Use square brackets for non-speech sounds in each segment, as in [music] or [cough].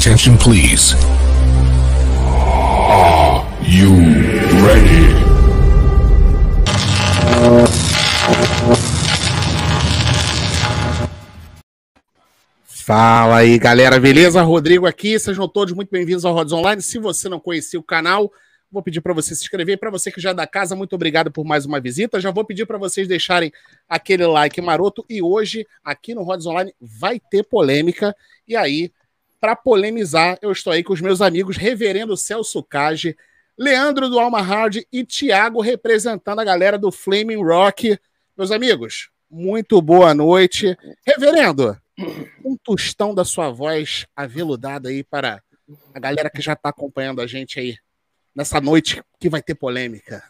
attention, please? Are you ready? Fala aí, galera, beleza? Rodrigo aqui, sejam todos muito bem-vindos ao Rods Online. Se você não conhecia o canal, vou pedir para você se inscrever. Para você que já é da casa, muito obrigado por mais uma visita. Já vou pedir para vocês deixarem aquele like maroto. E hoje, aqui no Rods Online, vai ter polêmica. E aí, para polemizar, eu estou aí com os meus amigos Reverendo Celso Cage, Leandro do Alma Hard e Thiago representando a galera do Flaming Rock. Meus amigos, muito boa noite. Reverendo, um tostão da sua voz aveludada aí para a galera que já está acompanhando a gente aí nessa noite que vai ter polêmica.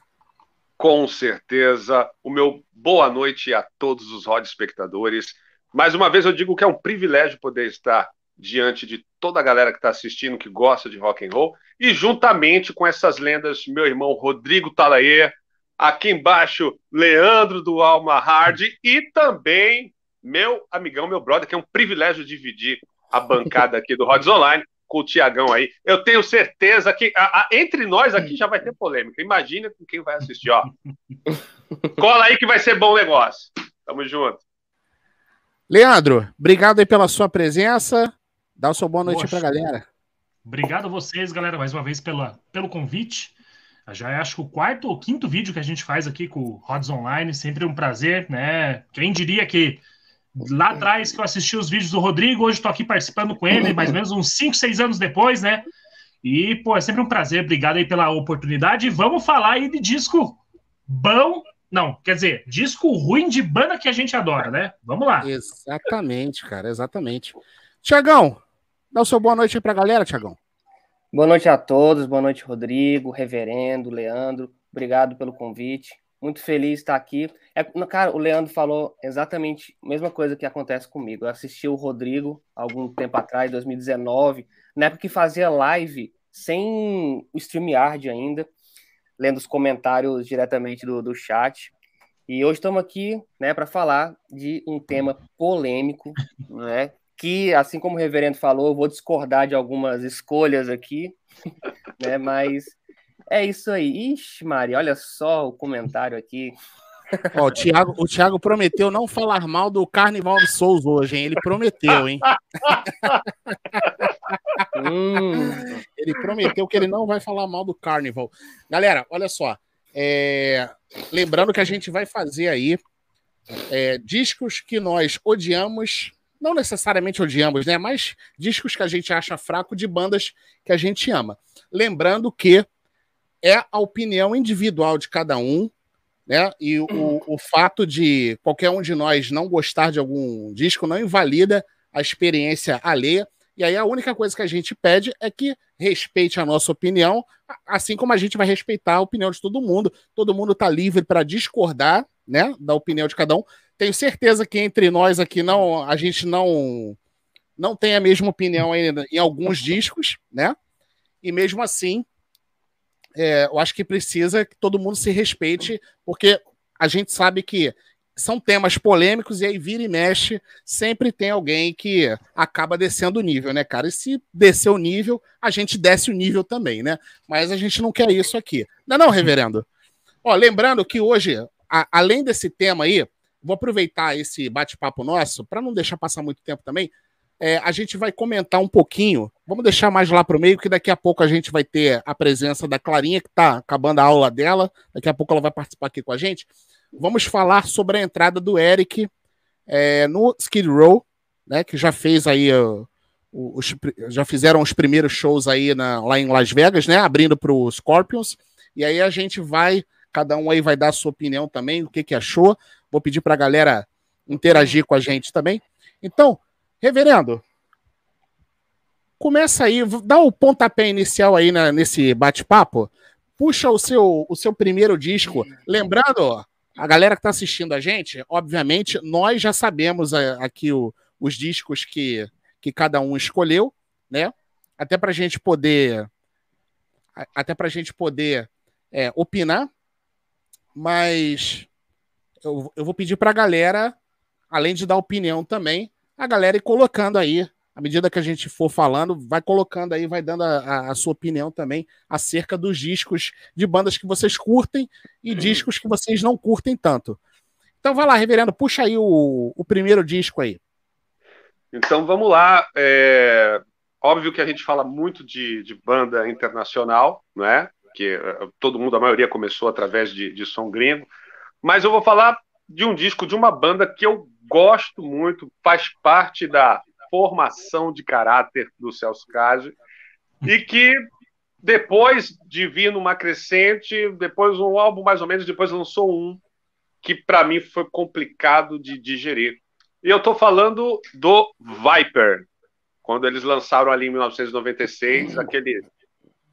Com certeza. O meu boa noite a todos os Rod espectadores. Mais uma vez eu digo que é um privilégio poder estar diante de toda a galera que está assistindo, que gosta de rock and roll, e juntamente com essas lendas, meu irmão Rodrigo Talayer, aqui embaixo, Leandro do Alma Hard, e também meu amigão, meu brother, que é um privilégio dividir a bancada aqui do Rods Online com o Tiagão aí. Eu tenho certeza que a, a, entre nós aqui já vai ter polêmica. Imagina com quem vai assistir, ó. Cola aí que vai ser bom negócio. Tamo junto. Leandro, obrigado aí pela sua presença. Dá o seu boa noite Poxa. pra galera. Obrigado a vocês, galera, mais uma vez pela, pelo convite. Já é, acho que o quarto ou quinto vídeo que a gente faz aqui com o Rods Online, sempre um prazer, né? Quem diria que lá atrás que eu assisti os vídeos do Rodrigo, hoje estou aqui participando com ele, mais ou menos uns 5, 6 anos depois, né? E, pô, é sempre um prazer, obrigado aí pela oportunidade. Vamos falar aí de disco bom, não, quer dizer, disco ruim de banda que a gente adora, né? Vamos lá. Exatamente, cara, exatamente. Tiagão, Dá o seu boa noite aí pra galera, Tiagão. Boa noite a todos, boa noite, Rodrigo, Reverendo, Leandro. Obrigado pelo convite. Muito feliz de estar aqui. É, cara, o Leandro falou exatamente a mesma coisa que acontece comigo. Eu assisti o Rodrigo algum tempo atrás, 2019, na época que fazia live sem o StreamYard ainda, lendo os comentários diretamente do, do chat. E hoje estamos aqui né, para falar de um tema polêmico, né, que, assim como o reverendo falou, eu vou discordar de algumas escolhas aqui, [laughs] né? Mas é isso aí. Ixi, Maria, olha só o comentário aqui. Ó, o, Thiago, o Thiago prometeu não falar mal do Carnival de Souls hoje, hein? Ele prometeu, hein? hum, ele prometeu que ele não vai falar mal do Carnival. Galera, olha só. É... Lembrando que a gente vai fazer aí é, discos que nós odiamos não necessariamente odiamos, né? Mas discos que a gente acha fraco de bandas que a gente ama. Lembrando que é a opinião individual de cada um, né? E o, o fato de qualquer um de nós não gostar de algum disco não invalida a experiência alheia. E aí a única coisa que a gente pede é que respeite a nossa opinião, assim como a gente vai respeitar a opinião de todo mundo. Todo mundo está livre para discordar, né, da opinião de cada um. Tenho certeza que entre nós aqui não a gente não não tem a mesma opinião ainda em alguns discos, né? E mesmo assim, é, eu acho que precisa que todo mundo se respeite, porque a gente sabe que são temas polêmicos e aí vira e mexe, sempre tem alguém que acaba descendo o nível, né, cara? E se descer o nível, a gente desce o nível também, né? Mas a gente não quer isso aqui. Não, é não, reverendo? Ó, lembrando que hoje, a, além desse tema aí, vou aproveitar esse bate-papo nosso, para não deixar passar muito tempo também. É, a gente vai comentar um pouquinho. Vamos deixar mais lá para o meio, que daqui a pouco a gente vai ter a presença da Clarinha, que está acabando a aula dela. Daqui a pouco ela vai participar aqui com a gente. Vamos falar sobre a entrada do Eric é, no Skid Row, né, que já fez aí. Os, já fizeram os primeiros shows aí na, lá em Las Vegas, né? Abrindo para o Scorpions. E aí a gente vai, cada um aí vai dar a sua opinião também, o que, que achou. Vou pedir para a galera interagir com a gente também. Então, reverendo, começa aí, dá o pontapé inicial aí na, nesse bate-papo. Puxa o seu, o seu primeiro disco. Lembrando, a galera que está assistindo a gente, obviamente, nós já sabemos é, aqui o, os discos que, que cada um escolheu, né? Até para a gente poder. Até para gente poder é, opinar. Mas eu, eu vou pedir para a galera, além de dar opinião também, a galera ir colocando aí à medida que a gente for falando, vai colocando aí, vai dando a, a, sua opinião também acerca dos discos de bandas que vocês curtem e discos que vocês não curtem tanto. Então vai lá, reverendo, puxa aí o, o primeiro disco aí. Então vamos lá. É... Óbvio que a gente fala muito de, de banda internacional, não é? Que eh, todo mundo, a maioria, começou através de, de som gringo. Mas eu vou falar de um disco de uma banda que eu gosto muito, faz parte da formação de caráter do Celso Cage, e que depois de vir numa crescente, depois um álbum mais ou menos, depois lançou um que para mim foi complicado de digerir. E eu estou falando do Viper, quando eles lançaram ali em 1996, aquele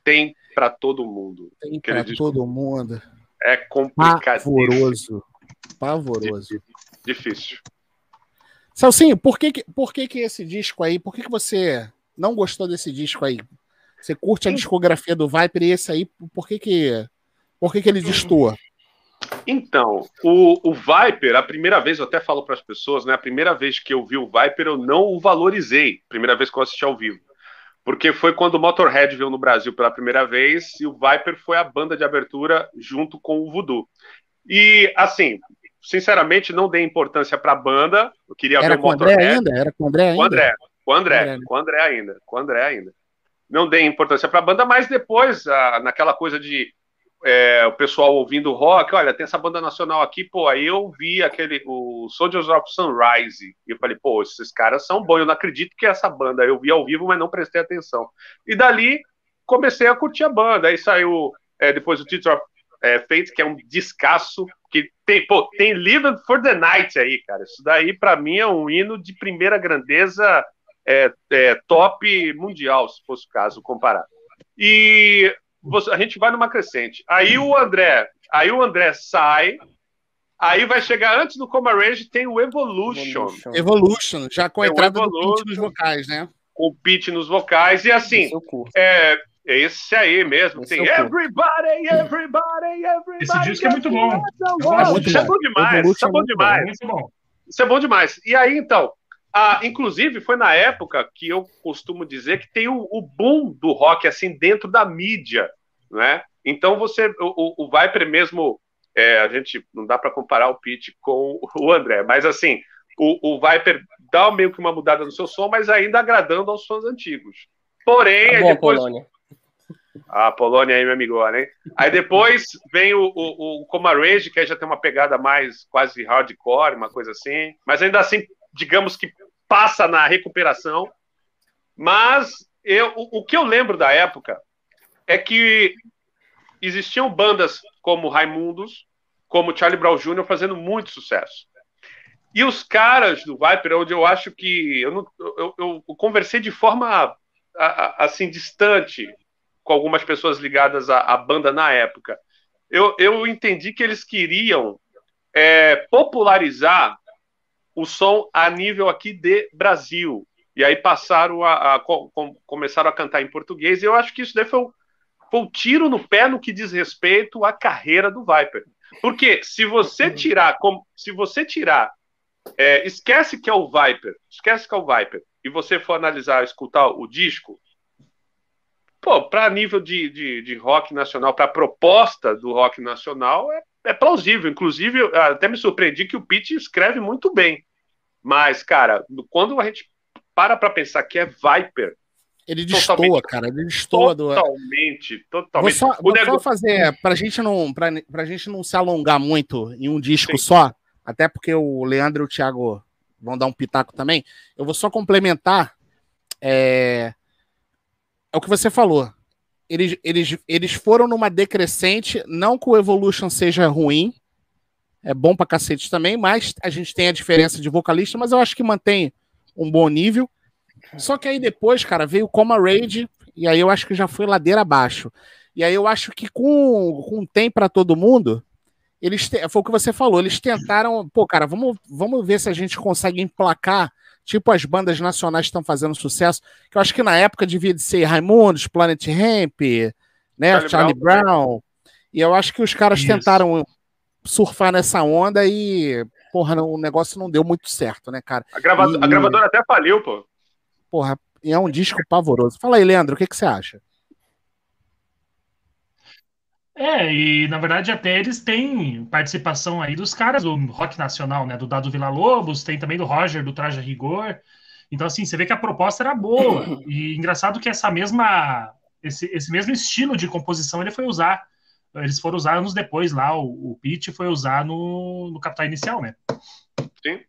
tem para todo mundo. Tem para todo mundo. É complicado. Pavoroso. Pavoroso. Difícil. Salsinho, por que, por que, que esse disco aí, por que, que você não gostou desse disco aí? Você curte a discografia do Viper e esse aí, por que que, por que, que ele destoa? Então, o, o Viper, a primeira vez, eu até falo para as pessoas, né? A primeira vez que eu vi o Viper, eu não o valorizei. Primeira vez que eu assisti ao vivo. Porque foi quando o Motorhead veio no Brasil pela primeira vez e o Viper foi a banda de abertura junto com o Voodoo. E, assim, sinceramente, não dei importância para a banda. Eu queria Era ver o Motorhead. André ainda? Era com o André ainda? Com o André, com o André, André, com André ainda, com o André ainda. Não dei importância para a banda, mas depois, a, naquela coisa de é, o pessoal ouvindo rock, olha, tem essa banda nacional aqui, pô, aí eu vi aquele, o Soldiers of Sunrise, e eu falei, pô, esses caras são bons, eu não acredito que é essa banda, eu vi ao vivo, mas não prestei atenção. E dali, comecei a curtir a banda, aí saiu é, depois o Teacher of é, Fate, que é um descasso, que tem, pô, tem Live for the Night aí, cara, isso daí para mim é um hino de primeira grandeza, é, é, top mundial, se fosse o caso, comparar. E você, a gente vai numa crescente. Aí o André, aí o André sai, aí vai chegar antes do Coma Rage, tem o Evolution. Evolution, já com a entrada do Pete nos vocais, né? Com o Pete nos vocais, e assim, é, é esse aí mesmo. Esse tem everybody, everybody, everybody. Esse disco é muito bom. Isso é bom demais. Isso é bom demais. Isso é bom demais. E aí, então, ah, inclusive, foi na época que eu costumo dizer que tem o, o boom do rock assim dentro da mídia, né? Então você, o, o Viper mesmo, é, a gente não dá para comparar o Pete com o André, mas assim, o, o Viper dá meio que uma mudada no seu som, mas ainda agradando aos fãs antigos. Porém, tá bom, depois Polônia. A Polônia aí, meu amigo, né? Aí depois vem o, o, o Coma Rage, que aí já tem uma pegada mais quase hardcore, uma coisa assim. Mas ainda assim, digamos que passa na recuperação. Mas eu, o, o que eu lembro da época é que existiam bandas como Raimundos, como Charlie Brown Jr. fazendo muito sucesso. E os caras do Viper, onde eu acho que eu, não, eu, eu, conversei de forma assim distante com algumas pessoas ligadas à, à banda na época. Eu, eu entendi que eles queriam é, popularizar o som a nível aqui de Brasil. E aí passaram a, a, a começaram a cantar em português. E eu acho que isso daí foi foi um tiro no pé no que diz respeito à carreira do Viper. Porque se você tirar, se você tirar, é, esquece que é o Viper, esquece que é o Viper, e você for analisar, escutar o disco, pô, para nível de, de, de, rock nacional, para proposta do rock nacional, é, é plausível. Inclusive, até me surpreendi que o Pete escreve muito bem. Mas, cara, quando a gente para para pensar que é Viper, ele destoa, cara. Ele destoa do. Totalmente, totalmente. Vou só, vou só fazer, pra gente, não, pra, pra gente não se alongar muito em um disco Sim. só, até porque o Leandro e o Thiago vão dar um pitaco também. Eu vou só complementar. É, é o que você falou. Eles, eles, eles foram numa decrescente, não que o Evolution seja ruim, é bom pra cacete também, mas a gente tem a diferença de vocalista, mas eu acho que mantém um bom nível. Só que aí depois, cara, veio Coma Raid, e aí eu acho que já foi ladeira abaixo. E aí eu acho que com, com Tem para todo mundo, eles te, foi o que você falou, eles tentaram, pô, cara, vamos, vamos ver se a gente consegue emplacar, tipo as bandas nacionais estão fazendo sucesso, que eu acho que na época devia de ser Raimundos, Planet Ramp, né, Charlie, Charlie Brown, Brown, e eu acho que os caras Isso. tentaram surfar nessa onda e, porra, o negócio não deu muito certo, né, cara? A, grava e... a gravadora até faliu, pô. Porra, é um disco pavoroso. Fala aí, Leandro, o que, que você acha? É, e na verdade até eles têm participação aí dos caras do rock nacional, né? Do Dado Vila Lobos, tem também do Roger do Traje a Rigor. Então, assim, você vê que a proposta era boa. E engraçado que essa mesma. Esse, esse mesmo estilo de composição ele foi usar. Eles foram usar anos depois lá, o, o Pete foi usar no, no Capital Inicial, né? Sim.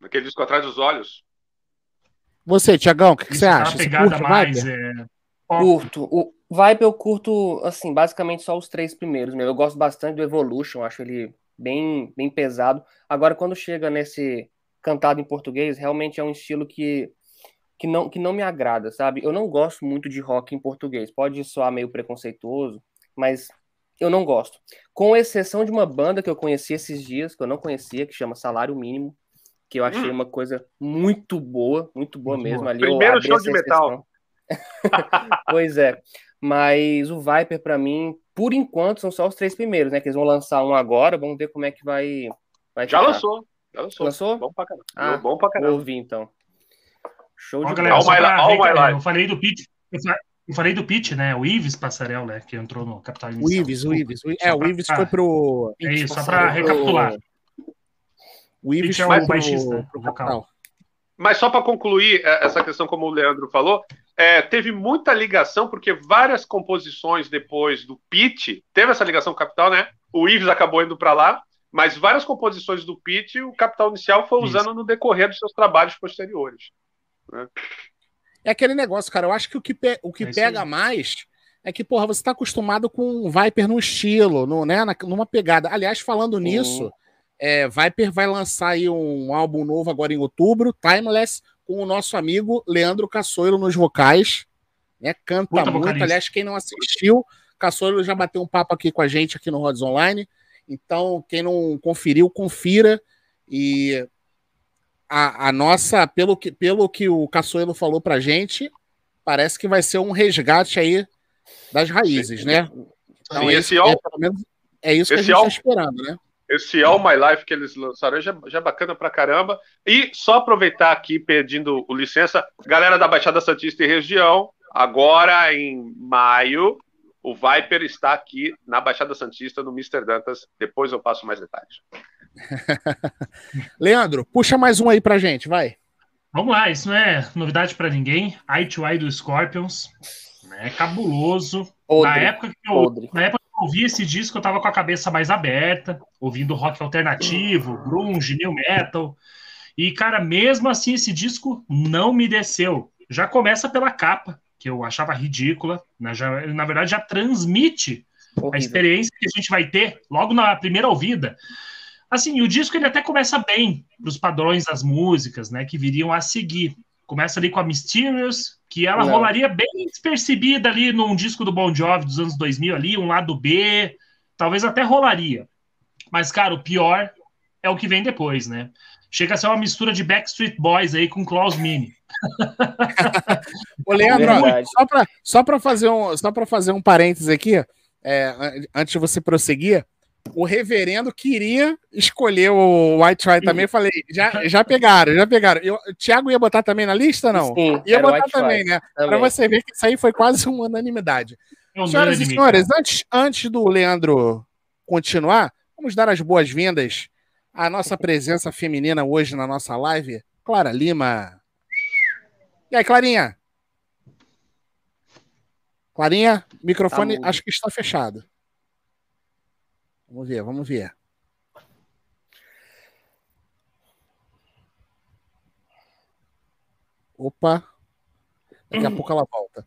Naquele disco atrás dos olhos. Você, Tiagão, o que, que você uma acha? Você curte mais. Viper? É. Curto. O Vibe eu curto, assim, basicamente só os três primeiros mesmo. Eu gosto bastante do Evolution, acho ele bem, bem pesado. Agora, quando chega nesse cantado em português, realmente é um estilo que, que, não, que não me agrada, sabe? Eu não gosto muito de rock em português. Pode soar meio preconceituoso, mas eu não gosto. Com exceção de uma banda que eu conheci esses dias, que eu não conhecia, que chama Salário Mínimo, que eu achei Hum. uma coisa muito boa, muito boa Muito mesmo. boa. Ali Primeiro show essa de metal. [laughs] pois é. Mas o Viper, pra mim, por enquanto, são só os três primeiros, né? Que eles vão lançar um agora, vamos ver como é que vai. vai Já ficar. lançou. Já lançou. Lançou? Bom pra caramba. Ah, Bom pra Vou caramba. ouvir então. Show Ó, de galera, All my all eu falei do Pete. Eu fa- eu falei do Pete, né? O Ives Passarel, né? Que entrou no Capital O Inicial. Ives, o Ives. o- É, o Ives ah, foi pro. É isso, só pra recapitular. O Ives Pete é foi o baixista, pro, pro vocal. Capital. Mas só para concluir é, essa questão, como o Leandro falou, é, teve muita ligação, porque várias composições depois do Pete, teve essa ligação com o Capital, né? O Ives acabou indo para lá, mas várias composições do Pete, o Capital Inicial foi usando no decorrer dos seus trabalhos posteriores. É aquele negócio, cara. Eu acho que o que, pe- o que É isso pega aí. mais é que, porra, você tá acostumado com o Viper no estilo, no, né, na- numa pegada. Aliás, falando nisso, é, Viper vai lançar aí um álbum novo agora em outubro, Timeless, com o nosso amigo Leandro Cassoiro nos vocais. Né, canta Puta muito. vocalista. Aliás, quem não assistiu, Cassoiro já bateu um papo aqui com a gente aqui no Rods Online. Então, quem não conferiu, confira. E a, a nossa, pelo que, pelo que o Caçoelo falou pra gente, parece que vai ser um resgate aí das raízes, né? Então, Sim, é, esse isso, álbum- é, pelo menos é isso que a gente tá álbum- esperando, né? Esse All My Life que eles lançaram já, já é bacana pra caramba. E só aproveitar aqui, pedindo o licença, galera da Baixada Santista e região, agora em maio, o Viper está aqui na Baixada Santista, no Mr. Dantas. Depois eu passo mais detalhes. [laughs] Leandro, puxa mais um aí pra gente, vai. Vamos lá, isso não é novidade pra ninguém. Eye to Eye do Scorpions. É cabuloso. Podre, na, época que eu, ouvi esse disco, eu tava com a cabeça mais aberta, ouvindo rock alternativo, grunge, new metal. E, cara, mesmo assim, esse disco não me desceu. Já começa pela capa, que eu achava ridícula. né? Já, na verdade, já transmite a Horrível. experiência que a gente vai ter logo na primeira ouvida. Assim, o disco ele até começa bem para os padrões das músicas, né, que viriam a seguir. Começa ali com a Mysterious, que ela Não. rolaria bem despercebida ali num disco do Bon Jovi dos anos 2000 ali, um lado B, talvez até rolaria. Mas, cara, o pior é o que vem depois, né? Chega a ser uma mistura de Backstreet Boys aí com Klaus Mini. [laughs] Ô, Leandro, Verdade. só pra, só pra fazer um, só fazer um parênteses aqui, é, an- antes de você prosseguir, o reverendo queria escolher o White Try também. Eu falei, já, já pegaram, já pegaram. Eu, o Thiago ia botar também na lista, não? Sim, Ia botar White também, Fire, né? Pra também. você ver que isso aí foi quase uma unanimidade. É Senhoras e senhores, antes, antes do Leandro continuar, vamos dar as boas-vindas à nossa presença feminina hoje na nossa live, Clara Lima. E aí, Clarinha? Clarinha, microfone Tá acho que está fechado. Vamos ver, vamos ver. Opa. Daqui a pouco ela volta.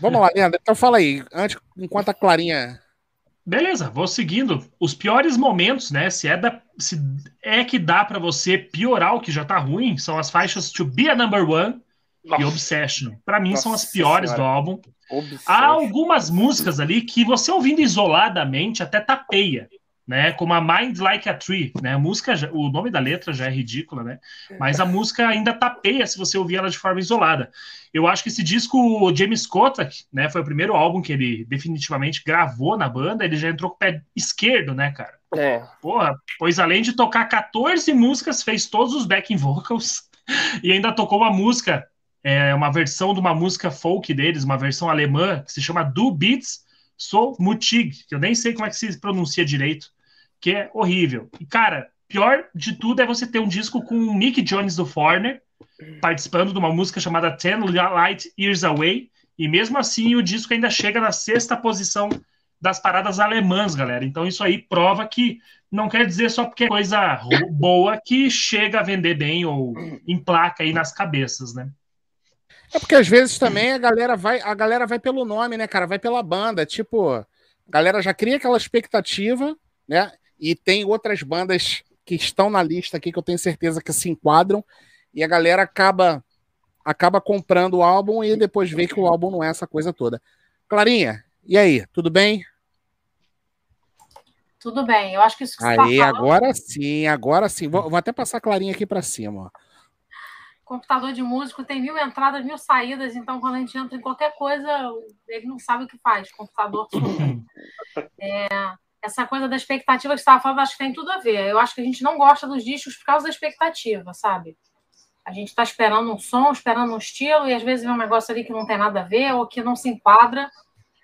Vamos lá, Leandro. Então fala aí, antes, enquanto a Clarinha. Beleza, vou seguindo. Os piores momentos, né? Se é, da, se é que dá pra você piorar o que já tá ruim, são as faixas To Be a Number One e Nossa, Obsession. Pra mim, são as Nossa piores Senhora. do álbum. Obsession. Há algumas músicas ali que você ouvindo isoladamente até tapeia, né? Como a Mind Like a Tree, né? A música, o nome da letra já é ridícula, né? Mas a música ainda tapeia se você ouvir ela de forma isolada. Eu acho que esse disco, o James Kotak, né? Foi o primeiro álbum que ele definitivamente gravou na banda. Ele já entrou com o pé esquerdo, né, cara? É, Porra, pois além de tocar 14 músicas, fez todos os backing vocals. [laughs] e ainda tocou uma música, é, uma versão de uma música folk deles, uma versão alemã, que se chama Du Beats So Mutig, que eu nem sei como é que se pronuncia direito, que é horrível. E, cara, pior de tudo é você ter um disco com o Nick Jones do Foreigner, participando de uma música chamada Ten Light Years Away, e mesmo assim o disco ainda chega na sexta posição das paradas alemãs, galera. Então isso aí prova que não quer dizer só porque é coisa boa que chega a vender bem ou emplaca aí nas cabeças, né? É porque às vezes também a galera vai, a galera vai pelo nome, né, cara? Vai pela banda. Tipo, a galera já cria aquela expectativa, né? E tem outras bandas que estão na lista aqui que eu tenho certeza que se enquadram e a galera acaba acaba comprando o álbum e depois vê que o álbum não é essa coisa toda. Clarinha, e aí, tudo bem? Tudo bem, eu acho que isso que você Aí, tá agora sim, agora sim. Vou, vou até passar a Clarinha aqui para cima. Ó. Computador de músico tem mil entradas, mil saídas, então quando a gente entra em qualquer coisa, ele não sabe o que faz. Computador [coughs] é, essa coisa da expectativa que você estava falando, acho que tem tudo a ver. Eu acho que a gente não gosta dos discos por causa da expectativa, sabe? A gente está esperando um som, esperando um estilo, e às vezes vê um negócio ali que não tem nada a ver ou que não se enquadra.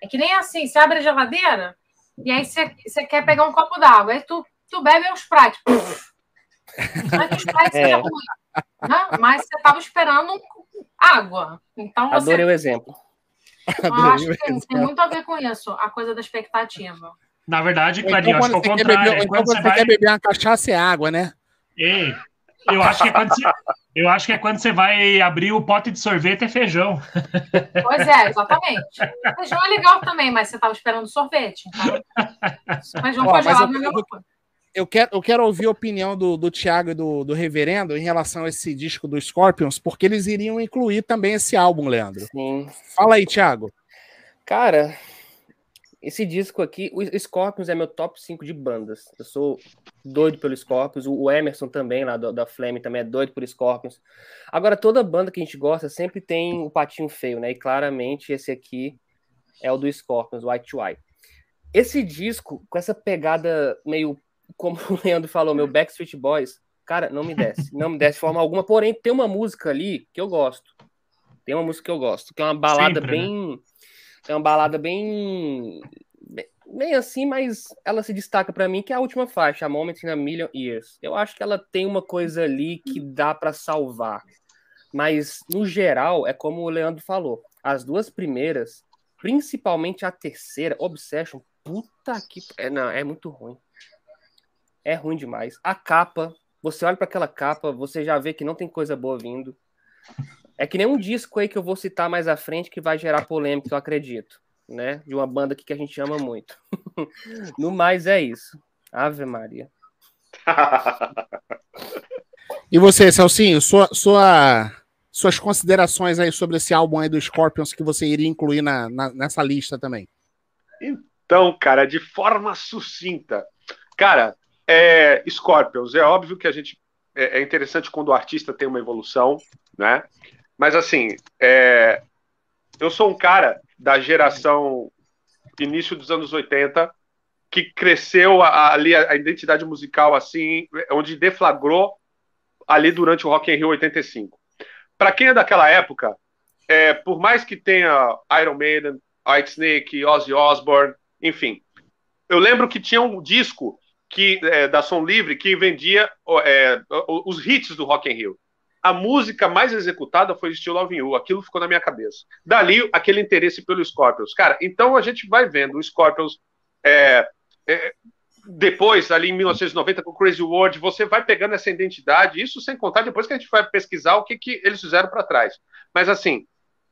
É que nem assim, você abre a geladeira e aí você, você quer pegar um copo d'água, aí tu, tu bebe um Sprite. Não é Sprite é. ruim, né? mas você estava esperando água. Então você... Adorei o exemplo. Eu acho que tem, tem, muito a ver com isso, a coisa da expectativa. Na verdade, Clarinho, então, acho que é o contrário. Beber, então, quando você, você vai... quer beber uma cachaça, é água, né? Ei, eu acho que é quando você, eu acho que é quando você vai abrir o pote de sorvete é feijão. Pois é, exatamente. Feijão é legal também, mas você estava esperando sorvete. Então, [laughs] feijão Ó, congelado é Eu quero, eu quero ouvir a opinião do, do Tiago e do, do Reverendo em relação a esse disco do Scorpions, porque eles iriam incluir também esse álbum, Leandro. Sim. Fala aí, Tiago. Cara, esse disco aqui, o Scorpions é meu top 5 de bandas. Eu sou doido pelo Scorpions. O Emerson também, lá do, da Flame, também é doido por Scorpions. Agora, toda banda que a gente gosta sempre tem o patinho feio, né? E claramente esse aqui é o do Scorpions, o White to White. Esse disco, com essa pegada meio, como [laughs] o Leandro falou, meu Backstreet Boys, cara, não me desce. Não me desce de forma alguma. Porém, tem uma música ali que eu gosto. Tem uma música que eu gosto, que é uma balada sempre, né? bem. Né? É uma balada bem, bem assim, mas ela se destaca para mim que é a última faixa, a Moment in a Million Years. Eu acho que ela tem uma coisa ali que dá para salvar. Mas no geral, é como o Leandro falou, as duas primeiras, principalmente a terceira, Obsession, puta que é, não, é muito ruim. É ruim demais. A capa, você olha para aquela capa, você já vê que não tem coisa boa vindo. É que nem um disco aí que eu vou citar mais à frente que vai gerar polêmica, eu acredito, né? De uma banda que a gente ama muito. [laughs] no mais é isso. Ave Maria. e você, Celcinho, sua, sua, suas considerações aí sobre esse álbum aí do Scorpions que você iria incluir na, na, nessa lista também? Então, cara, de forma sucinta. Cara, é, Scorpions, é óbvio que a gente. É, é interessante quando o artista tem uma evolução, né? Mas assim, é, eu sou um cara da geração início dos anos 80 que cresceu ali a, a, identidade musical assim, onde deflagrou ali durante o Rock in Rio 85. Para quem é daquela época, é, por mais que tenha Iron Maiden, White Snake, Ozzy Osbourne, enfim, eu lembro que tinha um disco que é, da Som Livre que vendia é, os hits do Rock in Rio a música mais executada foi Still Loving You. Aquilo ficou na minha cabeça. Dali, aquele interesse pelo Scorpions. Cara, então a gente vai vendo o Scorpions é, é, depois, ali em 1990, com Crazy World, você vai pegando essa identidade, isso sem contar depois que a gente vai pesquisar o que, que eles fizeram para trás. Mas assim,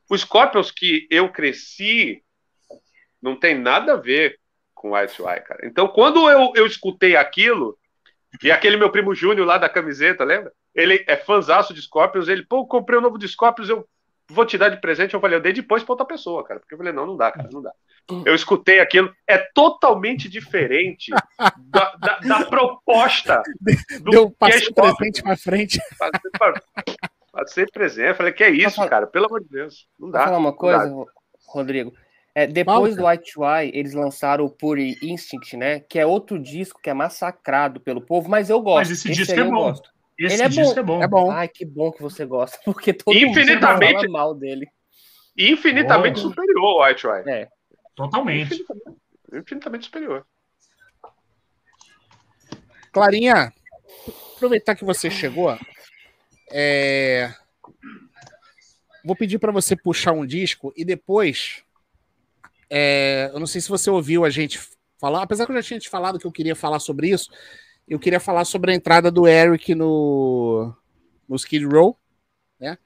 o Scorpions que eu cresci não tem nada a ver com White White, cara. Então, quando eu, eu escutei aquilo, e aquele meu primo Júnior lá da camiseta, lembra? Ele é fãzaço de Scorpions, ele, pô, comprei um novo de Scorpions, eu vou te dar de presente. Eu falei, eu dei depois pra outra pessoa, cara. Porque eu falei, não, não dá, cara, não dá. Eu escutei aquilo, é totalmente diferente da, da, da proposta do Deu, passei é presente pra frente. Passei presente, eu falei, que é isso, cara, pelo amor de Deus, não dá. Vou falar uma coisa, Rodrigo. É, depois do White Eye, eles lançaram o Pure Instinct, né? Que é outro disco que é massacrado pelo povo, mas eu gosto. Mas esse, esse disco é bom. Gosto. Esse Ele é disco bom. é bom. É bom. Ai, que bom que você gosta, [laughs] porque todo Infinitamente- mundo fala mal dele. Infinitamente superior ao White White. É. Totalmente. Infinitamente, infinitamente superior. Clarinha, aproveitar que você chegou, é, vou pedir para você puxar um disco e depois, é, eu não sei se você ouviu a gente falar, apesar que eu já tinha te falado que eu queria falar sobre isso, eu queria falar sobre a entrada do Eric no, no Skid Row, né?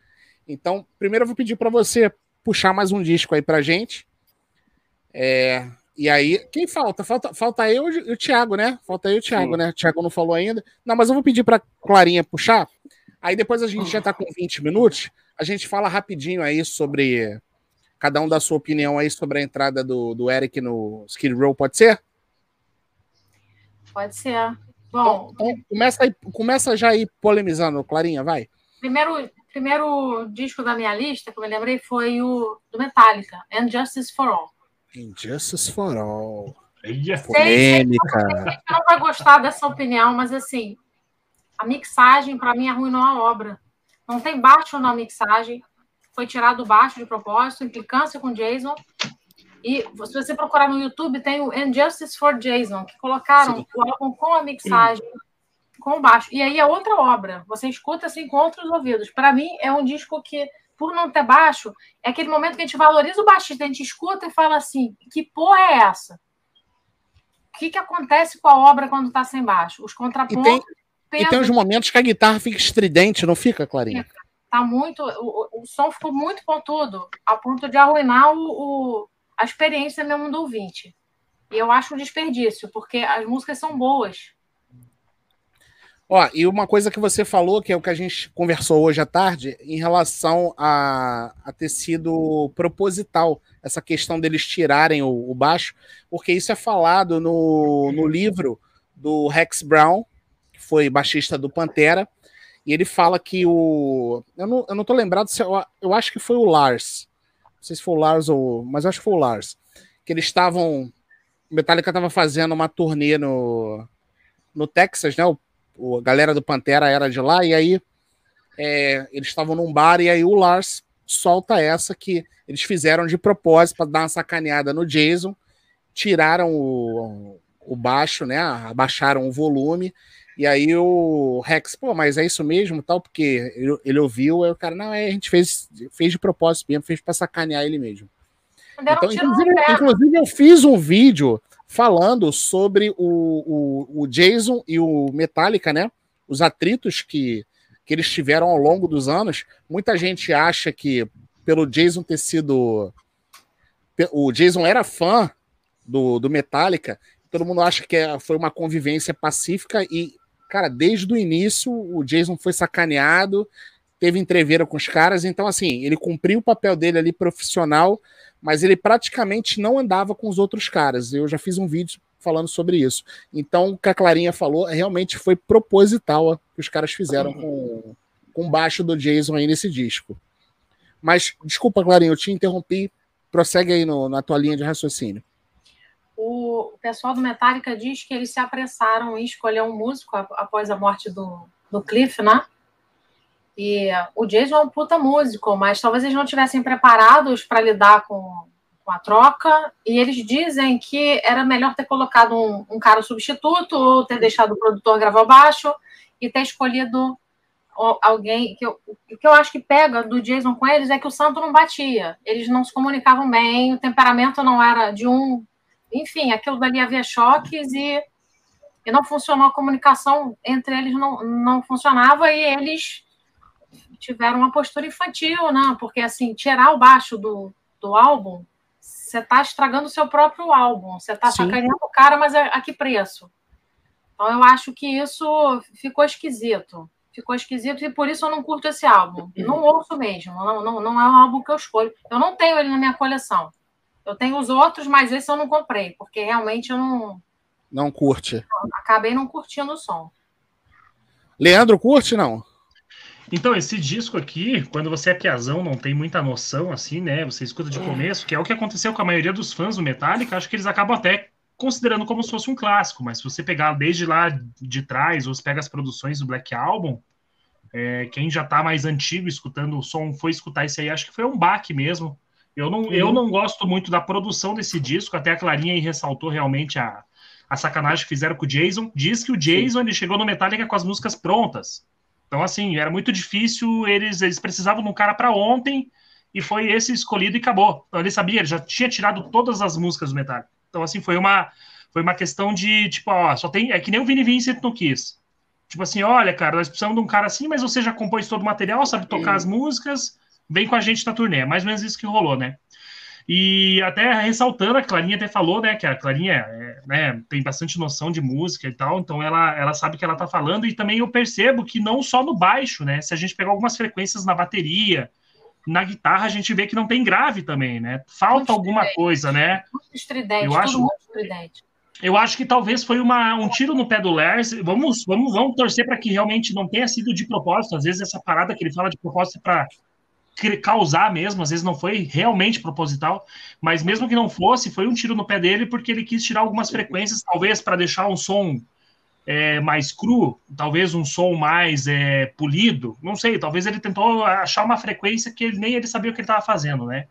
Então, primeiro eu vou pedir para você puxar mais um disco aí pra gente. É, e aí, quem falta? Falta, falta eu e o Thiago, né? Falta eu e o Thiago, Sim. né? O Thiago não falou ainda. Não, mas eu vou pedir pra Clarinha puxar. Aí depois a gente já tá com 20 minutos. A gente fala rapidinho aí sobre. Cada um da sua opinião aí sobre a entrada do, do Eric no Skid Row, pode ser? Pode ser. Então, Bom, então começa, aí, começa já aí polemizando, Clarinha, vai. primeiro, primeiro disco da minha lista que eu me lembrei foi o do Metallica, And Justice for All. Injustice for All. Polêmica. Você não vai gostar dessa opinião, mas assim, a mixagem para mim arruinou a obra. Não tem baixo na mixagem, foi tirado baixo de propósito, implicância com Jason. E se você procurar no YouTube, tem o Injustice for Jason, que colocaram Sim. o álbum com a mixagem, com o baixo. E aí é outra obra. Você escuta assim com outros ouvidos. Para mim, é um disco que, por não ter baixo, é aquele momento que a gente valoriza o baixista, a gente escuta e fala assim: que porra é essa? O que, que acontece com a obra quando está sem baixo? Os contrapontos. E tem pesam, uns momentos que a guitarra fica estridente, não fica, Clarinha? Tá muito. O, o- som ficou muito pontudo, a ponto de arruinar o, o- a experiência mesmo do ouvinte. E eu acho um desperdício, porque as músicas são boas. Ó, e uma coisa que você falou, que é o que a gente conversou hoje à tarde, em relação a, a ter sido proposital, essa questão deles tirarem o, o baixo, porque isso é falado no, no livro do Rex Brown, que foi baixista do Pantera, e ele fala que o. Eu não, eu não tô lembrado se. Eu, eu acho que foi o Lars. Não sei se foi o Lars ou. Mas acho que foi o Lars. Que eles estavam. Metallica estava fazendo uma turnê no, no Texas, né? O o- a galera do Pantera era de lá, e aí é, eles estavam num bar, e aí o Lars solta essa que eles fizeram de propósito para dar uma sacaneada no Jason, tiraram o, o baixo, né? Abaixaram o volume, e aí o Rex, pô, mas é isso mesmo, tal, porque ele, ele ouviu, aí o cara, não, é, a gente fez, fez de propósito mesmo, fez para sacanear ele mesmo. Então, inclusive, inclusive, eu fiz um vídeo falando sobre o, o, o Jason e o Metallica, né? Os atritos que, que eles tiveram ao longo dos anos. Muita gente acha que, pelo Jason ter sido. O Jason era fã do, do Metallica, todo mundo acha que é- foi uma convivência pacífica e, cara, desde o início o Jason foi sacaneado, teve entreveira com os caras, então, assim, ele cumpriu o papel dele ali profissional mas ele praticamente não andava com os outros caras. Eu já fiz um vídeo falando sobre isso. Então, o que a Clarinha falou realmente foi proposital o que os caras fizeram com, com o baixo do Jason aí nesse disco. Mas, desculpa, Clarinha, eu te interrompi. Prossegue aí no, na tua linha de raciocínio. O pessoal do Metallica diz que eles se apressaram em escolher um músico ap- após a morte do, do Cliff, né? E o Jason é um puta músico, mas talvez eles não estivessem preparados para lidar com, com a troca. E eles dizem que era melhor ter colocado um, um cara substituto ou ter deixado o produtor gravar o baixo e ter escolhido alguém que eu, o que eu acho que pega do Jason com eles é que o santo não batia. Eles não se comunicavam bem, o temperamento não era de um enfim, aquilo dali havia choques e, e não funcionou a comunicação entre eles, não, não funcionava e eles tiveram uma postura infantil, né? Porque, assim, tirar o baixo do, do álbum, você está estragando o seu próprio álbum, você está sacaneando o cara, mas a, a que preço? Então, eu acho que isso ficou esquisito. Ficou esquisito e por isso eu não curto esse álbum. Não ouço mesmo, não, não, não é um álbum que eu escolho. Eu não tenho ele na minha coleção. Eu tenho os outros, mas esse eu não comprei, porque realmente eu não Não curte. acabei não curtindo o som. Leandro, curte não? Então, esse disco aqui, quando você é piazão, não tem muita noção, assim, né? Você escuta de começo, que é o que aconteceu com a maioria dos fãs do Metallica, acho que eles acabam até considerando como se fosse um clássico, mas se você pegar desde lá de trás, ou você pega as produções do Black Album, É, quem já tá mais antigo escutando o som foi escutar isso aí, acho que foi um baque mesmo. Eu não, uhum. eu não gosto muito da produção desse disco, até a Clarinha aí ressaltou realmente a, a sacanagem que fizeram com o Jason. Diz que o Jason ele chegou no Metallica com as músicas prontas. Então, assim, era muito difícil, eles, eles precisavam de um cara para ontem, e foi esse escolhido e acabou. Então, ele sabia, ele já tinha tirado todas as músicas do Metallica. Então, assim, foi uma, foi uma questão de, tipo, ó, só tem. É que nem o Vini Vincent não quis. Tipo assim, olha, cara, nós precisamos de um cara assim, mas você já compôs todo o material, sabe tocar as músicas, vem com a gente na turnê. É mais ou menos isso que rolou, né? E até ressaltando, a Clarinha até falou, né, que a Clarinha é, né, tem bastante noção de música e tal, então ela, ela sabe o que ela tá falando, e também eu percebo que não só no baixo, né, se a gente pegar algumas frequências na bateria, na guitarra a gente vê que não tem grave também, né, falta muito alguma estridente. coisa, né. Muito estridente, eu acho, muito estridente. Eu acho que talvez foi uma, um tiro no pé do Lars. Vamos, vamos, vamos torcer para que realmente não tenha sido de propósito. Às vezes essa parada que ele fala de propósito é para causar mesmo, às vezes não foi realmente proposital, mas mesmo que não fosse, foi um tiro no pé dele porque ele quis tirar algumas frequências, talvez para deixar um som é, mais cru, talvez um som mais é, polido, não sei, talvez ele tentou achar uma frequência que ele, nem ele sabia o que ele estava fazendo, né?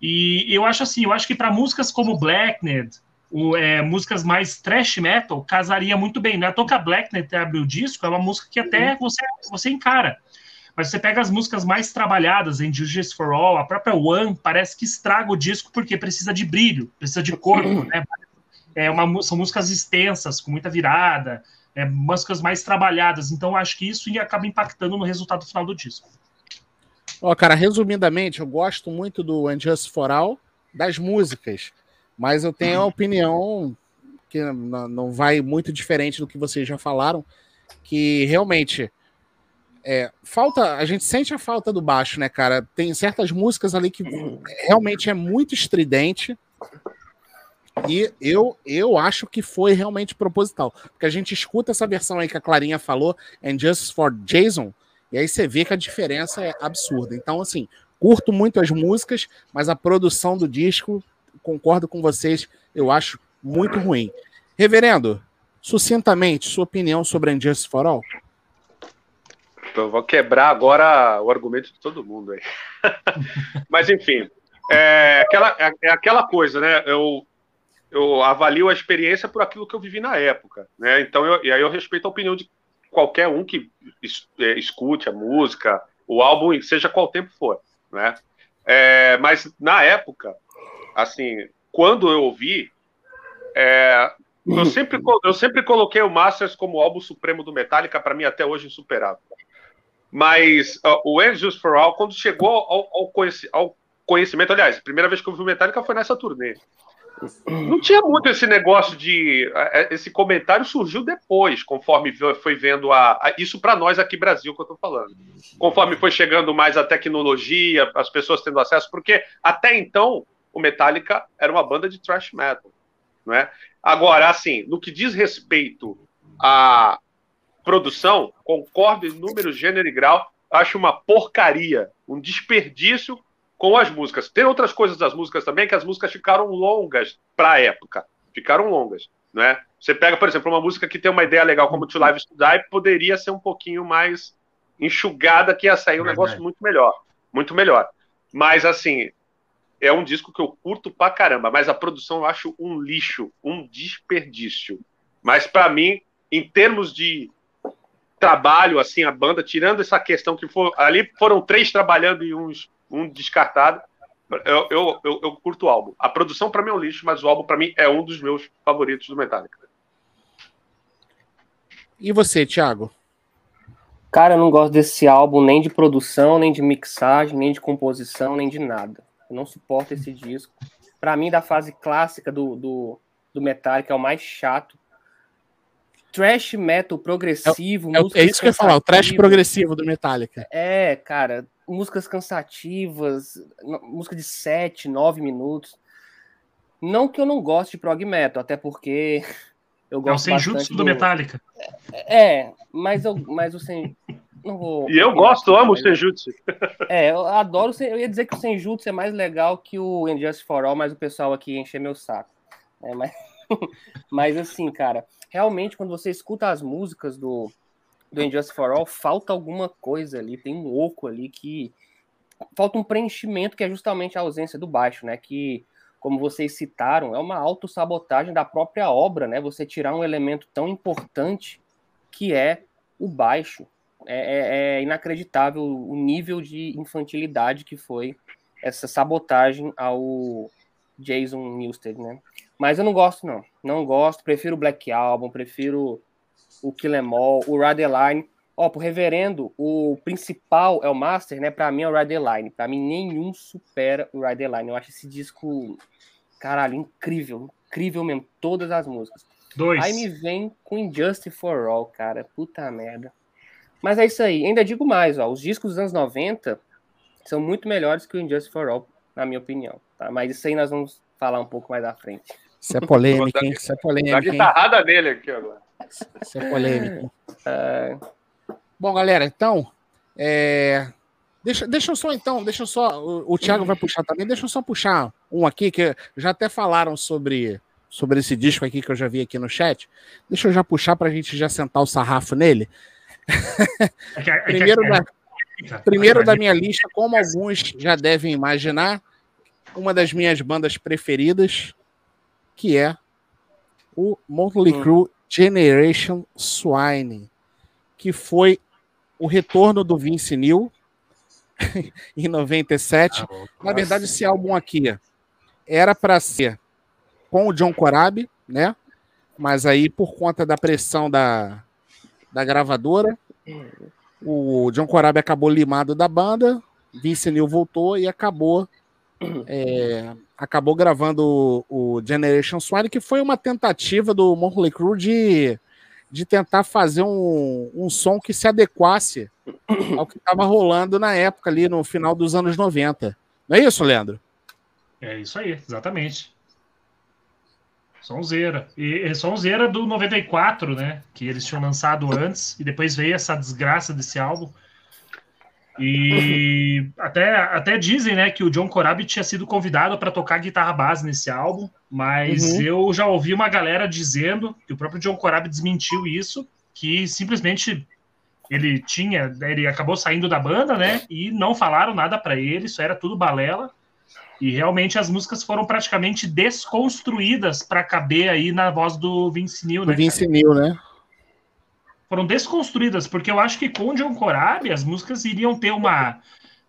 E eu acho assim, eu acho que para músicas como Blackned, o, é, músicas mais thrash metal, casaria muito bem, né? Toca Blackned abre o disco, é uma música que até você, você encara. Mas você pega as músicas mais trabalhadas em Justice for All, a própria One parece que estraga o disco porque precisa de brilho, precisa de corpo, né? É uma, são músicas extensas, com muita virada, é, músicas mais trabalhadas. Então, acho que isso acaba impactando no resultado final do disco. Ó, oh, cara, resumidamente, eu gosto muito do Unjust for All, das músicas, mas eu tenho a opinião que não vai muito diferente do que vocês já falaram, que realmente é, falta, a gente sente a falta do baixo, né, cara? Tem certas músicas ali que realmente é muito estridente. E eu, eu acho que foi realmente proposital. Porque a gente escuta essa versão aí que a Clarinha falou, And Just for Jason, e aí você vê que a diferença é absurda. Então, assim, curto muito as músicas, mas a produção do disco, concordo com vocês, eu acho muito ruim. Reverendo, sucintamente, sua opinião sobre And Just for All? Então, vou quebrar agora o argumento de todo mundo aí. [laughs] Mas, enfim, é aquela, é, é aquela coisa, né? Eu, eu avalio a experiência por aquilo que eu vivi na época, né? Então, eu, e aí eu respeito a opinião de qualquer um que é, escute a música, o álbum, seja qual tempo for, né? É, mas na época, assim, quando eu ouvi, é, eu sempre, eu sempre coloquei o Masters como álbum supremo do Metallica, para mim até hoje insuperável. Mas uh, o Angels for All, quando chegou ao, ao, conheci ao, conhecimento, aliás, a primeira vez que eu vi o Metallica foi nessa turnê. Não tinha muito esse negócio de. Uh, esse comentário surgiu depois, conforme foi vendo a. a isso para nós aqui Brasil que eu estou falando. Conforme foi chegando mais a tecnologia, as pessoas tendo acesso, porque até então o Metallica era uma banda de thrash metal. Não é? Agora, assim, no que diz respeito a, produção, concordo em número, gênero e grau, acho uma porcaria, um desperdício com as músicas. Tem outras coisas das músicas também, que as músicas ficaram longas para a época, ficaram longas, né? Você pega, por exemplo, uma música que tem uma ideia legal como To Live Die, poderia ser um pouquinho mais enxugada, que ia sair um negócio muito melhor, muito melhor. Mas, assim, é um disco que eu curto pra caramba, mas a produção eu acho um lixo, um desperdício. Mas para mim, em termos de trabalho, assim, a banda, tirando essa questão que for, ali foram três trabalhando e uns, um descartado. Eu, eu, eu, eu curto o álbum. A produção para mim é um lixo, mas o álbum para mim é um dos meus favoritos do Metallica. E você, Thiago? Cara, eu não gosto desse álbum nem de produção, nem de mixagem, nem de composição, nem de nada. Eu não suporto esse disco. Para mim, da fase clássica do, do, do Metallica, é o mais chato trash metal progressivo. É, é, é isso que eu ia falar, o trash progressivo do Metallica. É, cara, músicas cansativas, música de 7, 9 minutos. Não que eu não goste de prog metal, até porque [laughs] eu gosto É o Senjutsu do, do Metallica. É, mas, eu, mas o Sen... Não vou... E eu gosto, amo o Senjutsu. É, eu adoro. Eu ia dizer que o Senjutsu é mais legal que o Injustice for All, mas o pessoal aqui enche meu saco. É, mas... [laughs] mas assim, cara, realmente, quando você escuta as músicas do, do Injustice for All, falta alguma coisa ali, tem um oco ali que falta um preenchimento que é justamente a ausência do baixo, né? Que, como vocês citaram, é uma autossabotagem da própria obra, né? Você tirar um elemento tão importante que é o baixo. É, é, é inacreditável o nível de infantilidade que foi essa sabotagem ao Jason Newsted, né? Mas eu não gosto, não. Não gosto. Prefiro o Black Album, prefiro o Kill Em All, o Radeline. Ó, pro reverendo, o principal é o Master, né? Pra mim é o Radeline. Pra mim, nenhum supera o Radeline. Eu acho esse disco, caralho, incrível. Incrível mesmo. Todas as músicas. Dois. Aí me vem com Injustice for All, cara. Puta merda. Mas é isso aí. Ainda digo mais, ó. Os discos dos anos 90 são muito melhores que o Injustice for All, na minha opinião. Tá? Mas isso aí nós vamos falar um pouco mais à frente. Isso é polêmica, hein? Isso é polêmica. Dá guitarrada nele aqui agora. Isso é polêmico. É... Bom, galera, então. É... Deixa, deixa eu só, então, deixa eu só. O, o Thiago vai puxar também. Deixa eu só puxar um aqui, que já até falaram sobre, sobre esse disco aqui que eu já vi aqui no chat. Deixa eu já puxar para a gente já sentar o sarrafo nele. [laughs] É é primeiro da, primeiro da minha lista, como alguns já devem imaginar, uma das minhas bandas preferidas, que é o Motley hum. Crue Generation Swine, que foi o retorno do Vince Neil [laughs] em 97. Ah, Na verdade, esse álbum aqui era para ser com o John Corabi, né? Mas aí, por conta da pressão da, da gravadora, o John Corabi acabou limado da banda, Vince Neil voltou e acabou [clears throat] é, acabou gravando o, o, Generation Swine, que foi uma tentativa do Motley Crue de, de tentar fazer um, um som que se adequasse [coughs] ao que estava rolando na época, ali no final dos anos 90. Não é isso, Leandro? É isso aí, exatamente. Sonzeira. E, e Sonzeira do 94, né? Que eles tinham lançado antes, e depois veio essa desgraça desse álbum. E até, até dizem, né, que o John Corabi tinha sido convidado para tocar guitarra base nesse álbum, mas uhum. eu já ouvi uma galera dizendo que o próprio John Corabi desmentiu isso, que simplesmente ele tinha, ele acabou saindo da banda, né, e não falaram nada para ele, isso era tudo balela. E realmente as músicas foram praticamente desconstruídas para caber aí na voz do Vince Neil, né? Vince Neil, né? Foram desconstruídas, porque eu acho que com o John Corabi as músicas iriam ter uma.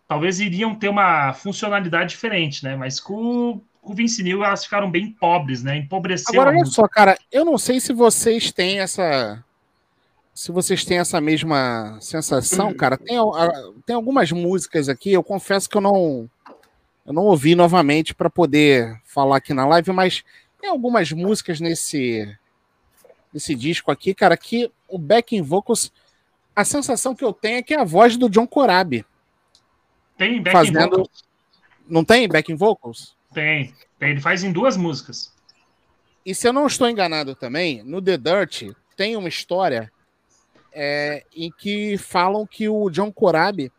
Talvez iriam ter uma funcionalidade diferente, né? Mas com, com o Vince Neil elas ficaram bem pobres, né? Empobreceu. Agora, olha só, cara, eu não sei se vocês têm essa. Se vocês têm essa mesma sensação, cara, tem, tem algumas músicas aqui, eu confesso que eu não. Eu não ouvi novamente para poder falar aqui na live, mas tem algumas músicas nesse desse disco aqui, cara, que o backing vocals, a sensação que eu tenho é que é a voz do John Corabi. Tem backing fazendo... vocals. Não tem backing vocals? Tem, tem. Ele faz em duas músicas. E se eu não estou enganado também, no The Dirt tem uma história é, em que falam que o John Corabi,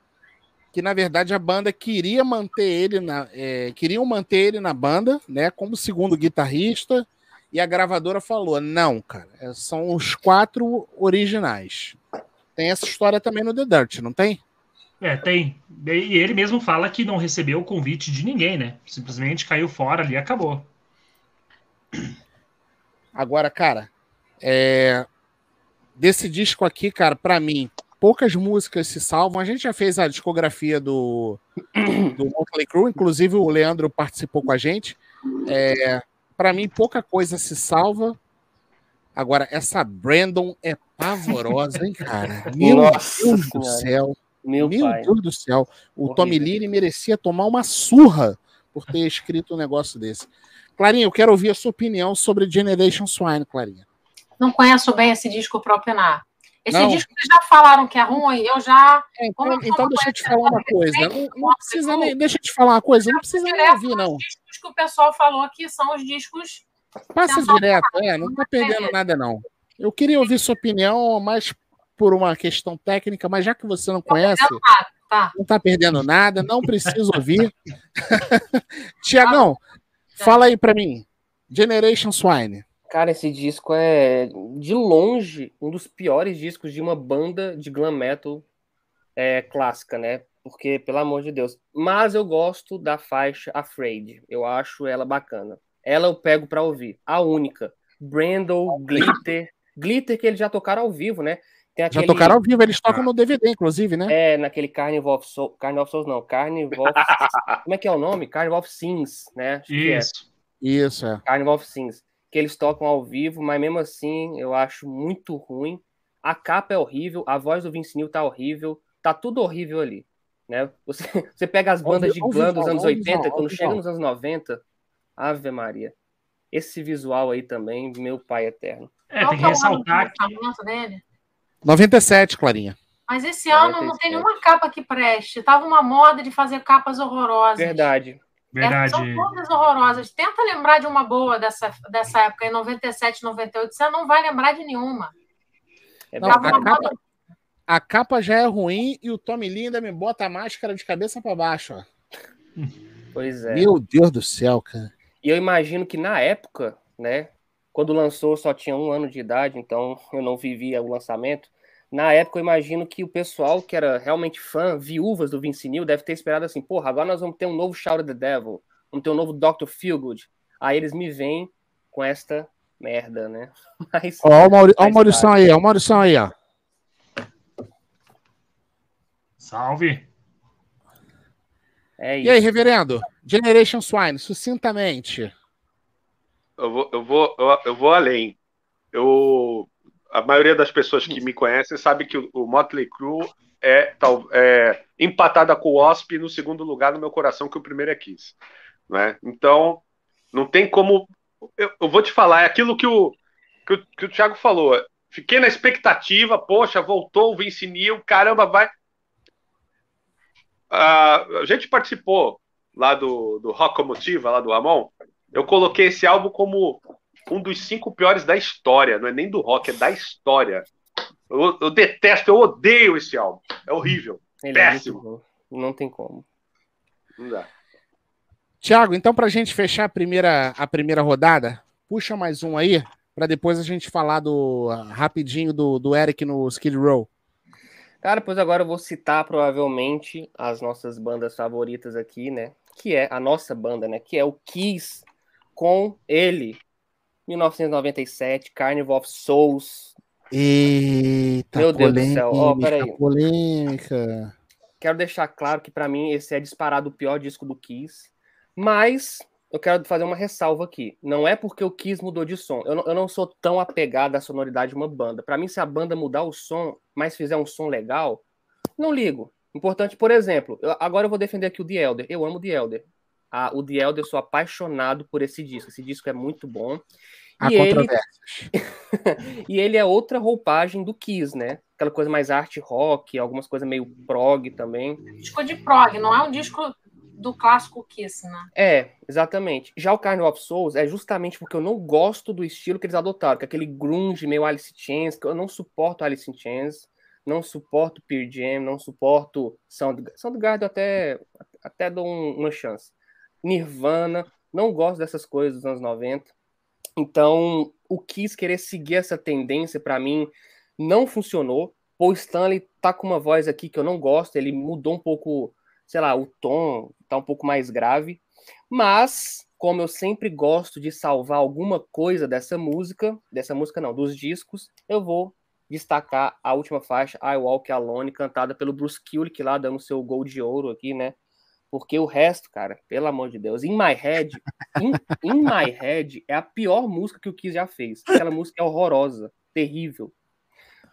que na verdade a banda queria manter ele na, é, queriam manter ele na banda, né, como segundo guitarrista, e a gravadora falou: não, cara, é, são os quatro originais. Tem essa história também no The Dirt, não tem? É, tem. E ele mesmo fala que não recebeu o convite de ninguém, né? Simplesmente caiu fora ali e acabou. Agora, cara, é... desse disco aqui, cara, para mim, poucas músicas se salvam. A gente já fez a discografia do, do Motley Crue, inclusive o Leandro participou com a gente. É para mim, pouca coisa se salva. Agora, essa Brandon é pavorosa, hein, cara? [laughs] Meu Nossa Deus do céu. Meu, Meu Deus do céu. O Horrível. Tommy Lee merecia tomar uma surra por ter escrito um negócio desse. Clarinha, eu quero ouvir a sua opinião sobre Generation Swine, Clarinha. Não conheço bem esse disco próprio na. Esse não. disco que já falaram que é ruim, eu já. É, então, então deixa eu te falar uma coisa. Não, não precisa nem. Deixa eu te falar uma coisa, não precisa nem ouvir, não. Os discos que o pessoal falou que são os discos. Passa direto, é, não tá perdendo nada, não. Eu queria ouvir sua opinião, mais por uma questão técnica, mas já que você não conhece, tá. não tá perdendo nada, não preciso ouvir. [laughs] [laughs] Tiagão, fala aí para mim. Generation Swine. Cara, esse disco é, de longe, um dos piores discos de uma banda de glam metal é, clássica, né? Porque, pelo amor de Deus. Mas eu gosto da faixa Afraid. Eu acho ela bacana. Ela eu pego pra ouvir. A única. Brandon, Glitter. Glitter que eles já tocaram ao vivo, né? Tem aquele... Já tocaram ao vivo, eles tocam no DVD, inclusive, né? É, naquele Carnival of Souls. Carnival of Souls, não. Carnival of... [laughs] Como é que é o nome? Carnival of Sins, né? Acho Isso. É. Isso, é. Carnival of Sins. Que eles tocam ao vivo, mas mesmo assim eu acho muito ruim. A capa é horrível, a voz do Vince Neil tá horrível, tá tudo horrível ali. Né? Você, [laughs] você pega as bandas de glam dos anos 80, quando chega nos anos 90, Ave Maria. Esse visual aí também, meu pai eterno. É, tem que ressaltar que... Dele? 97, Clarinha. Mas esse ano 97. não tem nenhuma capa que preste. Tava uma moda de fazer capas horrorosas. Verdade. Verdade. são todas horrorosas. Tenta lembrar de uma boa dessa, dessa época, em 97, 98. Você não vai lembrar de nenhuma. É não, a, capa, a, capa, já é ruim e o Tommy Lee ainda me bota a máscara de cabeça para baixo. Ó. Pois é. Meu Deus do céu, cara. E eu imagino que na época, né, quando lançou, só tinha um ano de idade, então eu não vivia o lançamento. Na época, eu imagino que o pessoal que era realmente fã, viúvas do Vince Neil, deve ter esperado assim: porra, agora nós vamos ter um novo Shout the Devil, vamos ter um novo Dr. Feelgood. Aí eles me vêm com esta merda, né? [laughs] Mas, ó, o, Mauri ó o Maurição aí, ó, o Maurição aí, ó. Salve! É e aí, reverendo? Generation Swine, sucintamente eu vou, eu vou, eu, eu vou além. Eu, a maioria das pessoas que me conhecem sabe que o, o Motley Crue é, tal, é empatada com o Wasp no segundo lugar no meu coração, que o primeiro é Kiss. Né? Então, não tem como. Eu, eu vou te falar, é aquilo que o, que o, que o Thiago falou. Fiquei na expectativa, poxa, voltou o Vince Neil, caramba, vai. A gente participou lá do, do Rock lá do Amon, eu coloquei esse álbum como um dos cinco piores da história. Não é nem do rock, é da história. Eu, eu detesto, eu odeio esse álbum. É horrível. Ele é péssimo. É não tem como. Não dá. Tiago, então para a gente fechar a primeira, a primeira rodada, puxa mais um aí, para depois a gente falar do rapidinho do, do Eric no Skid Row. Cara, pois agora eu vou citar provavelmente as nossas bandas favoritas aqui, né? Que é a nossa banda, né? Que é o Kiss com ele. 1997, Carnival of Souls. Eita, Meu Deus polêmica, do céu. Oh, peraí. Polêmica. Quero deixar claro que para mim esse é disparado o pior disco do Kiss. Mas eu quero fazer uma ressalva aqui. Não é porque o Kiss mudou de som. Eu não, eu não sou tão apegado à sonoridade de uma banda. Para mim, se a banda mudar o som, mas fizer um som legal, não ligo. Importante, por exemplo, eu, agora eu vou defender aqui o The Elder. Eu amo The Elder a, o The Elder, eu sou apaixonado por esse disco. Esse disco é muito bom. Há e ele... [laughs] e ele é outra roupagem do Kiss, né? Aquela coisa mais art rock, algumas coisas meio prog também. Disco de prog, não é um disco do clássico Kiss, né? É, exatamente. Já o Carnival of Souls é justamente porque eu não gosto do estilo que eles adotaram, que é aquele grunge meio Alice in Chains, que eu não suporto Alice in Chains, não suporto Pearl Jam, não suporto Soundgarden. Soundgarden até até dou uma chance. Nirvana, não gosto dessas coisas dos anos 90. Então, o Kiss querer seguir essa tendência, para mim, não funcionou. Paul Stanley tá com uma voz aqui que eu não gosto, ele mudou um pouco, sei lá, o tom tá um pouco mais grave. Mas, como eu sempre gosto de salvar alguma coisa dessa música, dessa música não, dos discos, eu vou destacar a última faixa, I Walk Alone, cantada pelo Bruce Kulick lá, dando seu gol de ouro aqui, né? Porque o resto, cara, pelo amor de Deus, In My Head, In, in My Head é a pior música que o Kiss já fez. Aquela música é horrorosa, terrível,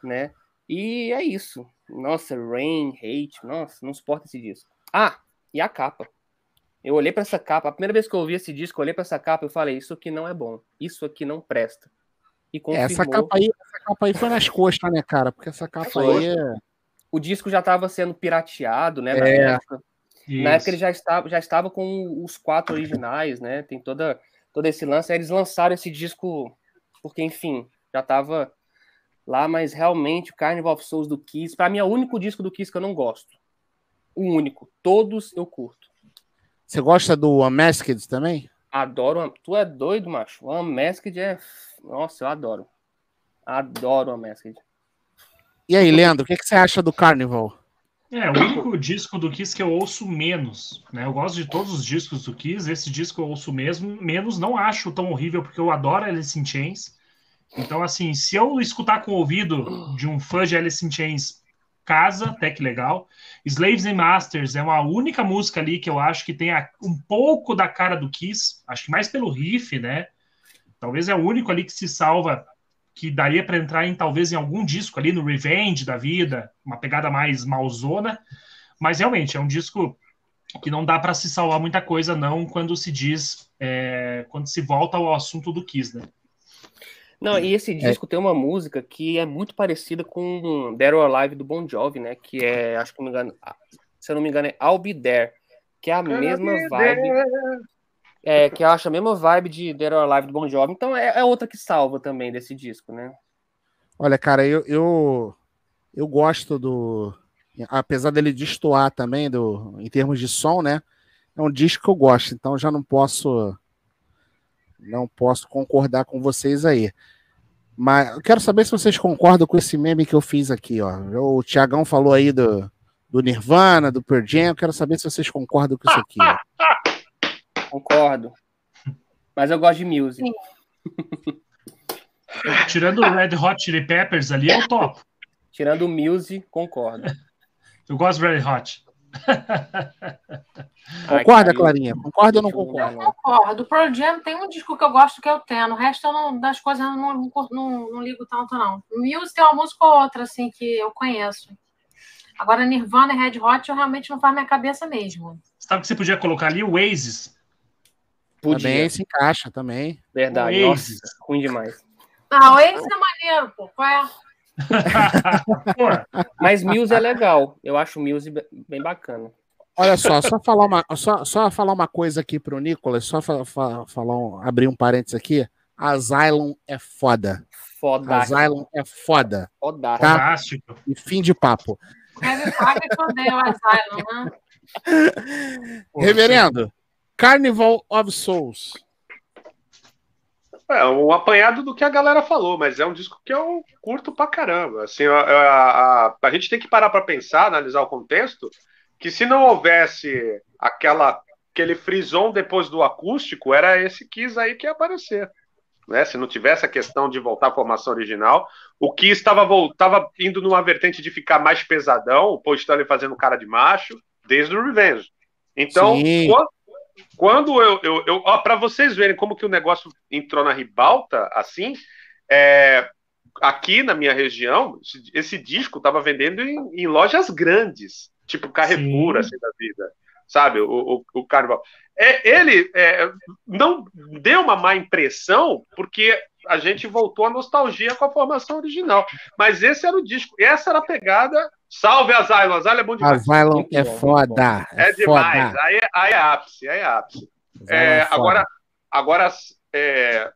né? E é isso. Nossa, Rain, Hate, nossa, não suporta esse disco. Ah, e a capa. Eu olhei para essa capa, a primeira vez que eu ouvi esse disco, eu olhei para essa capa e falei, isso aqui não é bom, isso aqui não presta. E confirmou... essa capa aí, essa capa aí foi nas costas, né, cara? Porque essa capa foi. aí é... O disco já estava sendo pirateado, né, é. época. Isso. Na época ele já estava, já estava com os quatro originais, né? Tem toda, todo esse lance. Aí eles lançaram esse disco porque, enfim, já estava lá, mas realmente o Carnival of Souls do Kiss, para mim é o único disco do Kiss que eu não gosto. O único. Todos eu curto. Você gosta do Unmasked também? Adoro. Tu é doido, macho. O Unmasked é. Nossa, eu adoro. Adoro o Unmasked. E aí, Leandro, o que, que você acha do Carnival? É, o único disco do Kiss que eu ouço menos, né? Eu gosto de todos os discos do Kiss, esse disco eu ouço mesmo, menos, não acho tão horrível, porque eu adoro Alice in Chains. Então, assim, se eu escutar com o ouvido de um fã de Alice in Chains, casa, até que legal. Slaves and Masters é uma única música ali que eu acho que tem um pouco da cara do Kiss, acho que mais pelo riff, né? Talvez é o único ali que se salva que daria para entrar em talvez em algum disco ali no Revenge da vida, uma pegada mais malzona, mas realmente é um disco que não dá para se salvar muita coisa não quando se diz é, quando se volta ao assunto do Kiss, né? Não, e esse é. disco é. tem uma música que é muito parecida com Dead or Alive do Bon Jovi, né? Que é, acho que não me engano, se eu não me engano, é I'll Be There, que é a mesma vibe. É, que eu acho a mesma vibe de Dead or Alive do Bon Jovi, então é, é, outra que salva também desse disco, né? Olha, cara, eu, eu, eu gosto do. Apesar dele destoar também do, em termos de som, né? É um disco que eu gosto, então já não posso. Não posso concordar com vocês aí. Mas eu quero saber se vocês concordam com esse meme que eu fiz aqui, ó. O Tiagão falou aí do, do Nirvana, do Pearl Jam, eu quero saber se vocês concordam com isso aqui. Ó. [laughs] Concordo. Mas eu gosto de music. [laughs] Tirando o Red Hot Chili Peppers ali, eu topo. Tirando o music, concordo. Eu gosto do Red Hot. Concorda, Clarinha? Concorda ou não concorda? Eu concordo. O Pearl Jam tem um disco que eu gosto que é o Ten. O resto eu não, das coisas eu não, não, não, não ligo tanto, não. O Muse tem uma música ou outra, assim, que eu conheço. Agora, Nirvana e Red Hot eu realmente não faz minha cabeça mesmo. Sabe que você podia colocar ali o Oasis? Podia. Também se encaixa, também. Verdade. Nossa, ruim demais. Ah, o Ace é maneiro, pô. Qual é? [laughs] Mas Muse é legal. Eu acho o Muse bem bacana. Olha só, só falar uma, só, só falar uma coisa aqui pro Nicolas, só fa, fa, falar um, abrir um parênteses aqui. Asylum é foda. Foda. Asylum é foda. Foda. Tá? Fantástico. E fim de papo. Kevin Feige odeia o Asylum, né? [laughs] Reverendo, Carnival of Souls. É um apanhado do que a galera falou, mas é um disco que eu curto pra caramba. Assim, a, a, a, a gente tem que parar para pensar, analisar o contexto, que se não houvesse aquela aquele frison depois do acústico, era esse Kiss aí que ia aparecer. Né? Se não tivesse a questão de voltar à formação original, o Kiss estava voltava indo numa vertente de ficar mais pesadão, o Paul Stanley fazendo cara de macho, desde o Revenge. Então, quando, quando eu. eu, eu para vocês verem como que o negócio entrou na ribalta, assim, é, aqui na minha região, esse, disco estava vendendo em, em, lojas grandes, tipo Carrefour, Sim. assim, da vida. Sabe, o, o, o Carnival. É, ele é, não deu uma má impressão, porque a gente voltou à nostalgia com a formação original. Mas esse era o disco, essa era a pegada Salve Asylum, Asylum é bom demais. Asylum é foda. É, é demais, aí, é, aí é ápice, aí é ápice. É, é agora, agora é,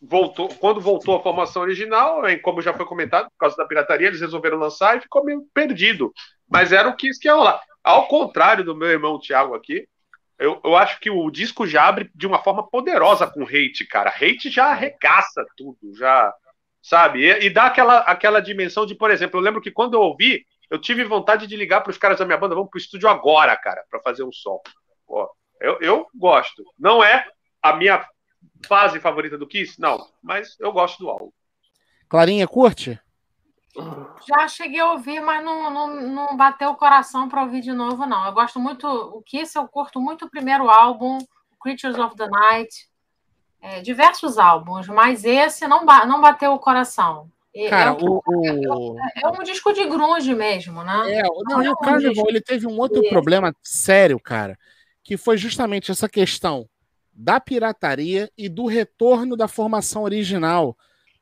voltou, quando voltou a formação original, como já foi comentado, por causa da pirataria, eles resolveram lançar e ficou meio perdido. Mas era o que isso que ia rolar. Ao contrário do meu irmão Thiago aqui, eu, eu acho que o disco já abre de uma forma poderosa com hate, cara. Hate já arregaça tudo, já sabe? E, e, dá aquela, aquela dimensão de, por exemplo, eu lembro que quando eu ouvi, eu tive vontade de ligar para os caras da minha banda, vamos para o estúdio agora, cara, para fazer um som. Pô, eu, eu gosto. Não é a minha fase favorita do Kiss? Não, mas eu gosto do álbum. Clarinha, curte? Já cheguei a ouvir, mas não, não, não bateu o coração para ouvir de novo, não. Eu gosto muito, o Kiss eu curto muito o primeiro álbum, Creatures of the Night, é, diversos álbuns, mas esse não, não bateu o coração. Cara, é, o, o... É, é, um disco de grunge mesmo, né? É, não, e o Carnival ele teve um outro problema sério, cara, que foi justamente essa questão da pirataria e do retorno da formação original,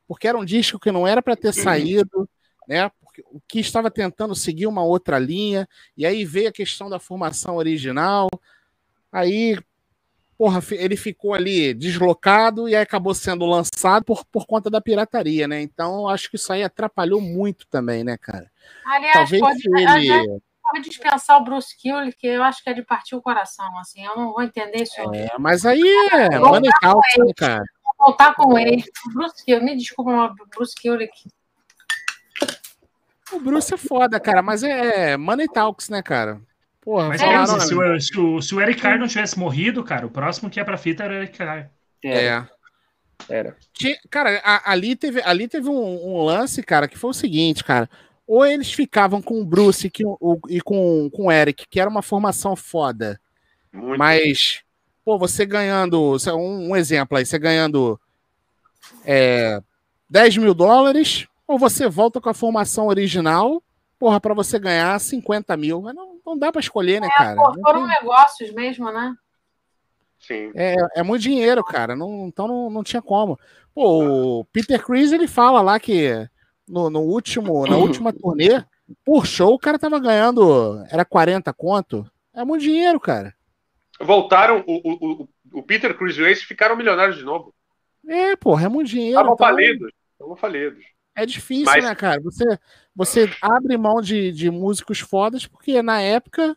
porque era um disco que não era para ter saído, né? Porque o que estava tentando seguir uma outra linha, e aí veio a questão da formação original. Aí porra, ele ficou ali deslocado e aí acabou sendo lançado por, por conta da pirataria, né? Então, acho que isso aí atrapalhou muito também, né, cara? Aliás, Talvez pode, ele... pode dispensar o Bruce Kulick, que eu acho que é de partir o coração, assim, eu não vou entender isso. É, mas aí é money talks, né, cara? Vou voltar com ele. Bruce Kulick, me desculpa, Bruce Kulick. O Bruce é foda, cara, mas é money talks, né, cara? Porra, Mas né? se, o, se, o, se o Eric Carr não tivesse morrido, cara, o próximo que ia pra fita era o Eric Carr. Era, É. era. Tinha- Cara, a- ali teve, ali teve um, um lance, cara, que foi o seguinte, cara. Ou eles ficavam com o Bruce que, o- e com, com o Eric, que era uma formação foda. Muito. Mas, pô, você ganhando. Um, um exemplo aí, você ganhando é, 10 mil dólares, ou você volta com a formação original, porra, pra você ganhar 50 mil. Mas não, não dá pra escolher, né, cara? Pô, foram tem- negócios mesmo, né? Sim. É, é muito dinheiro, cara. Não, então não, não tinha como. Pô, o Peter Chris, ele fala lá que no, no último, na última turnê, por show, o cara tava ganhando. Era 40 conto. É muito dinheiro, cara. Voltaram, o, o, o, o Peter Cruz e o Ace ficaram milionários de novo. É, porra, é muito dinheiro. Estavam então falidos. Estavam falidos. É difícil, Mas- né, cara? Você, você abre mão de, de músicos fodas, porque na época,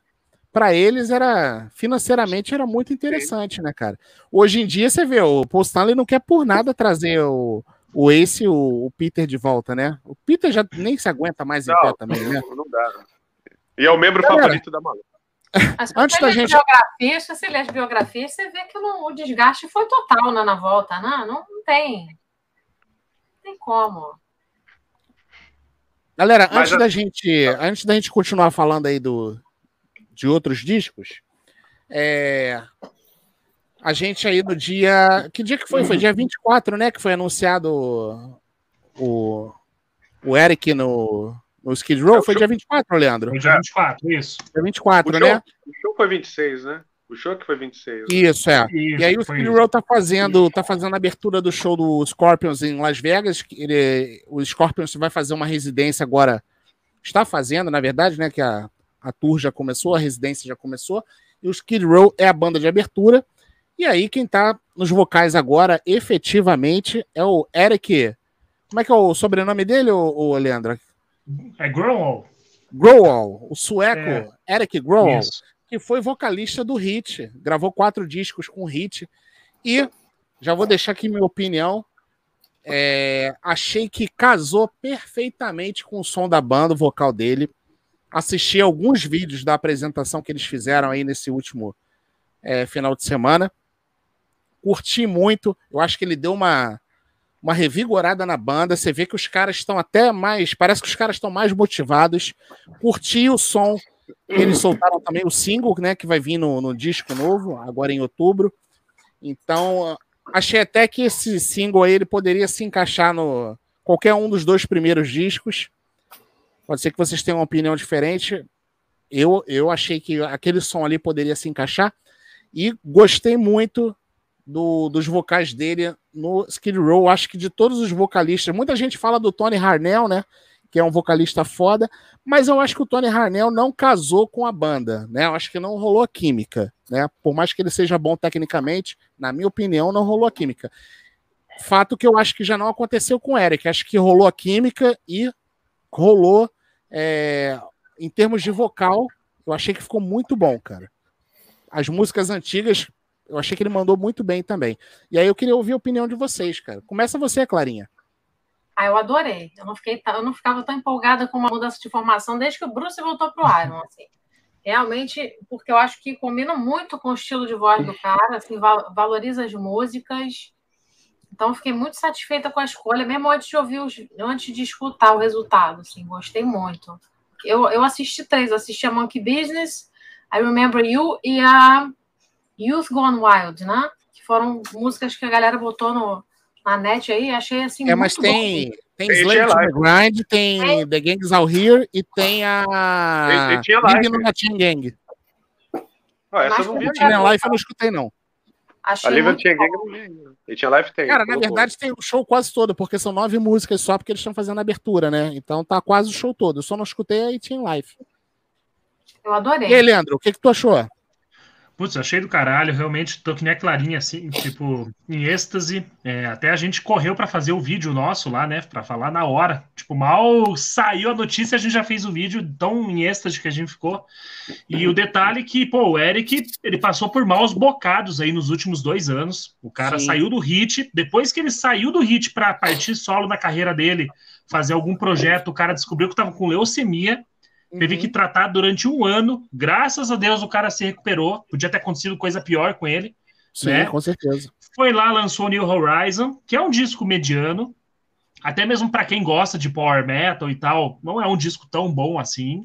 pra eles, era financeiramente era muito interessante, né, cara? Hoje em dia, você vê, o Paul Stanley não quer por nada trazer o, o Ace e o, o Peter de volta, né? O Peter já nem se aguenta mais em Não. pé também, né? Não dá. né? E é o membro Galera. favorito da se Antes você da lê gente- biografias, se você lê as biografias, você vê que não- o desgaste foi total né, na volta, né? Não, não tem. Não tem como. Galera, Mas antes a- da gente, antes da gente continuar falando aí do, de outros discos, é, a gente aí no dia, que dia que foi? Foi dia 24, né, que foi anunciado o, o Eric no, no Skid Row, É, foi dia 24, Leandro? Foi dia 24, isso. Dia O 24, show, né? o show foi 26, né? O show que foi 26. né? Isso, é. Isso, E aí o Skid isso. Row tá fazendo, tá fazendo a abertura do show do Scorpions em Las Vegas. que Ele, o Scorpions vai fazer uma residência agora. Está fazendo, na verdade, né? Que a, a tour já começou, a residência já começou. E o Skid Row é a banda de abertura. E aí, quem tá nos vocais agora, efetivamente, é o Eric. Como é que é o sobrenome dele, ô, ô Leandro? É Growall. Growal, o sueco É. Eric Growal Isso. Que foi vocalista do Hit, gravou quatro discos com Hit e já vou deixar aqui minha opinião. é, achei que casou perfeitamente com o som da banda, o vocal dele. Assisti alguns vídeos da apresentação que eles fizeram aí nesse último é, final de semana. Curti muito. Eu acho que ele deu uma, uma revigorada na banda. Você vê que os caras estão até mais. Parece que os caras estão mais motivados. Curti o som eles soltaram também o single, né, que vai vir no, no disco novo, agora em outubro. Então, achei até que esse single aí ele poderia se encaixar no qualquer um dos dois primeiros discos. Pode ser que vocês tenham uma opinião diferente. Eu, eu achei que aquele som ali poderia se encaixar. E gostei muito do- dos vocais dele no Skid Row. Acho que de todos os vocalistas, muita gente fala do Tony Harnell, né? Que é um vocalista foda, mas eu acho que o Tony Harnell não casou com a banda, né? Eu acho que não rolou a química, né? Por mais que ele seja bom tecnicamente, na minha opinião, não rolou a química. Fato que eu acho que já não aconteceu com o Eric. Acho que rolou a química e rolou é, em termos de vocal. Eu achei que ficou muito bom, cara. As músicas antigas, eu achei que ele mandou muito bem também. E aí eu queria ouvir a opinião de vocês, cara. Começa você, Clarinha. Ah, eu adorei. Eu não, fiquei, eu não ficava tão empolgada com uma mudança de formação desde que o Bruce voltou pro Iron, assim. Realmente, porque eu acho que combina muito com o estilo de voz do cara, assim, val- valoriza as músicas. Então, fiquei muito satisfeita com a escolha, mesmo antes de ouvir os, antes de escutar o resultado, assim, gostei muito. Eu, eu assisti três, assisti a Monkey Business, I Remember You e a Youth Gone Wild, né? Que foram músicas que a galera botou no, na net aí, achei assim É, mas muito bom. tem, tem Tem Slave to the Live. Grind, tem The Gangs Out Here e tem a. Tem- tem Live. A Chain Gang. Ah, essa Mas eu não vi. Life eu não escutei, não. Achei A Live tinha. Gang eu não vi. ainda. E tinha Live tem. Cara, na verdade tem o show quase todo, porque são nove músicas só, porque eles estão fazendo a abertura, né? Então tá quase o show todo. Eu só não escutei a Teen Life. Eu adorei. E aí, Leandro, o que, que tu achou? Putz, achei do caralho, realmente tô que nem a Clarinha, assim, tipo, em êxtase. É, até a gente correu para fazer o vídeo nosso lá, né, para falar na hora. Tipo, mal saiu a notícia, a gente já fez o vídeo, tão em êxtase que a gente ficou. E o detalhe que, pô, o Eric, ele passou por maus bocados aí nos últimos dois anos. O cara Sim. saiu do hit, depois que ele saiu do hit para partir solo na carreira dele, fazer algum projeto, o cara descobriu que tava com leucemia Uhum. Teve que uhum. tratar durante um ano. Graças a Deus o cara se recuperou. Podia ter acontecido coisa pior com ele. Sim, né? com certeza. Foi lá, lançou New Horizon, que é um disco mediano. Até mesmo para quem gosta de power metal e tal, não é um disco tão bom assim.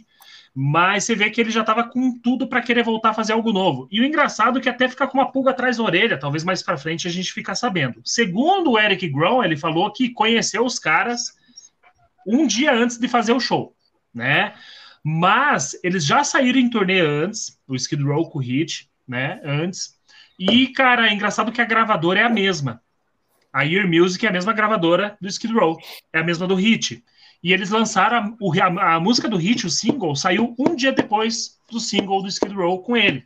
Mas você vê que ele já estava com tudo para querer voltar a fazer algo novo. E o engraçado é que até fica com uma pulga atrás da orelha, talvez mais para frente a gente fica sabendo. Segundo o Eric Grom, ele falou que conheceu os caras um dia antes de fazer o show, né? Mas eles já saíram em turnê antes, o Skid Row com o Hit, né? Antes. E, cara, é engraçado que a gravadora é a mesma. A Ear Music é a mesma gravadora do Skid Row, é a mesma do Hit. E eles lançaram a, a, a, música do Hit, o single, saiu um dia depois do single do Skid Row com ele.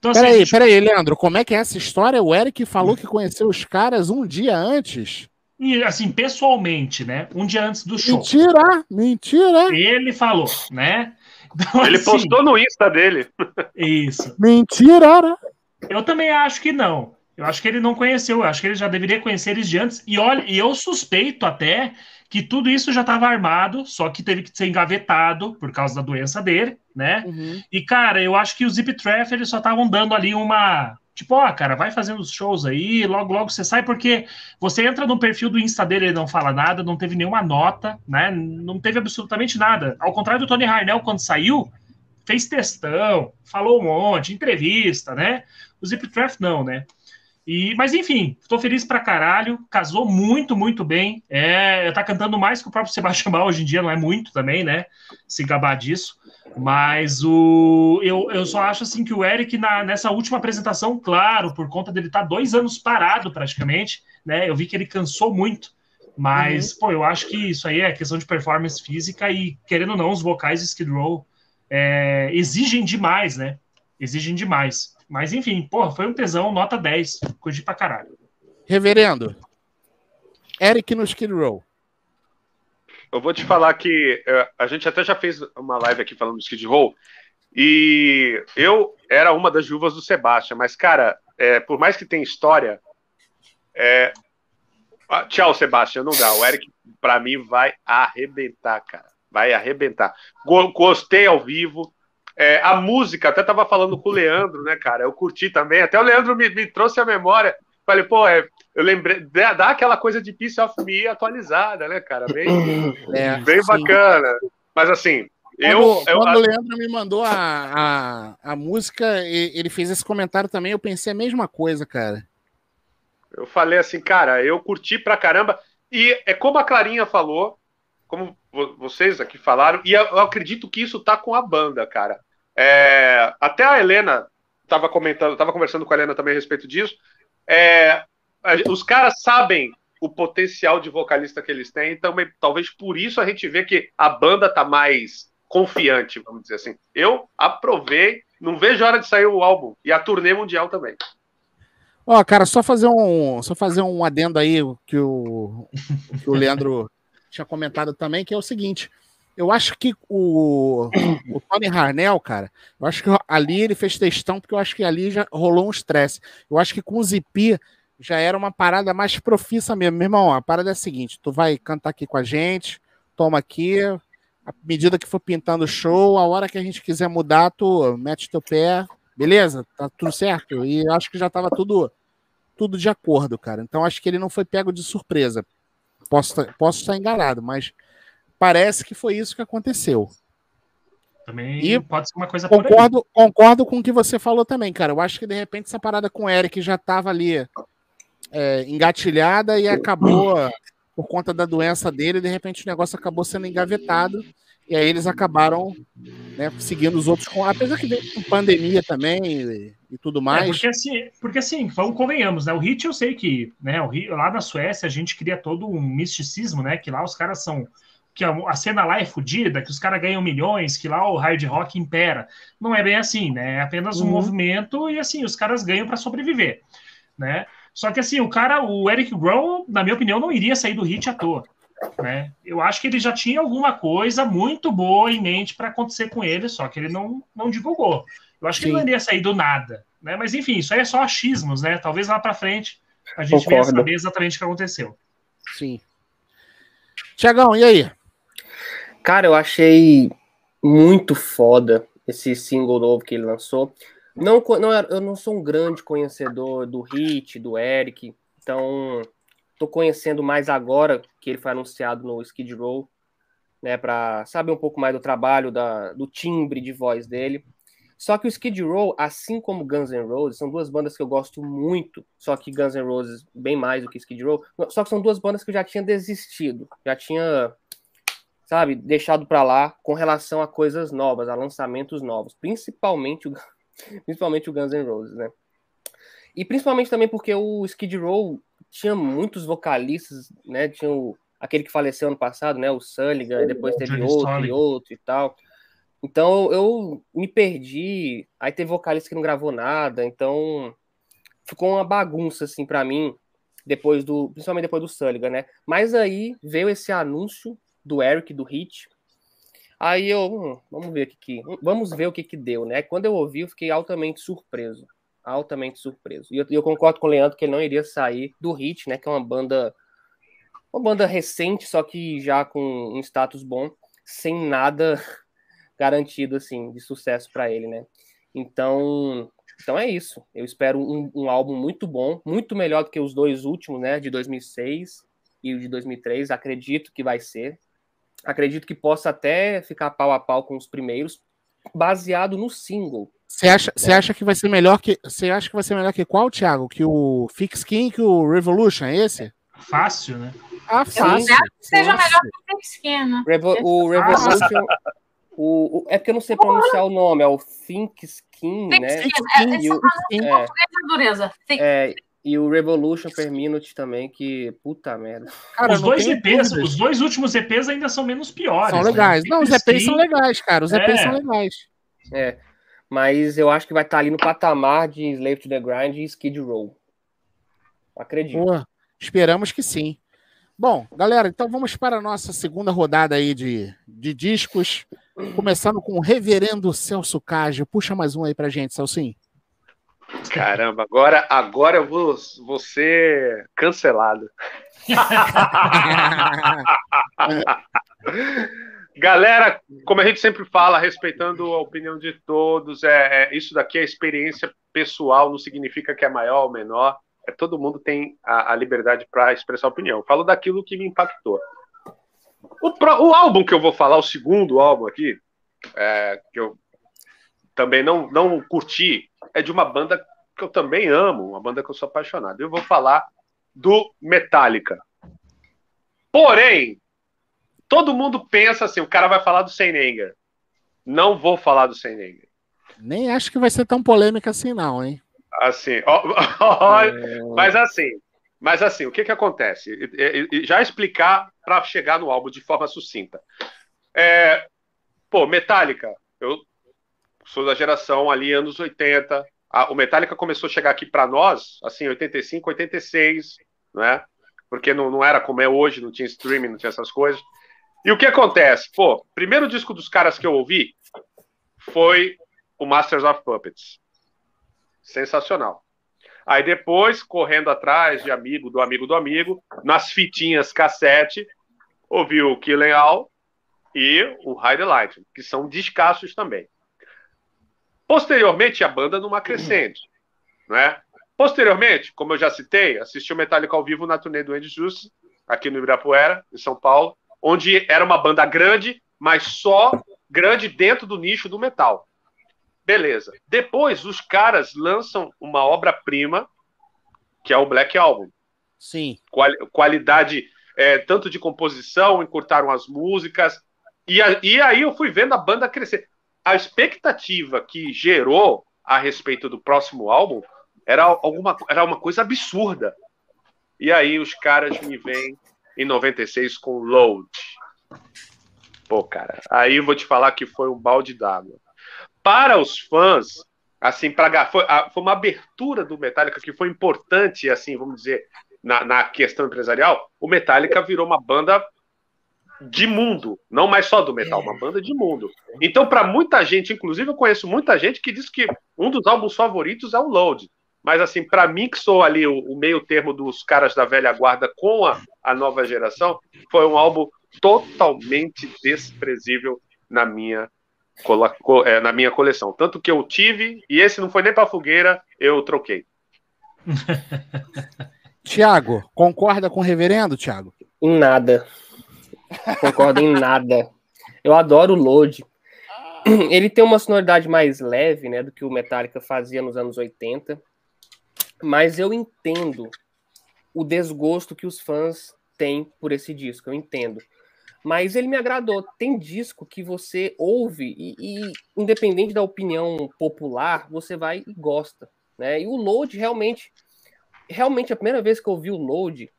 Então, assim, peraí, gente... peraí, Leandro, como é que é essa história? O Eric falou que conheceu os caras um dia antes. E, assim, pessoalmente, né? Um dia antes do show. Mentira! Mentira! Ele falou, né? Então, ele assim, postou no Insta dele. Isso. Mentira! Né? Eu também acho que não. Eu acho que ele não conheceu. Eu acho que ele já deveria conhecer eles de antes. E olha, e eu suspeito até que tudo isso já estava armado, só que teve que ser engavetado por causa da doença dele, né? Uhum. E, cara, eu acho que o Zip Traffic eles só estavam dando ali uma Tipo, ó, cara, vai fazendo os shows aí, logo, logo você sai, porque você entra no perfil do Insta dele, ele não fala nada, não teve nenhuma nota, né? Não teve absolutamente nada. Ao contrário do Tony Harnell, quando saiu, fez textão, falou um monte, entrevista, né? O Zip Draft não, né? E, mas enfim, tô feliz pra caralho, casou muito, muito bem. É, tá cantando mais que o próprio Sebastião Bach hoje em dia, não é muito também, né? Se gabar disso. Mas o eu, eu só acho assim que o Eric, na, nessa última apresentação, claro, por conta dele estar tá dois anos parado praticamente, né? Eu vi que ele cansou muito. Mas, uhum. pô, eu acho que isso aí é questão de performance física e, querendo ou não, os vocais de Skid Row é, exigem demais, né? Exigem demais. Mas, enfim, pô, foi um tesão, nota 10. Curti pra caralho. Reverendo, Eric no Skid Row. Eu vou te falar que uh, a gente até já fez uma live aqui falando do Skid Row, e eu era uma das viúvas do Sebastian, mas, cara, é, por mais que tenha história, é... ah, tchau, Sebastian, não dá. O Eric, para mim, vai arrebentar, cara. Vai arrebentar. Gostei ao vivo. É, a música, até tava falando com o Leandro, né, cara? Eu curti também. Até o Leandro me, me trouxe a memória. Falei, pô, é, eu lembrei, dá aquela coisa de Piece of Me atualizada, né, cara? Bem, [laughs] é, bem bacana. Mas assim, quando, eu, quando o Leandro me mandou a, a, a música, ele fez esse comentário também, eu pensei a mesma coisa, cara. Eu falei assim, cara, eu curti pra caramba. E é como a Clarinha falou, como vocês aqui falaram, e eu acredito que isso tá com a banda, cara. É, até a Helena estava comentando, estava conversando com a Helena também a respeito disso. É, os caras sabem o potencial de vocalista que eles têm, então talvez por isso a gente vê que a banda tá mais confiante, vamos dizer assim. Eu aprovei, não vejo a hora de sair o álbum e a turnê mundial também. Ó, oh, cara, só fazer um, só fazer um adendo aí que o, que o Leandro [laughs] tinha comentado também, que é o seguinte. Eu acho que o, o Tony Harnell, cara, eu acho que ali ele fez textão, porque eu acho que ali já rolou um estresse. Eu acho que com o Zipi já era uma parada mais profissa mesmo. Meu irmão, a parada é a seguinte: tu vai cantar aqui com a gente, toma aqui, à medida que for pintando o show, a hora que a gente quiser mudar, tu mete teu pé, beleza? Tá tudo certo? E acho que já tava tudo, tudo de acordo, cara. Então acho que ele não foi pego de surpresa. Posso, posso estar enganado, mas parece que foi isso que aconteceu. Também e pode ser uma coisa concordo, concordo com o que você falou também, cara. Eu acho que de repente essa parada com o Eric já tava ali é, engatilhada e acabou, [coughs] por conta da doença dele, de repente o negócio acabou sendo engavetado. E aí eles acabaram né, seguindo os outros, com, apesar que veio com pandemia também e, e tudo é, mais. É, porque assim, porque assim, vamos, convenhamos, né? O Hit eu sei que, né, o Hit, lá na Suécia a gente cria todo um misticismo, né? Que lá os caras são que a, a cena lá é fodida, que os caras ganham milhões, que lá o hard rock impera. Não é bem assim, né? É apenas um Uhum. movimento e assim, os caras ganham para sobreviver, né? Só que assim, o cara, o Eric Grohl, na minha opinião, não iria sair do hit à toa. Né? Eu acho que ele já tinha alguma coisa muito boa em mente para acontecer com ele, só que ele não, não divulgou. Eu acho que ele Sim. não iria sair do nada. Né? Mas enfim, isso aí é só achismos, né? Talvez lá para frente a gente venha Concordo. saber exatamente o que aconteceu. Sim. Tiagão, e aí? Cara, eu achei muito foda esse single novo que ele lançou. Não, não, eu não sou um grande conhecedor do Hit, do Eric, então tô conhecendo mais agora que ele foi anunciado no Skid Row, né, para saber um pouco mais do trabalho, da, do timbre de voz dele. Só que o Skid Row, assim como Guns N' Roses, são duas bandas que eu gosto muito, só que Guns N' Roses bem mais do que Skid Row, só que são duas bandas que eu já tinha desistido, já tinha sabe, deixado para lá com relação a coisas novas, a lançamentos novos, principalmente o, principalmente o Guns N' Roses, né? E principalmente também porque o Skid Row tinha muitos vocalistas, né? Tinha o, aquele que faleceu ano passado, né? O Sullivan, e depois teve Johnny outro e Sullivan. outro e tal. Então eu me perdi. Aí teve vocalista que não gravou nada, então ficou uma bagunça assim para mim depois do, principalmente depois do Sullivan, né? Mas aí veio esse anúncio do Eric do Hit. Aí eu, hum, vamos ver o que, que vamos ver o que que deu, né? Quando eu ouvi, eu fiquei altamente surpreso, altamente surpreso. E eu, eu concordo com o Leandro que ele não iria sair do Hit, né? Que é uma banda, uma banda recente, só que já com um status bom, sem nada [laughs] garantido assim de sucesso para ele, né? Então, então é isso. Eu espero um, um álbum muito bom, muito melhor do que os dois últimos, né? De 2006 e o de 2003. Acredito que vai ser. Acredito que possa até ficar pau a pau com os primeiros, baseado no single. Você acha, você acha que vai ser melhor que. Você acha que vai ser melhor que qual, Thiago? Que o Fix Skin, que o Revolution, é esse? Fácil, né? Ah, Eu fácil. espero que seja Nossa. melhor que o Pink Skin, né? Revo- o Revolution. [laughs] o, o- é porque eu não sei pronunciar o nome, é o Think Skin, Think né? Skin, Skin, é, esse o- é é, é, e o Revolution per Minute também, que puta merda. Cara, os dois EPs, dúvidas. os dois últimos EPs ainda são menos piores. São né? legais. Não, os EPs são legais, cara. Os EPs É. são legais. É, mas eu acho que vai estar ali no patamar de Slave to the Grind e Skid Row. Acredito. Pô, esperamos que sim. Bom, galera, então vamos para a nossa segunda rodada aí de, de discos. Começando com o reverendo Celso Cágio. Puxa mais um aí pra gente, Celcinho. Caramba, agora, agora eu vou, vou ser cancelado. [laughs] Galera, como a gente sempre fala, respeitando a opinião de todos, é, é- isso daqui é experiência pessoal, não significa que é maior ou menor. É, todo mundo tem a, a liberdade para expressar opinião. Falo daquilo que me impactou. O, pro- o álbum que eu vou falar, o segundo álbum aqui, é, que eu também não, não curti, é de uma banda que eu também amo, uma banda que eu sou apaixonado. Eu vou falar do Metallica. Porém, todo mundo pensa assim, o cara vai falar do Saint Anger. Não vou falar do Saint Anger. Nem acho que vai ser tão polêmica assim, não, hein? Assim, ó, ó, É, mas assim, mas assim, o que que acontece? Já explicar para chegar no álbum de forma sucinta. É, pô, Metallica, eu sou da geração ali anos 80. A- o Metallica começou a chegar aqui para nós, assim, 85, 86, né? Porque não, não era como é hoje, não tinha streaming, não tinha essas coisas. E o que acontece? Pô, primeiro disco dos caras que eu ouvi foi o Masters of Puppets. Sensacional. Aí depois, correndo atrás de amigo do amigo do amigo, nas fitinhas cassete, ouvi o Killing All e o High Light, que são descassos também. Posteriormente, a banda numa crescente, né? Posteriormente, como eu já citei, assisti o Metallica ao vivo na turnê do Andy Justice, aqui no Ibirapuera, em São Paulo, onde era uma banda grande, mas só grande dentro do nicho do metal. Beleza. Depois, os caras lançam uma obra-prima, que é o Black Album. Sim. Quali- qualidade é, tanto de composição, encurtaram as músicas. E, a- e aí eu fui vendo a banda crescer. A expectativa que gerou a respeito do próximo álbum era, alguma, era uma coisa absurda. E aí os caras me vêm em 96 com Load. Pô, cara, aí eu vou te falar que foi um balde d'água. Para os fãs, assim, para foi, foi uma abertura do Metallica que foi importante, assim, vamos dizer, na, na questão empresarial. O Metallica virou uma banda de mundo, não mais só do metal, uma banda de mundo. Então, para muita gente, inclusive eu conheço muita gente que diz que um dos álbuns favoritos é o Load. Mas, assim, para mim, que sou ali o, o, meio termo dos caras da velha guarda com a, a nova geração, foi um álbum totalmente desprezível na minha, é, na minha coleção. Tanto que eu tive, e esse não foi nem para fogueira, eu troquei. [laughs] Tiago, concorda com o reverendo, Tiago? Em nada. Concordo em nada. Eu adoro o Load. Ele tem uma sonoridade mais leve, né, do que o Metallica fazia nos anos 80. Mas eu entendo o desgosto que os fãs têm por esse disco, eu entendo. Mas ele me agradou. Tem disco que você ouve e, e independente da opinião popular, você vai e gosta, né? E o Load realmente, realmente a primeira vez que eu ouvi o Load,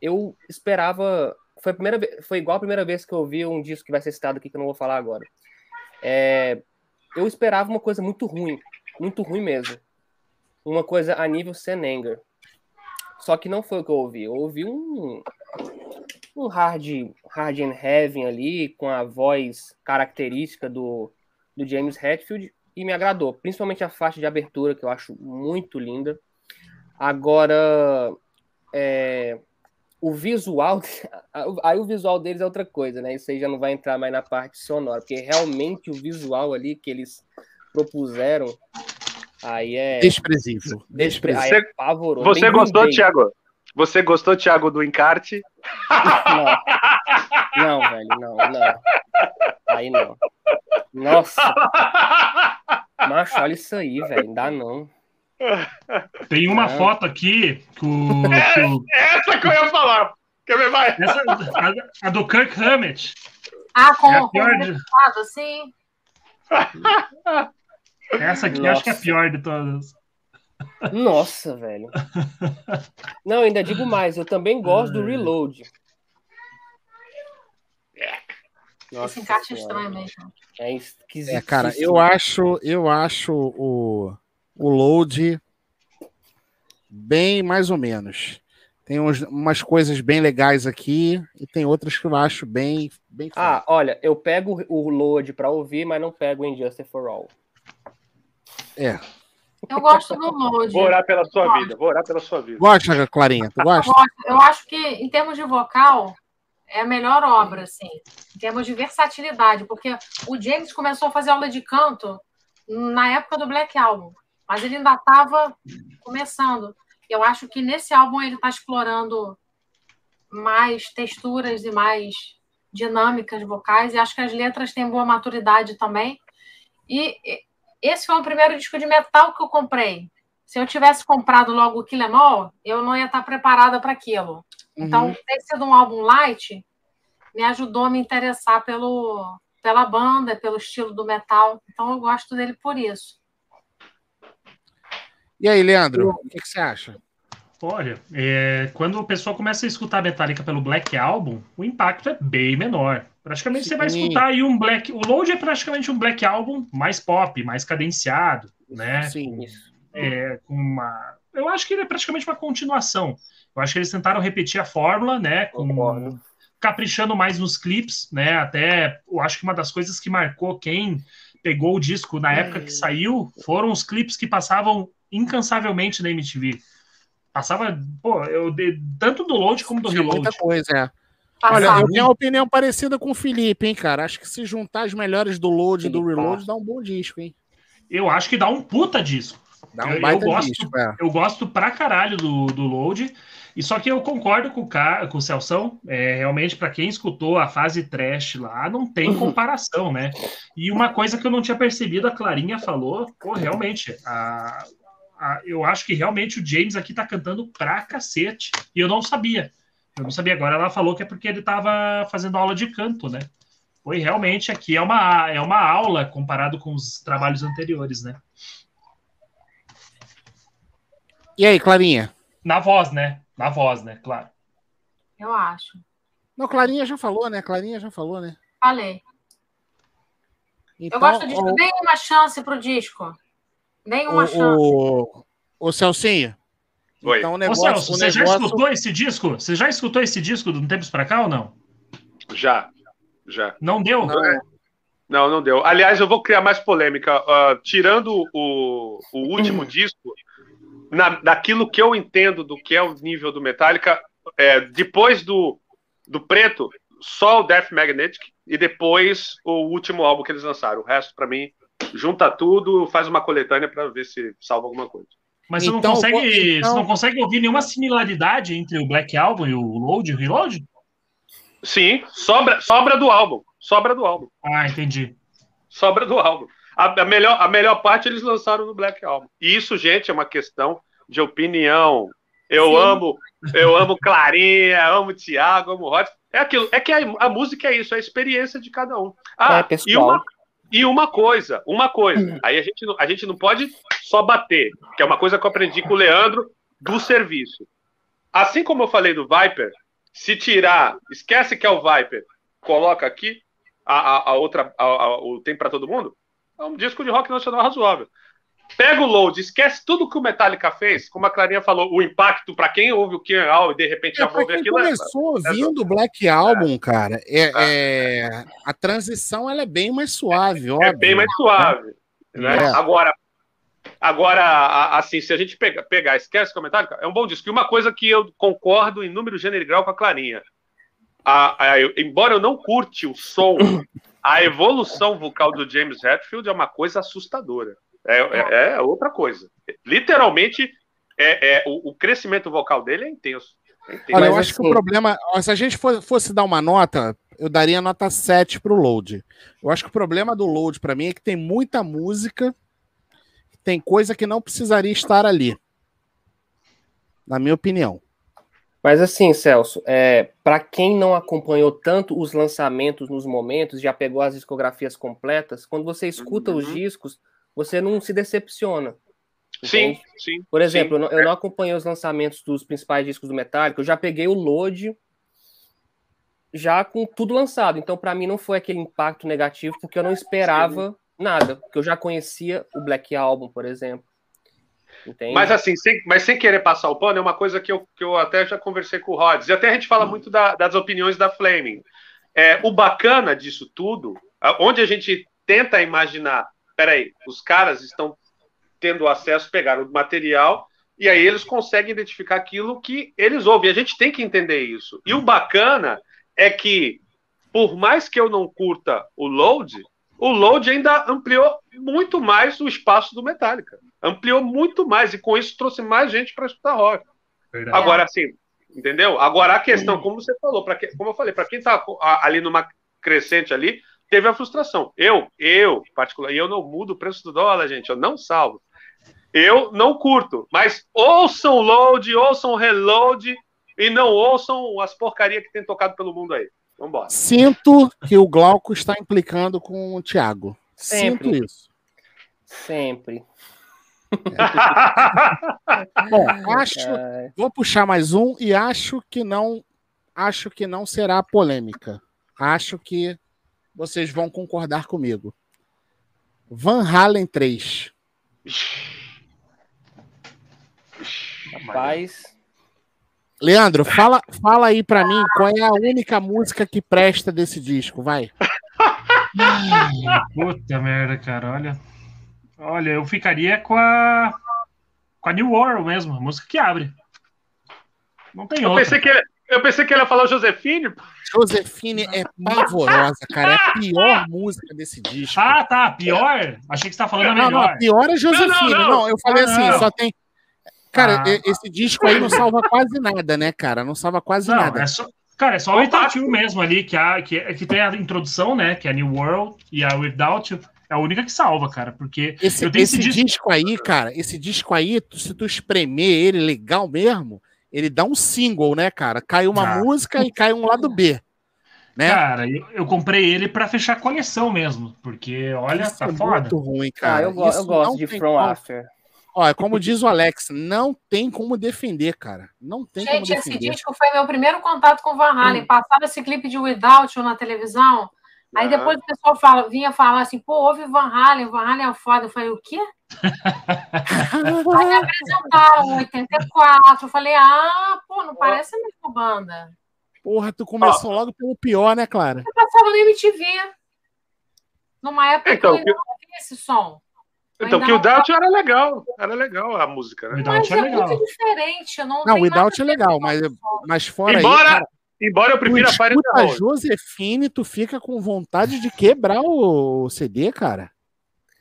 eu esperava, foi a primeira vez, foi igual a primeira vez que eu ouvi um disco que vai ser citado aqui que eu não vou falar agora. É, eu esperava uma coisa muito ruim, muito ruim mesmo uma coisa a nível Senenger. Só que não foi o que eu ouvi. Eu ouvi um, um hard, hard and heavy ali, com a voz característica do, do James Hetfield, e me agradou. Principalmente a faixa de abertura, que eu acho muito linda. Agora, é, o visual. [laughs] Aí o visual deles é outra coisa, né? Isso aí já não vai entrar mais na parte sonora, porque realmente o visual ali que eles propuseram Aí é. Desprezível. Desprezível. Você, é pavoroso. Você gostou, Thiago? Você gostou, Thiago, do encarte? Não. Não, velho, não, não. Aí não. Nossa. Macho, olha isso aí, velho. Não dá não. Tem uma não. foto aqui que o, que o... É, essa que eu ia falar. Quer ver, vai? Essa, a, a do Kirk Hammett. Ah, com, é com o sim. Essa aqui Nossa. acho que é a pior de todas. Nossa, velho. Não, ainda digo mais, eu também gosto do Reload. Nossa, Esse encaixe é estranho mesmo. É esquisito. É, cara, eu acho, eu acho o, o load bem mais ou menos. Tem uns, umas coisas bem legais aqui e tem outras que eu acho bem. bem ah, olha, eu pego o load para ouvir, mas não pego o Injustice for All. É. Eu gosto do Load. Vou orar pela sua vida, vou orar pela sua vida. Gosta, Clarinha? Tu gosta? Eu, eu acho que, em termos de vocal, é a melhor obra, assim, em termos de versatilidade, porque o James começou a fazer aula de canto na época do Black Album, mas ele ainda estava começando. Eu acho que nesse álbum ele está explorando mais texturas e mais dinâmicas vocais, e acho que as letras têm boa maturidade também. E esse foi o primeiro disco de metal que eu comprei. Se eu tivesse comprado logo o Kill Em All, eu não ia estar preparada para aquilo. Então, uhum. ter sido um álbum light me ajudou a me interessar pelo, pela banda, pelo estilo do metal. Então, eu gosto dele por isso. E aí, Leandro, o que, que você acha? Olha, é, quando o pessoal começa a escutar Metallica pelo Black Album, o impacto é bem menor. Praticamente Sim. você vai escutar aí um Black. O Load é praticamente um Black Album mais pop, mais cadenciado, né? Sim. É, com uma. Eu acho que ele é praticamente uma continuação. Eu acho que eles tentaram repetir a fórmula, né? Com... Caprichando mais nos clipes, né? Até eu acho que uma das coisas que marcou quem pegou o disco na época que saiu foram os clipes que passavam incansavelmente na MTV. Passava, pô, eu de, tanto do load como do reload. Muita coisa, é. Olha, eu tenho uma opinião parecida com o Felipe, hein, cara. Acho que se juntar as melhores do load e do reload, dá um bom disco, hein? Eu acho que dá um puta disco. Dá um baita eu, gosto, disco, é. eu gosto pra caralho do, do load. E só que eu concordo com o, com o Celção, é, realmente, para quem escutou a fase trash lá, não tem [laughs] comparação, né? E uma coisa que eu não tinha percebido, a Clarinha falou, pô, realmente, a, eu acho que realmente o James aqui tá cantando pra cacete. E eu não sabia. Eu não sabia. Agora ela falou que é porque ele tava fazendo aula de canto, né? Foi realmente aqui é uma, é uma aula comparado com os trabalhos anteriores, né? E aí, Clarinha? Na voz, né? Na voz, né? Claro. Eu acho. Não, Clarinha já falou, né? Clarinha já falou, né? Falei. Então, Eu gosto do disco. o, Dêem uma chance pro disco. Deem uma chance. o, o, o Celcinho. Oi. Então o Ô, negócio. Celso, o você já escutou esse disco? Você já escutou esse disco de um tempos pra cá ou não? Já, já. Não deu? Não, Não, não deu. Aliás, eu vou criar mais polêmica. Ah, tirando o, o último [clears throat] disco, na, daquilo que eu entendo do que é o nível do Metallica, é, depois do, do preto, só o Death Magnetic e depois o último álbum que eles lançaram. O resto, pra mim, junta tudo, faz uma coletânea pra ver se salva alguma coisa. Mas você, Então, não consegue, então- você não consegue ouvir nenhuma similaridade entre o Black Album e o Load e o Reload? Sim, sobra, sobra do álbum. Sobra do álbum. Ah, entendi. Sobra do álbum. A, a melhor, a melhor parte eles lançaram no Black Album. E isso, gente, é uma questão de opinião. Eu Sim. amo, eu amo Clarinha, amo Thiago, amo Rod. É aquilo, é que a, a música é isso, é a experiência de cada um. Ah, É, e pessoal. uma, e uma coisa, uma coisa. Aí a gente, não- a gente não pode só bater, que é uma coisa que eu aprendi com o Leandro do serviço. Assim como eu falei do Viper, se tirar, esquece que é o Viper, coloca aqui a, a, a outra, a- a- o Tem para Todo Mundo, é um disco de rock nacional razoável. Pega o load, esquece tudo que o Metallica fez, como a Clarinha falou, o impacto para quem ouve o Kian All e de repente já É, ouve aquilo. é- começou ouvindo o Black Album, cara, é, é- a transição ela é bem mais suave, óbvio. É bem mais suave. Né? É. Agora, agora, assim, se a gente pegar, pegar esquece o Metallica, é um bom disco. E uma coisa que eu concordo em número gênero e grau com a Clarinha. A- a- eu- embora eu não curte o som, a evolução vocal do James Hetfield é uma coisa assustadora. É, é- é outra coisa. Literalmente, é, é- o, o crescimento vocal dele é intenso. É intenso. Olha, eu acho que assim- o problema, ó, se a gente fosse dar uma nota, eu daria nota 7 pro Load. Eu acho que o problema do Load pra mim é que tem muita música, tem coisa que não precisaria estar ali. Na minha opinião. Mas assim, Celso, é, para quem não acompanhou tanto os lançamentos nos momentos, já pegou as discografias completas, quando você escuta os Uhum. discos, você não se decepciona. Sim, entende? sim. Por exemplo, sim. eu não, eu não acompanhei os lançamentos dos principais discos do Metallica, eu já peguei o Load já com tudo lançado. Então, para mim, não foi aquele impacto negativo, porque eu não esperava nada, porque eu já conhecia o Black Album, por exemplo. Entende? Mas assim, sem, mas sem querer passar o pano, é uma coisa que eu, que eu até já conversei com o Rods, e até a gente fala muito da- das opiniões da Flaming. É, o bacana disso tudo, onde a gente tenta imaginar, peraí, os caras estão tendo acesso, pegaram o material, e aí eles conseguem identificar aquilo que eles ouvem. A gente tem que entender isso. E o bacana é que, por mais que eu não curta o load, o load ainda ampliou muito mais o espaço do Metallica. Ampliou muito mais, e com isso trouxe mais gente para escutar rock. Verdade. Agora, assim, entendeu? Agora a questão, como você falou, que, como eu falei, para quem tá a- ali numa crescente ali, teve a frustração. Eu, eu, particular, e eu não mudo o preço do dólar, gente, eu não salvo. Eu não curto, mas ouçam o load, ouçam o reload e não ouçam as porcarias que tem tocado pelo mundo aí. Vambora. Sinto que o Glauco está implicando com o Thiago. Sinto Sempre. isso. Sempre. [laughs] Bom, acho, É, vou puxar mais um e acho que não, acho que não será polêmica. Acho que vocês vão concordar comigo. Van Halen 3. rapaz, Leandro, fala, fala aí pra mim qual é a única música que presta desse disco, vai. [laughs] Puta merda, cara, olha. Olha, eu ficaria com a. Com a New World mesmo, a música que abre. Não tem Eu outra. pensei, que ele, eu pensei que ele ia falar o Josefine. Josefine é pavorosa, cara. É a pior música desse disco. Ah, tá. Pior? Achei que você tá falando a não, não, melhor. a pior é Josefine. Não, Não, não, não. eu falei Ah, assim, não. só tem. Cara, Ah. esse disco aí não salva quase nada, né, cara? Não salva quase Não, nada. é só. Cara, é só o You mesmo ali, que, a, que, que tem a introdução, né? Que é a New World e a Without You. É a única que salva, cara. Porque Esse, eu tenho esse esse disco. disco aí, cara, esse disco aí, se tu espremer ele legal mesmo, ele dá um single, né, cara? Cai uma Ah. música e cai um lado B. Né? Cara, eu, eu comprei ele pra fechar coleção mesmo. Porque, olha, Isso tá é foda. muito ruim, ah, cara. eu, go- Isso eu gosto não de From como. After. Ó, como diz o Alex, não tem como defender, cara. Não tem Gente, como esse defender. disco foi meu primeiro contato com o Van Halen. Passava esse clipe de Without You na televisão. Aí depois o pessoal fala, vinha falar assim, pô, ouve Van Halen, Van Halen é foda. Eu falei, o quê? [laughs] Aí me apresentaram, 84. Eu falei, ah, pô, não parece a mesma banda. Porra, tu começou logo pelo pior, né, Clara? Eu passava no MTV. Numa época Então, que eu não ouvia esse som. Então, o Doubt era legal. Era legal a música, né? Without Mas é é legal. muito diferente. Não, Não, Without é legal, mas, mas fora Embora, aí, cara, embora eu tu prefira Fire in the escuta a Hole. Josefine, tu fica com vontade de quebrar o CD, cara.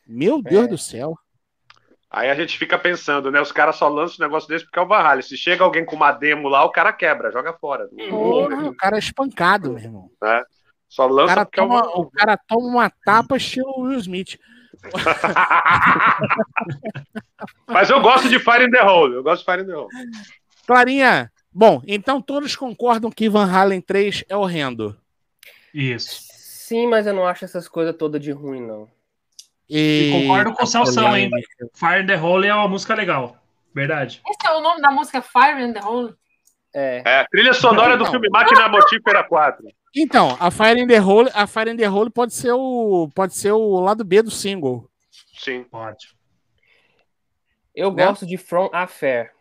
Meu Deus É. do céu. Aí a gente fica pensando, né? Os caras só lançam um negócio desse porque é o Van Halen. Se chega alguém com uma demo lá, o cara quebra, joga fora. Ouve, Porra, o cara é espancado, meu irmão. Só O lança cara, porque é o toma, Van o cara toma uma tapa estilo Will Smith. [laughs] Mas eu gosto de Fire in the Hole. Eu gosto de Fire in the Hole. Clarinha, bom, então todos concordam que Van Halen 3 é horrendo. Isso. Sim, mas eu não acho essas coisas todas de ruim, não. E, E concordo com o Celção, hein? Fire in the Hole é uma música legal. Verdade. Esse é o nome da música Fire in the Hole? É. É, trilha sonora do Não. filme Máquina Mortífera 4. Então, a Fire in the Hole, a Fire in the Hole pode ser o pode ser o lado B do single. Sim. Pode. Eu Né? gosto de From Affair.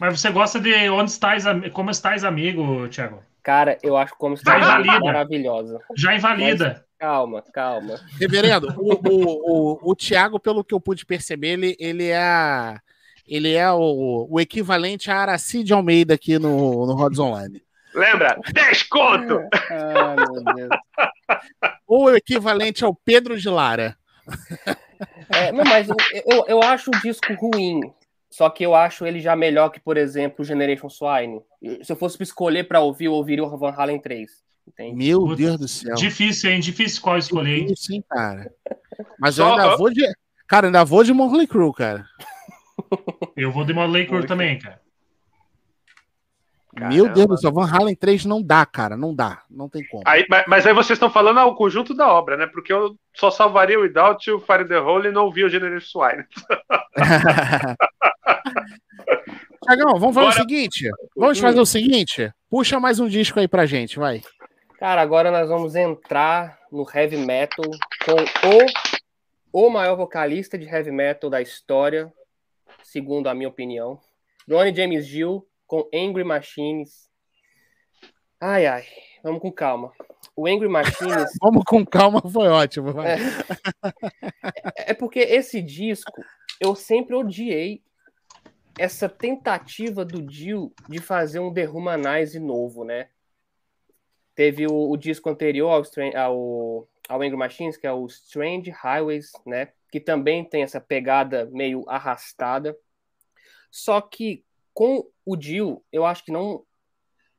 Mas você gosta de Onde Estás, Como Estás Amigo, Thiago? Cara, eu acho como está maravilhosa. Já invalida. Calma, calma. Reverendo, o, o, o, o Thiago, pelo que eu pude perceber, ele, ele é ele é o, o equivalente a Araci de Almeida aqui no, no Rods Online. Lembra? 10 conto! Ah, meu Deus. Ou o equivalente ao Pedro de Lara. É, não, mas eu, eu, eu acho o disco ruim. Só que eu acho ele já melhor que, por exemplo, o Generation Swine. Se eu fosse escolher pra ouvir, eu ouviria o Van Halen 3. Entende? Meu Putz, Deus do céu. Difícil, hein? Difícil qual escolher, hein, cara. Mas Só- eu ainda vou de. Cara, ainda vou de Motley Crue, cara. [laughs] Eu vou de Motley Crue também, cara. Meu Caramba. Deus do céu, Van Halen 3 não dá, cara. Não dá. Não tem como. Aí, mas, mas aí vocês estão falando ao conjunto da obra, né? Porque eu só salvaria o Without You, Fire the Hole e não vi o Generation Swine. [laughs] [laughs] Tiagão, vamos fazer Bora. o seguinte. Vamos fazer o seguinte. Puxa mais um disco aí pra gente, vai. Cara, agora nós vamos entrar no heavy metal com o, o maior vocalista de heavy metal da história, segundo a minha opinião. Ronnie James Dio com Angry Machines. Ai, ai, vamos com calma. O Angry Machines [laughs] Vamos com calma, foi ótimo. Vai. É. é porque esse disco eu sempre odiei essa tentativa do Dio de fazer um The Humanize novo, né? Teve o, o disco anterior ao, ao, ao Angry Machines, que é o Strange Highways, né? Que também tem essa pegada meio arrastada. Só que com o Dio, eu acho que não.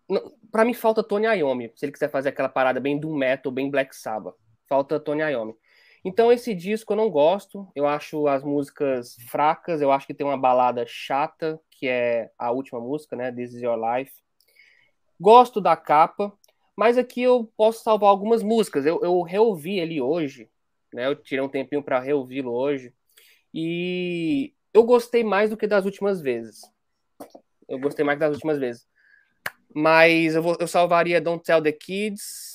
não para mim, falta Tony Iommi, se ele quiser fazer aquela parada bem do metal, bem Black Sabbath. Falta Tony Iommi. Então, esse disco eu não gosto. Eu acho as músicas fracas. Eu acho que tem uma balada chata, que é a última música, né? This is Your Life. Gosto da capa, mas aqui eu posso salvar algumas músicas. Eu, eu reouvi ele hoje, né? Eu tirei um tempinho para reouvi-lo hoje. E eu gostei mais do que das últimas vezes. Eu gostei mais das últimas vezes. Mas eu, vou, eu salvaria Don't Tell the Kids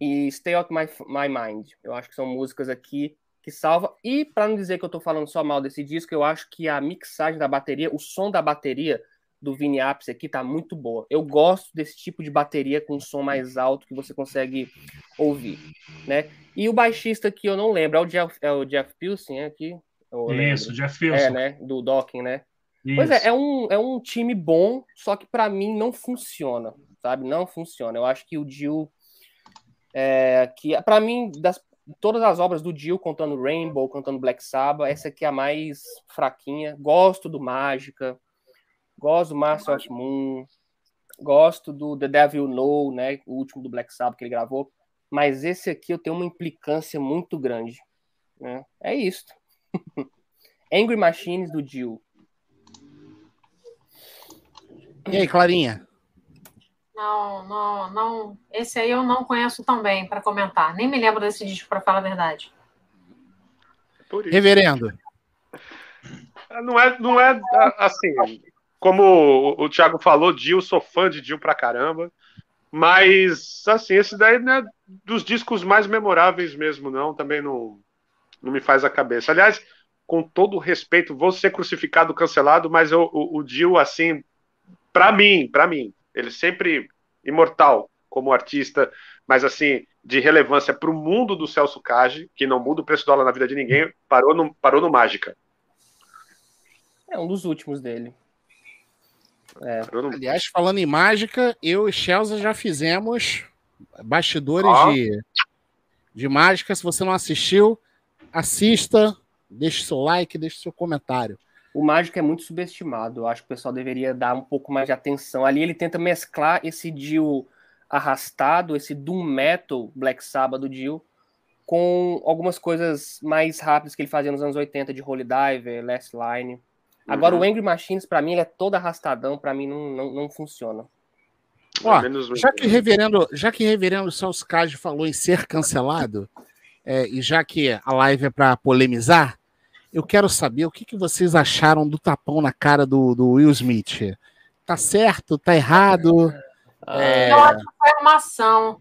e Stay Out My, My Mind. Eu acho que são músicas aqui que salva. E para não dizer que eu tô falando só mal desse disco, eu acho que a mixagem da bateria, o som da bateria do Vini Appice aqui tá muito boa. Eu gosto desse tipo de bateria com um som mais alto que você consegue ouvir, né? E o baixista que eu não lembro, é o Jeff, é o Jeff Pilsen aqui? Eu Isso. Jeff Wilson. É, né? Do Docking, né? Isso. Pois é, é um, é um time bom, só que pra mim não funciona, sabe? Não funciona. Eu acho que o Dio, é, que para mim das todas as obras do Dio, contando Rainbow, contando Black Sabbath, essa aqui é a mais fraquinha. Gosto do Mágica, gosto do Master of Moon, gosto do The Devil Know, né? O último do Black Sabbath que ele gravou. Mas esse aqui eu tenho uma implicância muito grande. Né? É isso. [laughs] Angry Machines do Dio. E aí, Clarinha? Não, não, não. Esse aí eu não conheço tão bem para comentar. Nem me lembro desse disco, para falar a verdade. Por isso. Reverendo. não é, não é assim. Como o Thiago falou, Dio, sou fã de Dio pra caramba. Mas, assim, esse daí não é dos discos mais memoráveis mesmo, não. Também não, não me faz a cabeça. Aliás, com todo respeito, vou ser crucificado, cancelado, mas eu, o, o Dio, assim, para mim, para mim, ele sempre imortal como artista, mas assim, de relevância para o mundo do Celso Cage, que não muda o preço do dólar na vida de ninguém, parou no, parou no Mágica. É um dos últimos dele. É. Aliás, falando em mágica, eu e Chelsea já fizemos bastidores oh. de, de mágica. Se você não assistiu, assista, deixe seu like, deixe seu comentário. O mágico é muito subestimado. Eu acho que o pessoal deveria dar um pouco mais de atenção. Ali ele tenta mesclar esse Dio arrastado, esse Doom Metal Black Sabbath do Dio, com algumas coisas mais rápidas que ele fazia nos anos 80 de Holy Diver, Last Line. Agora, uhum. o Angry Machines, para mim, ele é todo arrastadão, para mim não, não, não funciona. Ó, já que reverendo, já que reverendo Celso Cage falou em ser cancelado, é, e já que a live é para polemizar, eu quero saber o que, que vocês acharam do tapão na cara do, do Will Smith. Tá certo? Tá errado? É... Eu acho que foi armação.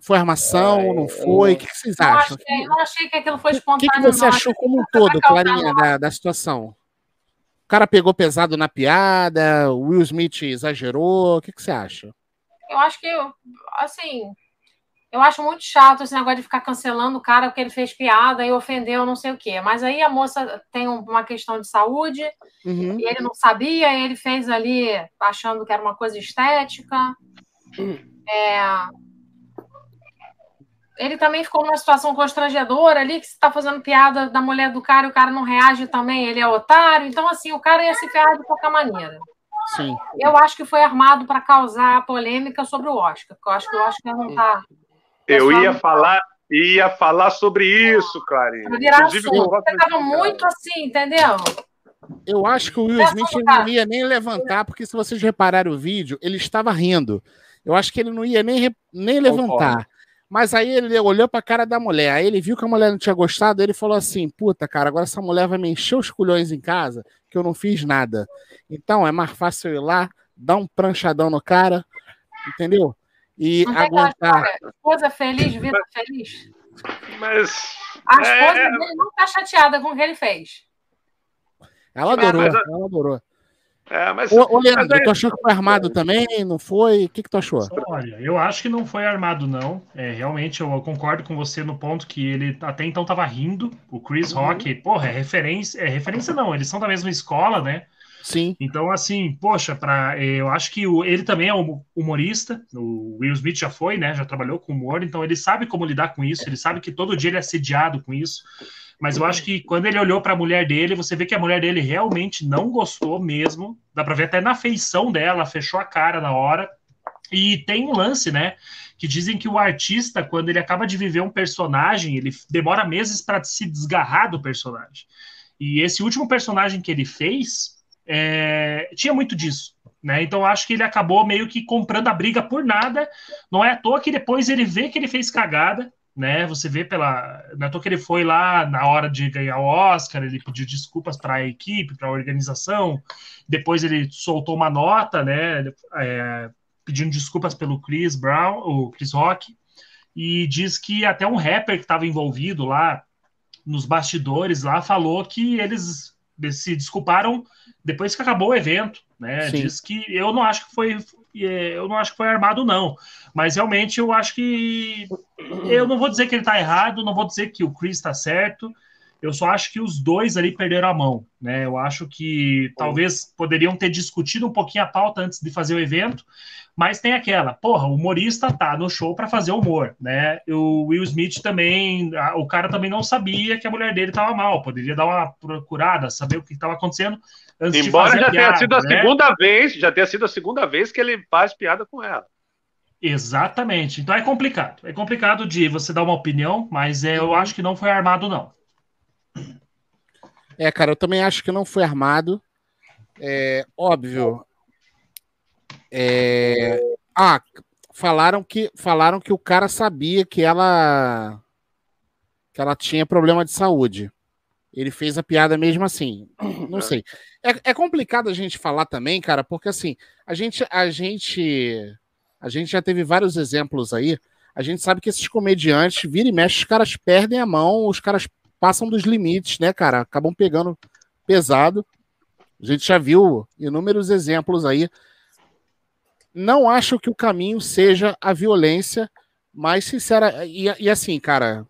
Foi armação? É, não foi? O que, que vocês acham? Eu não achei que aquilo foi espontâneo. O que, que você achou como um todo, Clarinha, da, da situação? O cara pegou pesado na piada, o Will Smith exagerou. O que, que você acha? Eu acho que, assim, eu acho muito chato esse negócio de ficar cancelando o cara porque ele fez piada e ofendeu não sei o quê. Mas aí a moça tem uma questão de saúde uhum. e ele não sabia, e ele fez ali achando que era uma coisa estética. Uhum. É, ele também ficou numa situação constrangedora ali, que você está fazendo piada da mulher do cara e o cara não reage também, ele é otário. Então, assim, o cara ia se ferrar de qualquer maneira. Sim. Eu acho que foi armado para causar polêmica sobre o Oscar, porque eu acho que o Oscar não está. Eu ia falar, ia falar sobre isso, Clarinha. Inclusive, você estava muito assim, entendeu? Eu acho que o Will Smith não ia nem levantar, porque se vocês repararem o vídeo, ele estava rindo. Eu acho que ele não ia nem, nem levantar. Mas aí ele olhou pra cara da mulher, aí ele viu que a mulher não tinha gostado, ele falou assim: puta, cara, agora essa mulher vai me encher os culhões em casa, que eu não fiz nada. Então é mais fácil eu ir lá, dar um pranchadão no cara, entendeu? E não aguentar. Esposa feliz, vida feliz. Mas. A esposa é... dele não tá chateada com o que ele fez. Ela adorou, é, mas... ela adorou. É, mas, ô, ô Leandro, mas aí... tu achou que foi armado também? Não foi? O que, que tu achou? Olha, eu acho que não foi armado, não. É, realmente, eu concordo com você no ponto que ele até então tava rindo. O Chris uhum. Rock, porra, é referência. É referência, não. Eles são da mesma escola, né? Sim. Então, assim, poxa, pra, eu acho que o, ele também é humorista. O Will Smith já foi, né? Já trabalhou com humor, então ele sabe como lidar com isso. Ele sabe que todo dia ele é assediado com isso. Mas eu acho que quando ele olhou para a mulher dele, você vê que a mulher dele realmente não gostou mesmo. Dá para ver até na feição dela, fechou a cara na hora. E tem um lance, né? Que dizem que o artista, quando ele acaba de viver um personagem, ele demora meses para se desgarrar do personagem. E esse último personagem que ele fez é, tinha muito disso. Né? Então acho que ele acabou meio que comprando a briga por nada. Não é à toa que depois ele vê que ele fez cagada, né? Você vê pela. Não é que ele foi lá na hora de ganhar o Oscar, ele pediu desculpas para a equipe, para a organização. Depois ele soltou uma nota, né? É, pedindo desculpas pelo Chris Brown, o Chris Rock, e diz que até um rapper que estava envolvido lá nos bastidores lá falou que eles se desculparam depois que acabou o evento, né? Sim. Diz que eu não acho que foi eu não acho que foi armado, não. Mas realmente eu acho que. Eu não vou dizer que ele está errado, não vou dizer que o Chris está certo. Eu só acho que os dois ali perderam a mão, né? Eu acho que talvez poderiam ter discutido um pouquinho a pauta antes de fazer o evento, mas tem aquela, porra, o humorista tá no show para fazer humor, né? O Will Smith também, o cara também não sabia que a mulher dele tava mal, poderia dar uma procurada, saber o que estava acontecendo antes Embora já piada, tenha sido a né? segunda vez, já tenha sido a segunda vez que ele faz piada com ela. Exatamente. Então é complicado. É complicado de você dar uma opinião, mas é, eu acho que não foi armado, não. É, cara, eu também acho que não foi armado. É óbvio. É... Ah, falaram que falaram que o cara sabia que ela que ela tinha problema de saúde. ele fez a piada mesmo assim. [clears throat] Não sei. É, é, complicado a gente falar também, cara, porque assim, a gente, a gente, a gente já teve vários exemplos aí. A gente sabe que esses comediantes, vira e mexe, os caras perdem a mão, os caras passam dos limites, né, cara? Acabam pegando pesado. A gente já viu inúmeros exemplos aí. Não acho que o caminho seja a violência, mas sincera. E, e assim, cara,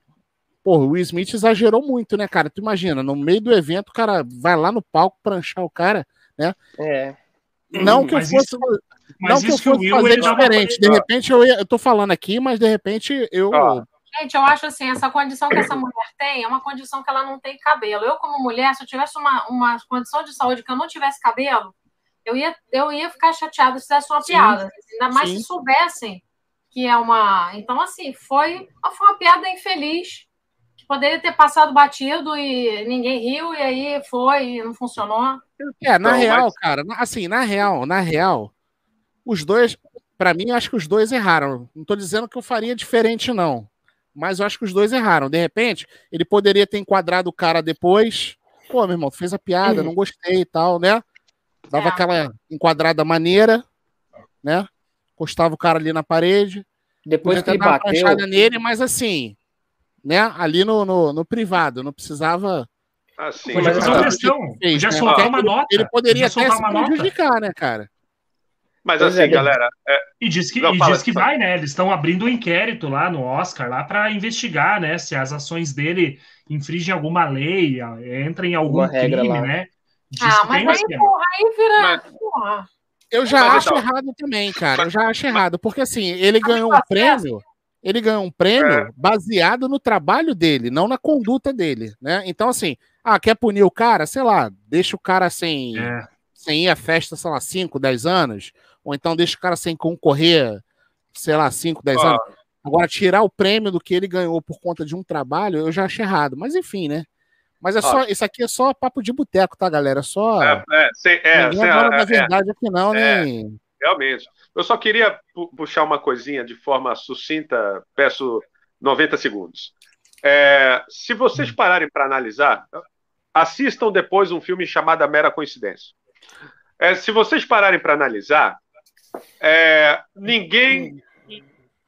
Porra, o Will Smith exagerou muito, né, cara? Tu imagina, no meio do evento, o cara vai lá no palco pranchar o cara, né? É. Não que eu fosse. Isso, não que eu fosse fazer diferente. De repente, eu, ia, eu tô falando aqui, mas de repente eu. Gente, eu acho assim, essa condição que essa mulher tem é uma condição que ela não tem cabelo. Eu, como mulher, se eu tivesse uma, uma condição de saúde que eu não tivesse cabelo, eu ia, eu ia ficar chateada se fizesse uma Sim. piada. Ainda mais Sim. se soubessem que é uma. Então, assim, foi, foi uma piada infeliz poderia ter passado batido e ninguém riu, e aí foi e não funcionou. É, na então, real, mas... cara, assim, na real, na real, os dois, para mim, eu acho que os dois erraram. Não tô dizendo que eu faria diferente, não. Mas eu acho que os dois erraram. De repente, ele poderia ter enquadrado o cara depois. Pô, meu irmão, fez a piada, não gostei e tal, né? Dava é. aquela enquadrada maneira, né? Encostava o cara ali na parede. Depois que ele bateu. nele, mas assim, né? Ali no, no, no privado, não precisava. Ah, sim. Podia fazer uma questão, podia né? soltar uma nota. Ele poderia até se prejudicar, nota. né, cara? Mas assim, é, galera. É... E diz que, não, e diz que vai, né? Eles estão abrindo um inquérito lá no Oscar lá para investigar, né? Se as ações dele infringem alguma lei, entra em algum crime, lá. né? Diz ah, mas aí, porra, aí vira. Mas... Eu já mas, acho então... errado também, cara. Eu já acho errado. Porque assim, ele ganhou um prêmio ele ganhou um prêmio é. baseado no trabalho dele, não na conduta dele, né? Então, assim, ah, quer punir o cara? Sei lá, deixa o cara sem, é. sem ir à festa, sei lá, 5, 10 anos, ou então deixa o cara sem concorrer, sei lá, 5, 10 ah. anos. Agora, tirar o prêmio do que ele ganhou por conta de um trabalho, eu já achei errado. Mas enfim, né? Mas é só, isso aqui é só papo de boteco, tá, galera? Só. É, é, sem, é, Ninguém é, da verdade aqui, não, é, nem. Realmente. Eu só queria puxar uma coisinha de forma sucinta, peço 90 segundos. É, se vocês pararem para analisar, assistam depois um filme chamado Mera Coincidência. É, se vocês pararem para analisar, é, ninguém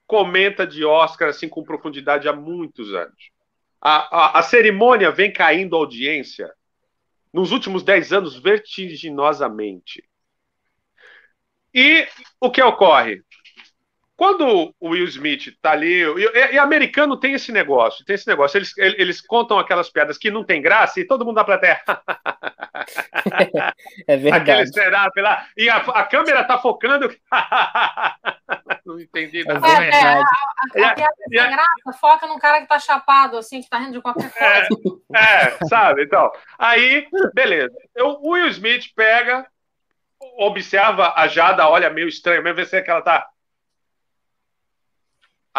comenta de Oscar assim com profundidade há muitos anos. A, a, a cerimônia vem caindo a audiência nos últimos 10 anos vertiginosamente. E o que ocorre? Quando o Will Smith tá ali, e, e, americano tem esse negócio, tem esse negócio, eles, eles contam aquelas piadas que não tem graça e todo mundo dá plateia. é [laughs] verdade. Aquele setup lá, e a, a câmera tá focando. [laughs] não entendi nada. É, é, a, a, a piada sem graça foca num cara que tá chapado, assim, que tá rindo de qualquer é, coisa. É, é sabe? Então, aí, beleza. O Will Smith pega, observa a Jada, olha meio estranho, mesmo ver se é que ela tá.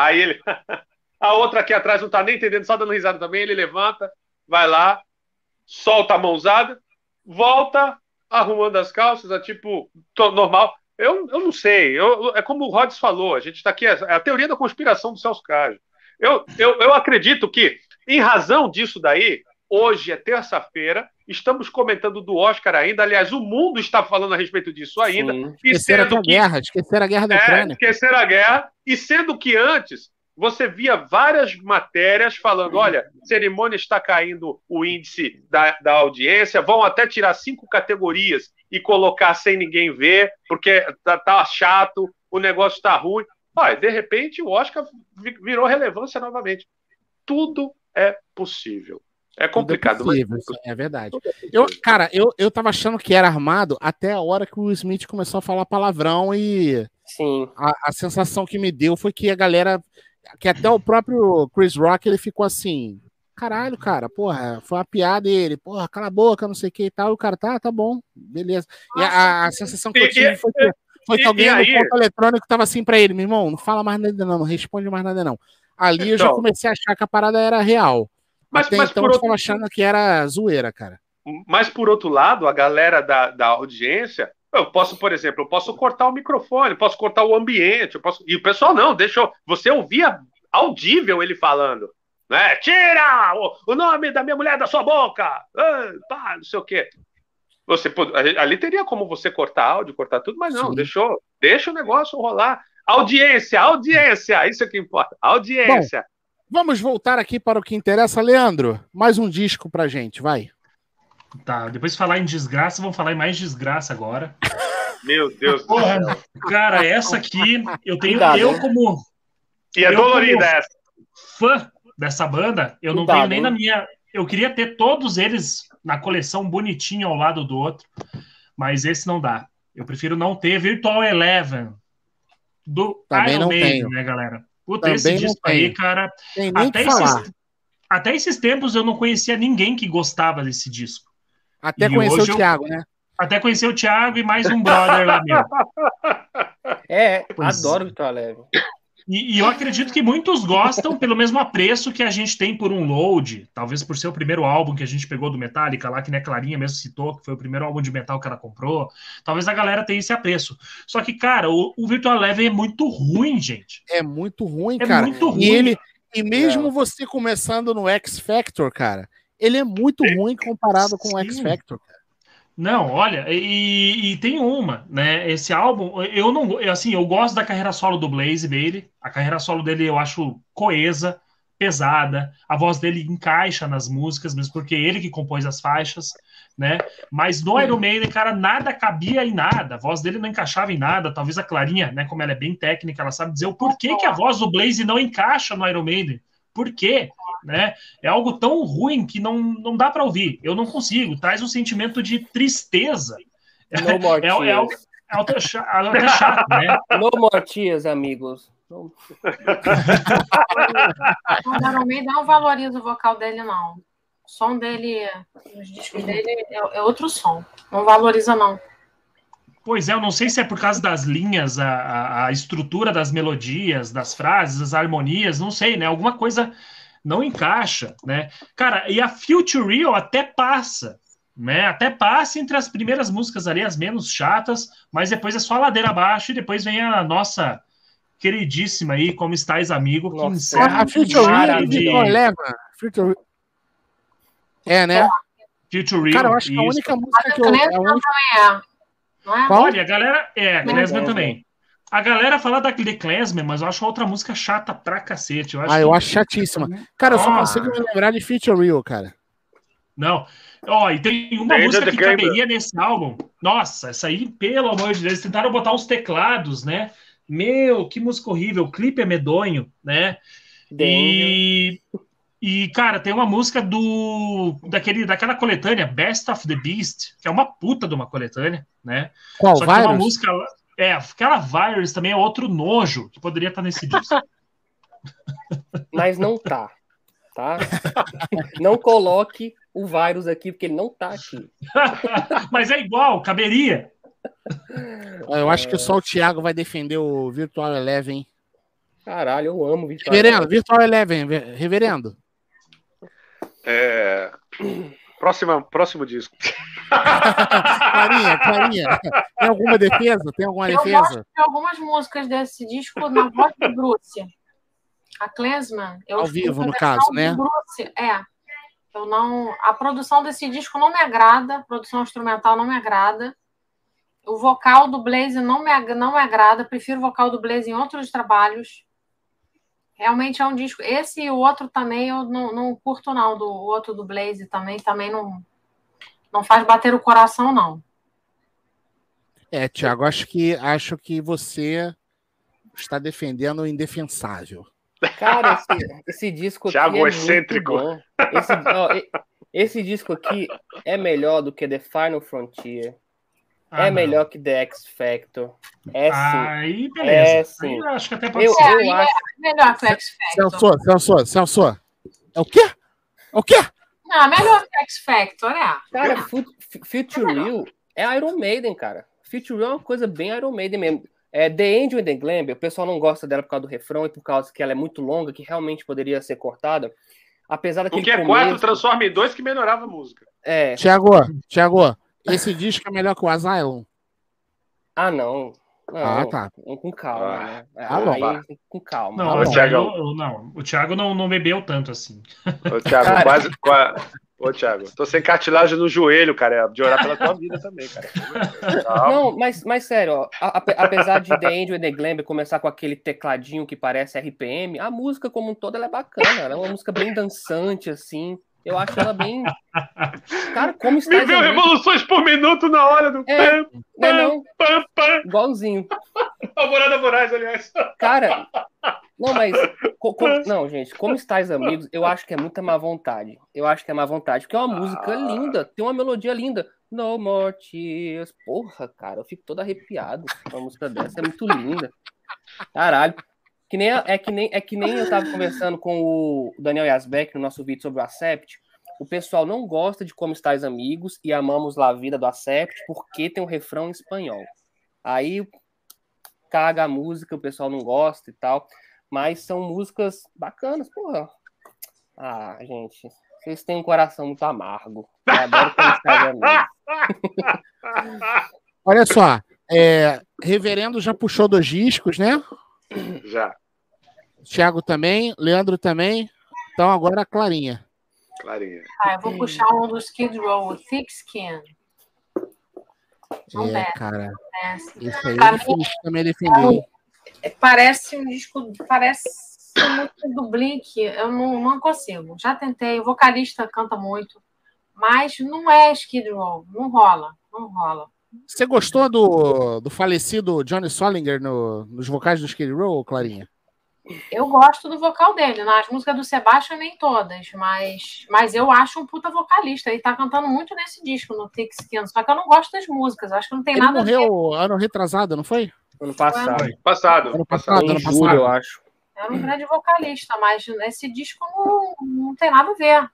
Aí ele. [laughs] a outra aqui atrás não tá nem entendendo, só dando risada também. Ele levanta, vai lá, solta a mãozada, volta arrumando as calças, é tipo, normal. Eu, eu não sei, eu, é como o Rhodes falou, a gente está aqui, é a teoria da conspiração do Celso Cássio. Eu, eu, eu acredito que, em razão disso daí, hoje é terça-feira, Estamos comentando do Oscar ainda. Aliás, o mundo está falando a respeito disso ainda. Sim. Esqueceram a que... guerra, esqueceram a guerra da é, Ucrânia. Esqueceram a guerra. E sendo que antes você via várias matérias falando: olha, cerimônia está caindo o índice da, da audiência, vão até tirar cinco categorias e colocar sem ninguém ver, porque tá, tá chato, o negócio está ruim. Olha, de repente o Oscar virou relevância novamente. Tudo é possível. É complicado, é possível, mas... É verdade. Eu, cara, eu, eu tava achando que era armado até a hora que o Smith começou a falar palavrão e Sim. A, a sensação que me deu foi que a galera, que até o próprio Chris Rock, ele ficou assim, caralho, cara, porra, foi uma piada ele, porra, cala a boca, não sei o que e tal, o cara, tá, tá bom, beleza. E a, a sensação que eu tive foi que, foi que alguém no ponto eletrônico tava assim pra ele, meu irmão, não fala mais nada não, não responde mais nada não. Ali eu já então. comecei a achar que a parada era real. Mas, Até mas então por outro... achando que era zoeira, cara. Mas por outro lado, a galera da, da audiência, eu posso, por exemplo, eu posso cortar o microfone, posso cortar o ambiente, eu posso. E o pessoal não, deixa eu. Você ouvia audível ele falando. Né? Tira o, o nome da minha mulher da sua boca! Ah, pá, não sei o quê. Você, ali teria como você cortar áudio, cortar tudo, mas não, Sim. deixou. Deixa o negócio rolar. Audiência, audiência, isso é que importa. Audiência. Vamos voltar aqui para o que interessa, Leandro. Mais um disco pra gente, vai. Tá, depois de falar em desgraça, vamos falar em mais desgraça agora. [laughs] Meu Deus do céu. cara, essa aqui, eu tenho. Cuidado, eu, como E é dolorida essa. fã dessa banda, eu não Cuidado, tenho nem na minha. Eu queria ter todos eles na coleção bonitinho ao lado do outro, mas esse não dá. Eu prefiro não ter Virtual Eleven do Também Iron não Maiden, tenho. né, galera? Puta, Também esse disco aí, cara. Tem nem o Até que falar. esses, até esses tempos eu não conhecia ninguém que gostava desse disco. Até e conhecer o eu- Thiago, né? Até conhecer o Thiago e mais um brother lá meu. [laughs] É, Pois adoro Vitor Leve. E, e eu acredito que muitos gostam pelo mesmo apreço que a gente tem por um load, talvez por ser o primeiro álbum que a gente pegou do Metallica lá, que né, Clarinha mesmo citou, que foi o primeiro álbum de metal que ela comprou. Talvez a galera tenha esse apreço. Só que, cara, o, o Virtual Eleven é muito ruim, gente. É muito ruim, É cara. muito ruim. E ele, e mesmo você começando no X Factor, cara, ele é muito ruim comparado com o X Sim. Factor. cara. Não, olha, e, e tem uma, né? Esse álbum, eu não, assim, eu gosto da carreira solo do Blaze Bailey. A carreira solo dele eu acho coesa, pesada. A voz dele encaixa nas músicas, mesmo porque é ele que compôs as faixas, né? Mas no Iron Maiden, cara, nada cabia em nada. A voz dele não encaixava em nada. Talvez a Clarinha, né? Como ela é bem técnica, ela sabe dizer o porquê que a voz do Blaze não encaixa no Iron Maiden. Por quê? Né? É algo tão ruim que não, não dá para ouvir. Eu não consigo. Traz um sentimento de tristeza. No more É, é, tears. é até chato, né? No more tears, amigos. O Maiden não valoriza o vocal dele, não. O som dele, os discos dele é, é outro som. Não valoriza, não. Pois é, eu não sei se é por causa das linhas, a, a, a estrutura das melodias, das frases, as harmonias, não sei, né? Alguma coisa não encaixa, né? Cara, e a Future Real até passa, né? Até passa entre as primeiras músicas ali, as menos chatas, mas depois é só ladeira abaixo e depois vem a nossa queridíssima aí, Como Estás, Amigo, que Nossa, encerra A Future Real e de Eleven. Future... É, né? Future Real. Cara, eu acho que a única música que eu. A única- também é. Não é? Qual? Olha, a galera. É, a não, também. A galera fala da The Klezmer, mas eu acho outra música chata pra cacete. Eu acho Ah, eu que- acho chatíssima. Cara, eu só Ah. consigo me lembrar de Future Real, cara. Não. Ó, e tem uma música que Gamer. caberia nesse álbum. Nossa, essa aí, pelo amor de Deus, eles tentaram botar uns teclados, né? Meu, que música horrível. O clipe é medonho, né? E, e cara, tem uma música do daquele, daquela coletânea Best of the Beast, que é uma puta de uma coletânea, né? Qual? Só que tem uma música. É, aquela Virus também é outro nojo que poderia estar nesse disco. [laughs] Mas não tá. Tá? [laughs] Não coloque o vírus aqui, porque ele não tá aqui. [laughs] Mas é igual, caberia. Eu acho que só o Thiago vai defender o Virtual Eleven. hein? Caralho, eu amo Vitor Reverendo, Virtual Eleven, ve- reverendo. É... Próxima, próximo disco. [laughs] Clarinha, Clarinha. Tem alguma defesa? Tem alguma Eu defesa? gosto de algumas músicas desse disco na voz do Bruce. A Klesman. Eu Ao vivo, a no caso, do né? Bruce, é. Eu não. A produção desse disco não me agrada. A produção instrumental não me agrada. O vocal do Blaze não me, não me agrada. Prefiro o vocal do Blaze em outros trabalhos. Realmente é um disco. Esse e o outro também eu não, não curto, não. Do o outro do Blaze também, também não, não faz bater o coração, não. É, Thiago, acho que, acho que você está defendendo o indefensável. Cara, esse, esse disco aqui Thiago é excêntrico. muito bom. Esse, ó, esse disco aqui é melhor do que The Final Frontier. Ah, é não. melhor que The X Factor. É sim. Aí, beleza. É, sim. Aí eu acho que até pode eu, ser. eu acho. Melhor que o X Factor. Celso, Celso, Celso. É o quê? É o quê? Não, melhor que o X Factor, é. Cara, Fu- Fu- Future Real é Iron Maiden, cara. Future Real é uma coisa bem Iron Maiden mesmo. É, The Angel and the Glamber, o pessoal não gosta dela por causa do refrão e por causa que ela é muito longa, que realmente poderia ser cortada. Apesar O daquele que é começo, quatro transforma em dois que melhorava a música. É. Thiago, Thiago, esse disco é melhor que o Asylum? Ah, não. Não, Ah, tá. Com calma, Ah, né? tá bom. Aí, com calma. Não, Tá o. Thiago, não, o Thiago não, não bebeu tanto assim. Ô, Thiago, Cara. quase. qua- Ô, Thiago, tô sem cartilagem no joelho, cara. É de orar pela tua vida também, cara. Calma. Não, mas, mas sério, ó, apesar de The Angel e The Glamber começar com aquele tecladinho que parece RPM, a música como um todo ela é bacana, ela é uma música bem dançante, assim. Eu acho ela bem. [laughs] Cara, como está Me viu revoluções por minuto na hora do É. pam, Não, não, pam, pam. igualzinho. [laughs] Alvorada Moraes, aliás. Cara, não, mas. co- co- não, gente, como estáis amigos, eu acho que é muita má vontade. Eu acho que é má vontade, porque é uma música linda, tem uma melodia linda. No more tears. Porra, cara, eu fico todo arrepiado com uma música dessa, é muito linda. Caralho. Que nem, é, que nem, é que nem eu tava conversando com o Daniel Yasbeck no nosso vídeo sobre o Acept. O pessoal não gosta de Como Estais Amigos e Amamos La Vida do Acept porque tem um refrão em espanhol. Aí caga a música, o pessoal não gosta e tal. Mas são músicas bacanas, porra. Ah, gente, vocês têm um coração muito amargo. Eu adoro Como Estais [laughs] Amigos. Olha só, é, Reverendo já puxou dois discos, né? [coughs] Já, Thiago também, Leandro também. Então agora a Clarinha. Clarinha. Ah, eu vou puxar um do Skid Row, o Thick Skin. Não É, desce, cara, esse aí Pra é difícil também defender. É, Parece um disco, parece muito do Blink, eu não, não consigo. Já tentei, o vocalista canta muito, mas não é Skid Row, não rola, não rola. Você gostou do, do falecido Johnny Solinger no- nos vocais do Skid Row, Clarinha? Eu gosto do vocal dele, nas músicas do Sebastian nem todas, mas, mas eu acho um puta vocalista. Ele tá cantando muito nesse disco, no Thick Skin, só que eu não gosto das músicas, acho que não tem Ele nada a ver. morreu ano retrasado, não foi? Ano passado. Passado. Ano passado. passado, Em ano julho, passado. eu acho. Era um grande vocalista, mas esse disco não, não tem nada a ver.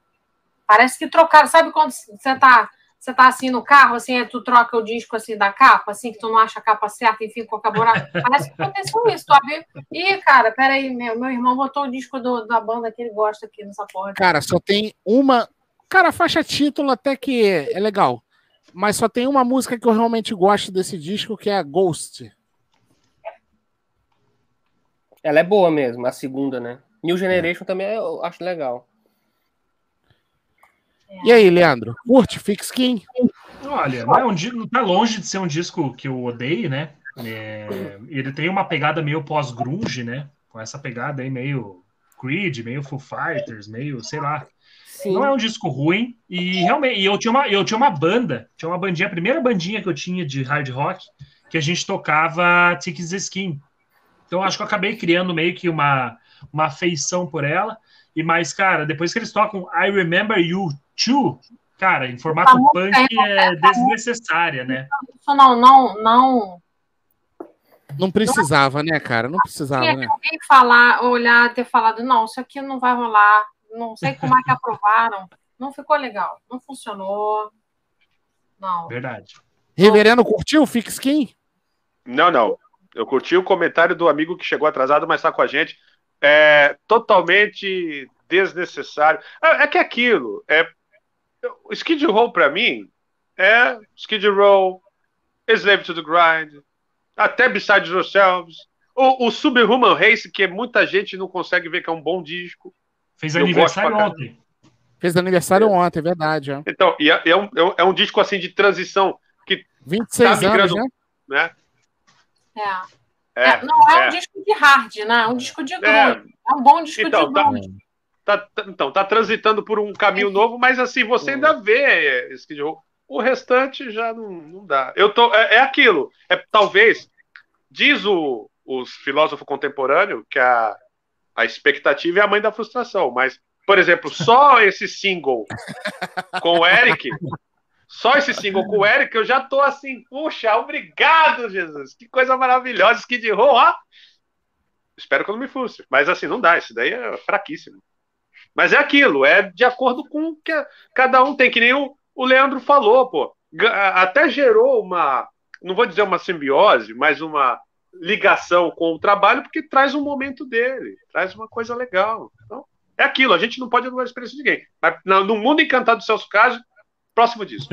Parece que trocaram. Sabe quando você tá, você tá assim no carro, assim, tu troca o disco assim da capa, assim, que tu não acha a capa certa e fica com a caborada? Parece que aconteceu isso, tu abre. Ih, cara, peraí, meu, meu irmão botou o disco do- da banda que ele gosta aqui nessa porra. Cara, só tem uma. Cara, a faixa título até que é legal. Mas só tem uma música que eu realmente gosto desse disco, que é a Ghost. Ela é boa mesmo, a segunda, né? New Generation também eu acho legal. E aí, Leandro? Curte Fix Skin? Olha, não, é um, não tá longe de ser um disco que eu odeio, né? É, ele tem uma pegada meio pós-grunge, né? Com essa pegada aí meio Creed, meio Foo Fighters, meio, sei lá. Sim. Não é um disco ruim. E realmente, e eu tinha uma, eu tinha uma banda, tinha uma bandinha, a primeira bandinha que eu tinha de hard rock, que a gente tocava Tickets Skin. Então acho que eu acabei criando meio que uma, uma afeição por ela. E mais, cara, depois que eles tocam I Remember You Too, cara, em formato punk é desnecessária, né? Isso não, não, não. Não precisava, né, cara? Não precisava, né? que alguém falar, olhar, ter falado, não, isso aqui não vai rolar. Não sei como é que aprovaram. Não ficou legal. Não funcionou. Não. Verdade. Reverendo curtiu Fix Skin? Não, não. Eu curti o comentário do amigo que chegou atrasado, mas está com a gente. É totalmente desnecessário. É, é que é aquilo. É, o Skid Row, para mim, é Skid Row, Slave to the Grind, até Beside Yourselves. O, o Subhuman Race, que muita gente não consegue ver que é um bom disco. Fez aniversário pra ontem. Fez aniversário ontem, é verdade. É. Então, e é, é um, é um disco assim de transição, 26 Tá anos, migrando- né? né? É. É, É, não é, é. um disco de hard, né? É um disco de grunge. É, É, um bom disco Então, de tá- grunge. tá, tá- então, tá transitando por um caminho novo, mas assim, você ainda vê Skid Row. O restante já não, não dá. Eu tô, é, é aquilo. É, talvez, diz o, os filósofo contemporâneo que a, a expectativa é a mãe da frustração, mas, por exemplo, só esse single com o Eric, só esse single com o Eric, eu já tô assim, puxa, obrigado, Jesus, que coisa maravilhosa, Skid Row, ó. Espero que eu não me frustre, mas assim, não dá, isso daí é fraquíssimo. Mas é aquilo, é de acordo com o que cada um tem, que nem o, o Leandro falou, pô. Até gerou uma, não vou dizer uma simbiose, mas uma ligação com o trabalho, porque traz um momento dele, traz uma coisa legal. Então, é aquilo, a gente não pode anular a experiência de ninguém. Mas no mundo encantado dos seus casos, próximo disso.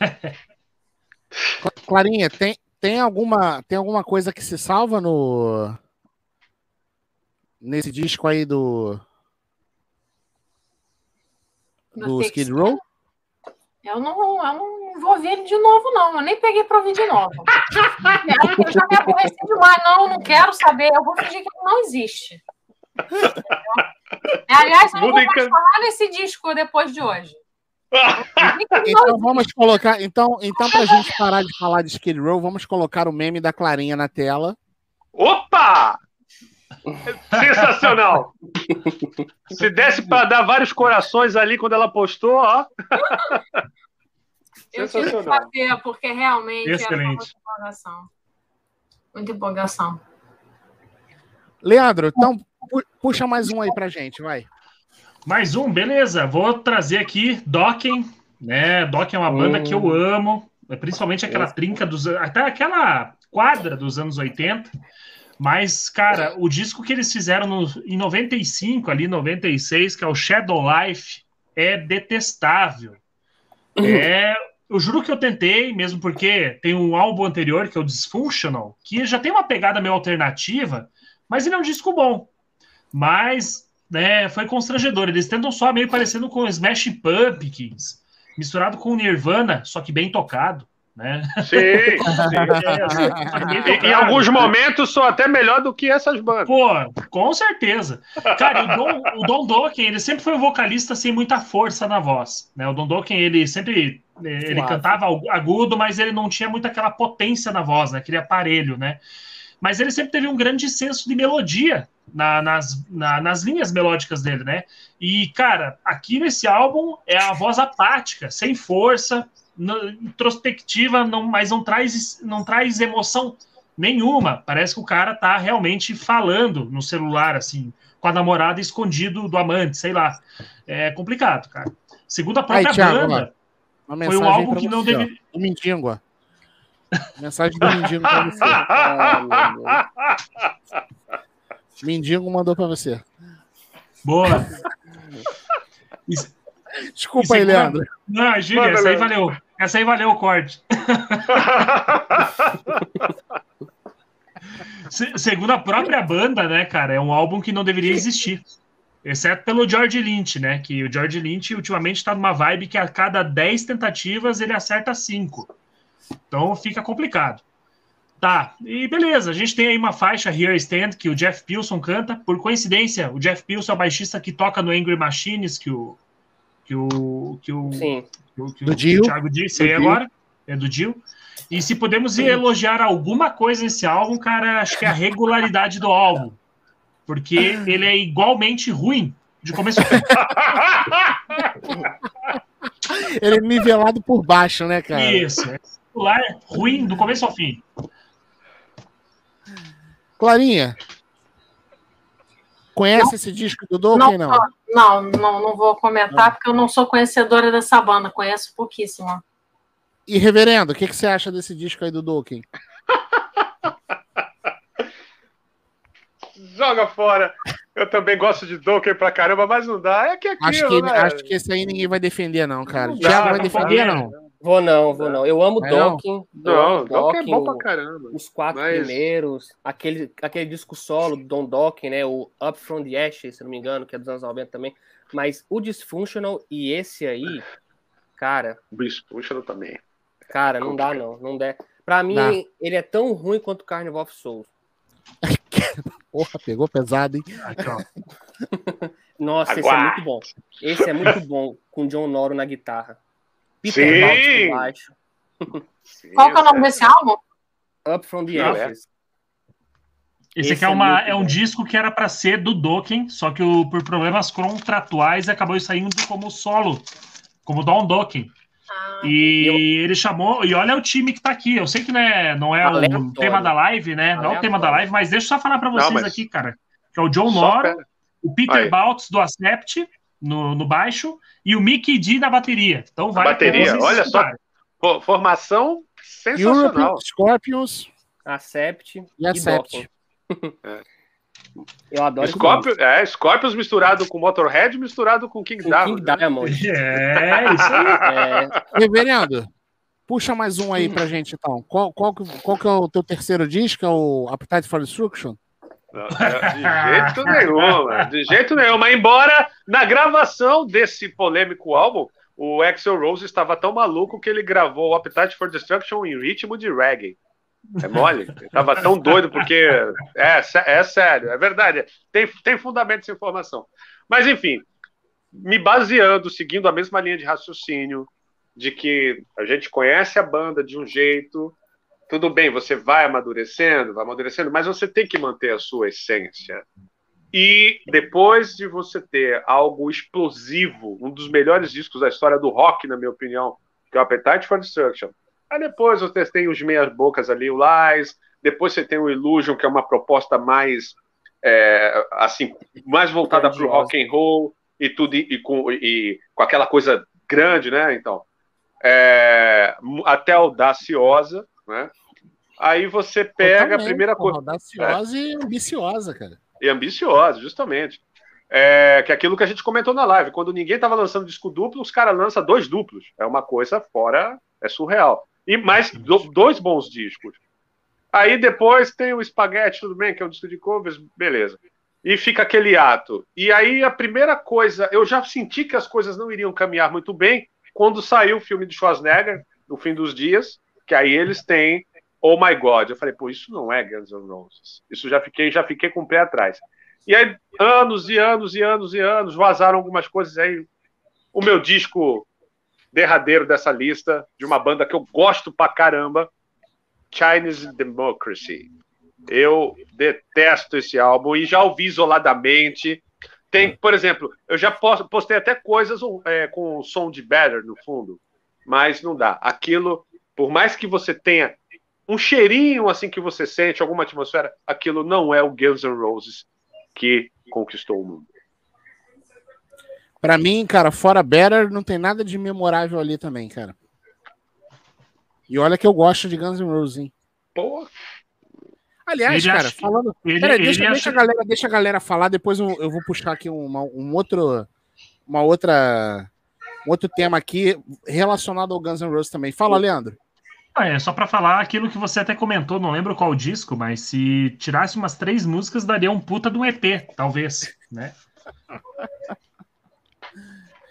[laughs] Clarinha, tem, tem alguma, tem alguma coisa que se salva no nesse disco aí do do. Skid Row? Eu não, eu não vou ouvir ele de novo, não. Eu nem peguei pra ouvir de novo. [laughs] eu já me aborreci demais, não, não quero saber. Eu vou fingir que ele não existe. Entendeu? [laughs] Aliás, eu não vou mais falar nesse disco depois de hoje. [laughs] Então vamos colocar, então, então pra gente parar de falar de Skid Row, vamos colocar o meme da Clarinha na tela. Opa! Sensacional! Se desse para dar vários corações ali quando ela postou, ó. Eu tive que fazer, porque realmente era Excelente. muita empolgação. Muita empolgação. Leandro, então pu- puxa mais um aí pra gente, vai. Mais um, beleza. Vou trazer aqui Dokken, né? Dokken é uma banda Hum. que eu amo, é principalmente aquela trinca dos até aquela quadra dos anos 80. Mas, cara, o disco que eles fizeram no- em 95, ali 96, que é o Shadow Life, é detestável. É, eu juro que eu tentei, mesmo porque tem um álbum anterior, que é o Dysfunctional, que já tem uma pegada meio alternativa, mas ele é um disco bom. Mas né, foi constrangedor. Eles tentam só meio parecendo com Smash Pumpkins, misturado com Nirvana, só que bem tocado. Né? Sim, sim. [laughs] Em, alguns momentos sou até melhor do que essas bandas. Pô, com certeza. Cara, o Don, o Don Dokken, ele sempre foi um vocalista sem muita força na voz. Né? O Don Dokken, ele sempre ele Suave. cantava agudo, mas ele não tinha muito aquela potência na voz, né? aquele aparelho, né? Mas ele sempre teve um grande senso de melodia na- nas, na- nas linhas melódicas dele, né? E, cara, aqui nesse álbum é a voz apática, sem força, introspectiva, não, mas não traz, não traz emoção nenhuma. Parece que o cara tá realmente falando no celular, assim, com a namorada escondido do amante, sei lá. É complicado, cara. Segundo a própria Aí, Thiago, banda, Uma foi um álbum que não você, ó. Mindingo, ó. Mensagem do Mindingo pra você. [laughs] Ah. Mindingo mandou pra você. Boa. Isso- Desculpa Isso aí, Leandro. Não, Júlia, essa aí valeu. Essa aí valeu o corte. Se- Segundo a própria banda, né, cara, é um álbum que não deveria existir. Exceto pelo George Lynch, né? Que o George Lynch ultimamente tá numa vibe que a cada 10 tentativas ele acerta 5. Então fica complicado. Tá, e beleza, a gente tem aí uma faixa Here Stand que o Jeff Pilson canta. Por coincidência, o Jeff Pilson é o baixista que toca no Angry Machines, que o. Que o. Que o Sim. que o- que o. Thiago disse aí Dio. agora. É do Dio. E se podemos elogiar alguma coisa nesse álbum, cara, acho que é a regularidade do álbum. Porque ele é igualmente ruim de começo a fim. [laughs] Ele é nivelado por baixo, né, cara? Isso. É regular, ruim do começo ao fim. Clarinha, conhece esse disco do Dokken, não? Não, não, não vou comentar, porque eu não sou conhecedora dessa banda, conheço pouquíssimo. E, reverendo, o que, que você acha desse disco aí do Dokken? [laughs] Joga fora. Eu também gosto de Dokken pra caramba, mas não dá. É que aquilo, Acho que, né? acho que esse aí ninguém vai defender, não, cara. Não Thiago dá, vai não defender, pode. não. Vou não, vou não. Eu amo? Dokken. eu Não, Dokken é bom o- pra caramba. Os quatro Mas- primeiros, aquele, aquele disco solo do Don Dokken, né? O Up From The Ashes, se não me engano, que é dos anos 90 também. Mas o Dysfunctional e esse aí, cara, Bruce Puxa também. cara, não dá não, não dá. Pra mim, Dá. ele é tão ruim quanto Carnival of Souls. [laughs] Porra, pegou pesado, hein? Aqui, [laughs] ó. Nossa, esse é muito bom. Esse é muito bom, com John Noro na guitarra. Peter Sim! Qual que é o nome desse álbum? Up From The Não, é. Ashes. Esse, Esse aqui é, é uma, é um bom. disco que era para ser do Dokken, só que o- por problemas contratuais acabou saindo como solo, como Don Dokken. Ah, E ele chamou, e olha o time que tá aqui. Eu sei que né, não é o Aleatório. tema da live, né? Não é o tema da live, mas deixa eu só falar para vocês mas- aqui, cara. Que é o John pera. o Peter Aí. Baltz do Acept no, no baixo e o Mickey D na bateria. Então vai bateria, olha só. Pô, formação sensacional. Europe, Scorpions Acept e Acept. É. Eu adoro Scorpio, é, Scorpions misturado com Motorhead misturado com King Diamond. King? Diamond. [laughs] É, isso aí. É, Reverendo, Puxa mais um aí pra gente, então. Qual, qual, que- qual que é o teu terceiro disco? É o Appetite for Destruction? De jeito nenhum, mano, de jeito nenhum. Mas embora na gravação desse polêmico álbum, o Axel Rose estava tão maluco que ele gravou o Appetite for Destruction em ritmo de reggae. É mole? Ele tava tão doido porque. É, é sério, é verdade. Tem, tem fundamento essa informação. Mas, enfim, me baseando, seguindo a mesma linha de raciocínio, de que a gente conhece a banda de um jeito, tudo bem, você vai amadurecendo, vai amadurecendo, mas você tem que manter a sua essência. E depois de você ter algo explosivo, um dos melhores discos da história do rock, na minha opinião, que é o Appetite for Destruction. Aí depois você tem os meias bocas ali, o Lies, depois você tem o Illusion, que é uma proposta mais é, assim, mais voltada para o rock and roll e tudo e, e com, e com aquela coisa grande, né? Então, é, até audaciosa, né? Aí você pega a primeira coisa Audaciosa e ambiciosa, cara. e ambiciosa, justamente. É, que é aquilo que a gente comentou na live. Quando ninguém estava lançando disco duplo, os caras lançam dois duplos. É uma coisa fora, é surreal. E mais do- dois bons discos. Aí depois tem o Spaghetti, tudo bem, que é um disco de covers, beleza. E fica aquele ato. E aí a primeira coisa, eu já senti que as coisas não iriam caminhar muito bem quando saiu o filme de Schwarzenegger, no fim dos dias, que aí eles têm Oh My God. Eu falei, pô, isso não é Guns N' Roses. Isso já fiquei, já fiquei com o pé atrás. E aí, anos e anos e anos e anos, vazaram algumas coisas aí. O meu disco derradeiro dessa lista, de uma banda que eu gosto pra caramba, Chinese Democracy. Eu detesto esse álbum e já ouvi isoladamente. Tem, por exemplo, eu já pos- postei até coisas é, com som de better no fundo, mas não dá. Aquilo, por mais que você tenha um cheirinho assim que você sente, alguma atmosfera, aquilo não é o Guns N' Roses que conquistou o mundo. Pra mim, cara, fora Better, não tem nada de memorável ali também, cara. E olha que eu gosto de Guns N' Roses, hein? Pô, Aliás, Ele cara, acha- falando. Ele, Peraí, ele deixa, acha- deixa, a galera, deixa a galera falar, depois eu, eu vou puxar aqui uma, um outro. Uma outra. Um outro tema aqui relacionado ao Guns N' Roses também. Fala, Leandro. Ah, É, só pra falar aquilo que você até comentou, não lembro qual disco, mas se tirasse umas três músicas, daria um puta de um EP, talvez, né?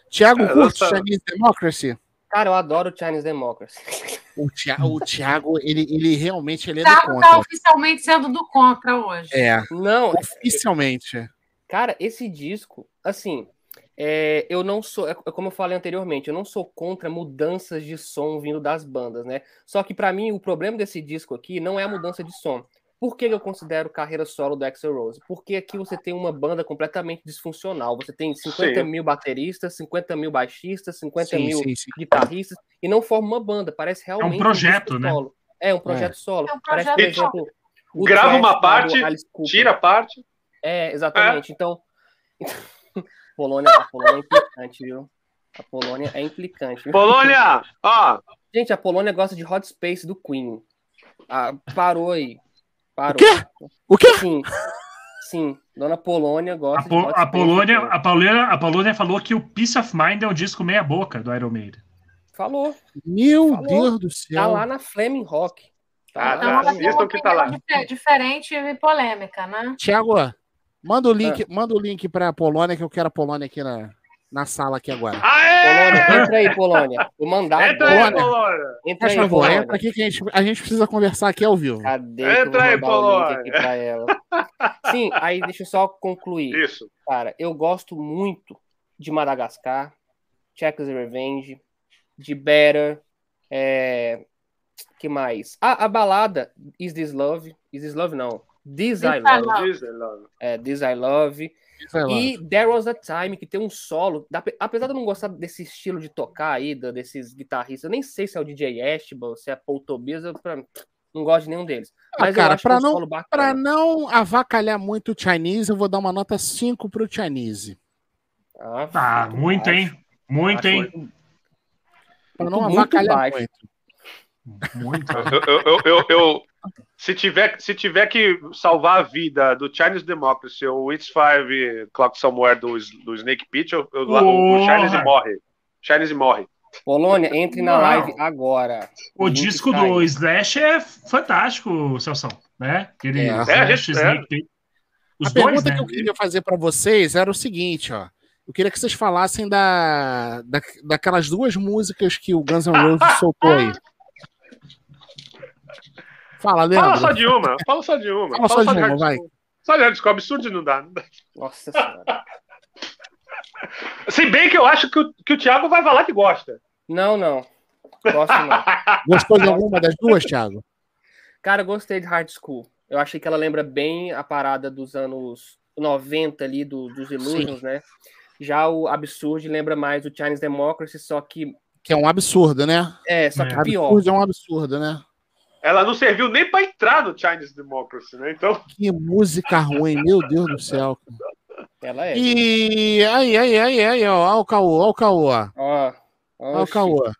Tiago É, curte lança- Chinese Democracy? Cara, eu adoro o Chinese Democracy. O Thiago, o Thiago ele, ele realmente ele é O do Thiago contra. tá oficialmente sendo do contra hoje. É, Não, oficialmente. Cara, esse disco, assim, é, eu não sou, é como eu falei anteriormente, eu não sou contra mudanças de som vindo das bandas, né? Só que pra mim o problema desse disco aqui não é a mudança de som. Por que eu considero carreira solo do Axl Rose? Porque aqui você tem uma banda completamente disfuncional. Você tem 50 Sim. mil bateristas, 50 mil baixistas, 50 Sim, mil sim, sim. guitarristas e não forma uma banda. Parece realmente projeto, disco né? solo. É um projeto solo. É um Parece, por projeto exemplo, o Grava Trash uma parte, tira a parte. É, exatamente. Então, Polônia, a Polônia é implicante, viu? A Polônia é implicante. viu? Polônia! Ó, Gente, a Polônia gosta de Hot Space do Queen. Ah, parou aí. Parou. O quê? Sim. Sim. Dona Polônia gosta A, de Po- Hot a Space Polônia, a, Polônia, a Polônia falou que o Peace of Mind é o disco meia boca do Iron Maiden. Falou. Meu Falou. Deus do Tá céu. lá na Flaming Rock. Ah, lá tá. Então, assistam uma que tá lá. dife- diferente e polêmica, né? Tiago, manda o link, manda o link pra Polônia, que eu quero a Polônia aqui na, na sala aqui agora. aê! Polônia, entra aí, Polônia. Vou mandar Entra aí. Polônia! Entra Por aí, favor, Polônia. entra aqui que a gente, a gente precisa conversar aqui ao vivo. Cadê Entra aí, o Polônia. aqui pra ela? [laughs] Sim, aí deixa eu só concluir. Isso. Cara, eu gosto muito de Madagascar, Checkers Revenge, de Better, é... que mais? Ah, a balada Is This Love? Is This Love não. This I I Love. Love. Diz, Elano. É, This I Love. E There Was a Time, que tem um solo. da- Apesar de eu não gostar desse estilo de tocar aí, da- desses guitarristas, eu nem sei se é o DJ Ashba, se é Paul Tobias, eu pra- não gosto de nenhum deles. Ah, Mas cara, eu acho pra que é um não-. Pra não avacalhar muito o Chinese, eu vou dar uma nota 5 pro Chinese. Ah, Ah, muito, hein? Muito, Acho hein? Pra não Muito avacalhar baixo. muito. Muito. Eu, eu, eu- eu- se, tiver, se tiver que salvar a vida do Chinese Democracy ou It's Five Clock Somewhere do, do Snake Pit, eu, eu- o, o! Chinese morre. Chinese morre. Polônia, entre na Uau. live agora. O disco tá aí. do Slash é fantástico, Celção, né? Aquele É. É, a Slash gente- Snake Pit. Os a dois, pergunta né? que eu queria fazer pra vocês era o seguinte, ó. Eu queria que vocês falassem da, da, daquelas duas músicas que o Guns N' Roses soltou aí. [laughs] Fala, Leandro. Fala só de uma, fala só de uma. Fala só de uma, Hard vai. School. Só de Hard School, absurdo não dá. não dá. Nossa senhora. [laughs] Se bem que eu acho que o, que o Thiago vai falar que gosta. Não, não. Gosto não. [laughs] Gostou de alguma das duas, Thiago? Cara, eu gostei de Hard School. Eu achei que ela lembra bem a parada dos anos 90 ali, do, dos Illusions, né? Já o Absurd lembra mais o Chinese Democracy, só que. Que é um absurdo, né? É, só que É. pior. Absurdo é um absurdo, né? Ela não serviu nem pra entrar no Chinese Democracy, né? Então, Que música ruim, meu Deus do céu. Ela é. E aí, aí, aí, aí, ó, ó o caô, ó o caô, ó. Ó, Ó o caô.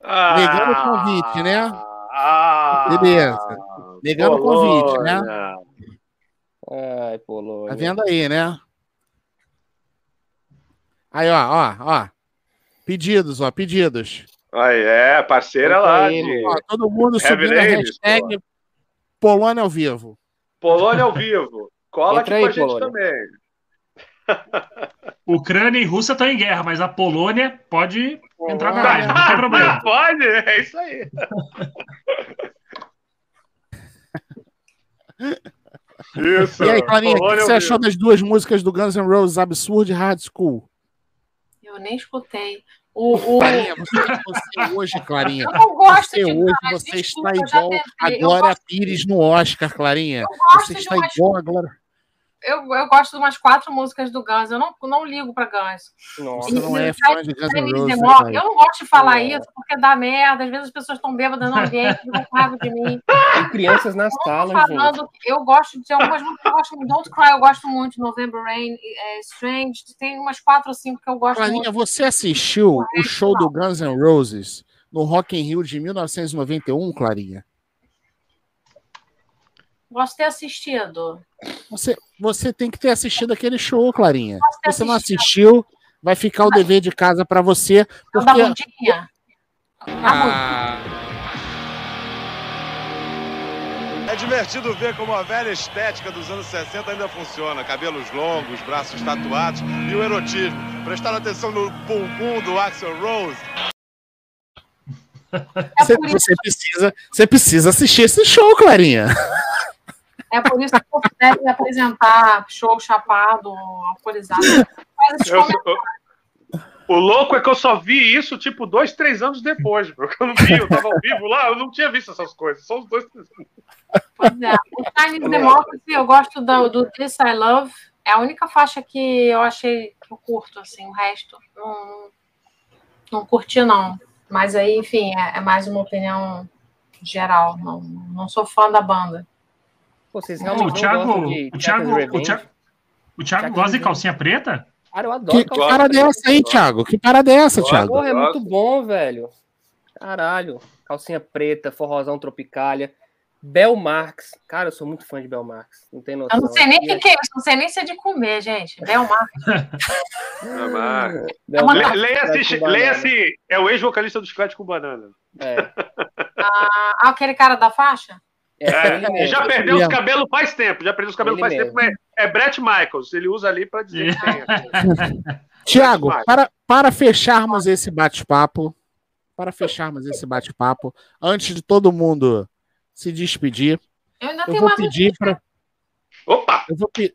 ah, Negando o convite, né? Ah, Beleza. Negando o convite, né? Ai, Polônia. Tá vendo aí, né? Aí, ó, ó, ó. Pedidos, ó, pedidos. Aí, é, parceira lá aí, de Ó, todo mundo Heavy subindo a hashtag Polônia ao vivo. Polônia ao vivo. Cola Entra aqui com a aí, gente Polônia. também. [laughs] Ucrânia e Rússia estão em guerra, mas a Polônia pode entrar na Polônia. live, não tem problema. [laughs] Pode, é isso aí. Isso. E aí, Clarinha, o que Polônia você achou das duas músicas do Guns N' Roses, Absurd e Hard School? Eu nem escutei. O, o... Clarinha, você, [laughs] você hoje, Clarinha, Eu não gosto você de hoje Guns, você desculpa, está igual a Glória Pires no Oscar, Clarinha. Você está igual a Glória. Eu, eu gosto de umas quatro músicas do Guns. Eu não, não ligo pra Guns. Nossa. não é fã de Guns N' Chinese Roses, né? Eu não gosto de falar Não. isso porque dá merda. Às vezes as pessoas estão bêbadas no ambiente, com raiva de mim. Tem crianças na sala, gente. falando, eu gosto de algumas músicas, eu gosto muito. Don't Cry, eu gosto muito. November Rain, é, Strange. Tem umas quatro ou cinco que eu gosto Clarinha, muito. você assistiu o show do Guns N' Roses no Rock in Rio de 1991, Clarinha? De ter assistido. Você, você tem que ter assistido aquele show, Clarinha. Se você não assistiu, vai ficar o dever de casa para você, da porque bundinha. Ah, É divertido ver como a velha estética dos anos 60 ainda funciona. Cabelos longos, braços tatuados e o erotismo. Prestar atenção no bumbum do Axel Rose. É você, você precisa, você precisa assistir esse show, Clarinha. [laughs] é por isso que você deve apresentar show chapado, alcoolizado. Eu- eu- o louco é que eu só vi isso, tipo, dois, três anos depois, [laughs] porque eu não vi, eu tava ao vivo lá, eu não tinha visto essas coisas, só os dois, três anos. Pois é. O Chinese Democracy, eu gosto do, do This I Love. É a única faixa que eu achei que eu curto, assim. O resto, não, não curti, não. Mas aí, enfim, é, é mais uma opinião geral. Não, não sou fã da banda. Vocês O realmente não Thiago, gostam de o Thiago, o? Thiago, o Thiago gosta de calcinha preta? Cara, eu adoro Que, que calcinha parada é preta. essa aí, Thiago? Que parada é essa, Gosto. Thiago? Porra, é muito bom, velho. Caralho. Calcinha preta, forrozão tropicalha. Bel Marx. Cara, eu sou muito fã de Bel Marx. Não tem noção. Eu não sei nem o que, que é isso, não sei nem se é de comer, gente. Ah, Bel Marx, [laughs] Leia-se, chiclete com banana. leia-se, é o ex-vocalista do Chiclete com Banana. É, [laughs] Ah, aquele cara da faixa? É, É, e mesmo. já perdeu os cabelos faz tempo, já perdeu os cabelos Ele faz mesmo. tempo, mas é Brett Michaels, ele usa ali pra dizer que tem. [laughs] Tiago, Vai. para, para fecharmos esse bate-papo, para fecharmos esse bate-papo, antes de todo mundo se despedir, Eu ainda eu tenho vou pedir para Opa! eu vou, pe-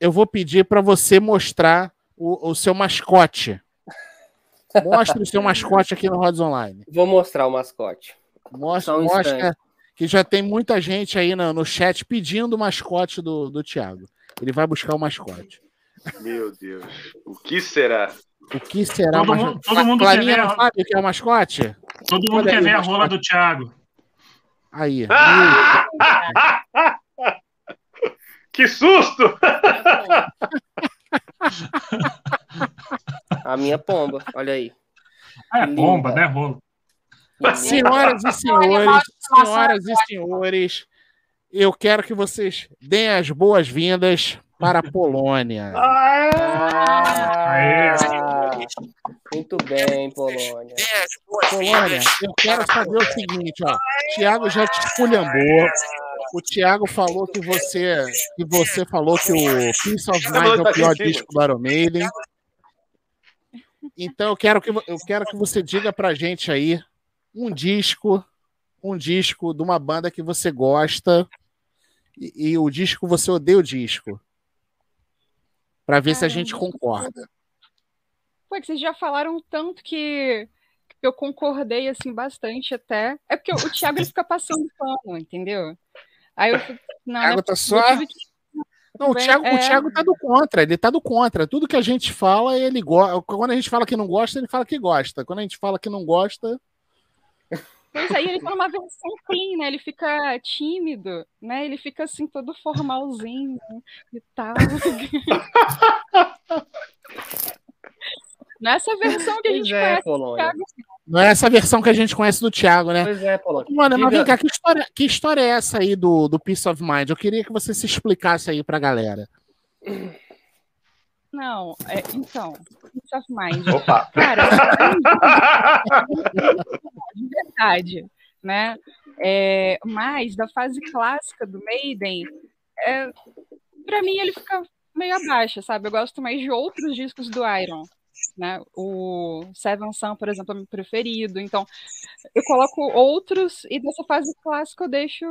eu vou pedir para você mostrar o, o seu mascote. Mostre o seu mascote aqui no Rods Online. Vou mostrar o mascote. Mostra, um mostra instante. Que já tem muita gente aí no, no chat pedindo o mascote do, do Thiago. Ele vai buscar o mascote. Meu Deus, o que será? O que será Todo o mundo- mascote? todo mundo Clarinha quer ver a- sabe o que é o mascote? Todo mundo Olha quer aí, ver a rola do Thiago. Aí. Ah! [laughs] que susto! A minha pomba, olha aí. É Linda. bomba, né, rolo? Senhoras e senhores, senhoras e [laughs] senhores, eu quero que vocês deem as boas-vindas para a Polônia. [laughs] Ah. Muito bem, Polônia. Polônia, eu quero saber o seguinte, ó. O Thiago já te esculhambou. O Thiago falou que você, que você falou que o Peace of Mind é o pior disco do Iron Maiden. Então eu quero que eu quero que você diga pra gente aí um disco, um disco de uma banda que você gosta e, e o disco você odeia o disco. Pra ver se a gente concorda. Pô, que vocês já falaram tanto que, eu concordei assim bastante até. É porque o Thiago ele fica passando pano, entendeu? Aí eu fico, não, Thiago né, tá só- que- Não, o Thiago, o é. Thiago tá do contra, ele tá do contra. Tudo que a gente fala, ele gosta. Quando a gente fala que não gosta, ele fala que gosta. Quando a gente fala que não gosta, Pois aí ele tá numa versão clean, né? Ele fica tímido, né? Ele fica assim, todo formalzinho e tal. [laughs] Nessa versão que a Pois gente é, conhece, Polônia. Thiago, não é essa versão que a gente conhece do Thiago, né? Pois é, Polônia. Mano, mas vem cá, que história, que história é essa aí do, do Peace of Mind? Eu queria que você se explicasse aí pra galera. Não, é, então, Peace of Mind. Opa! Cara, [laughs] de verdade, né? É, mas da fase clássica do Maiden, é, para mim ele fica meio abaixo, sabe? Eu gosto mais de outros discos do Iron, né? O Seven Sun, por exemplo, é meu preferido. Então, eu coloco outros e dessa fase clássica eu deixo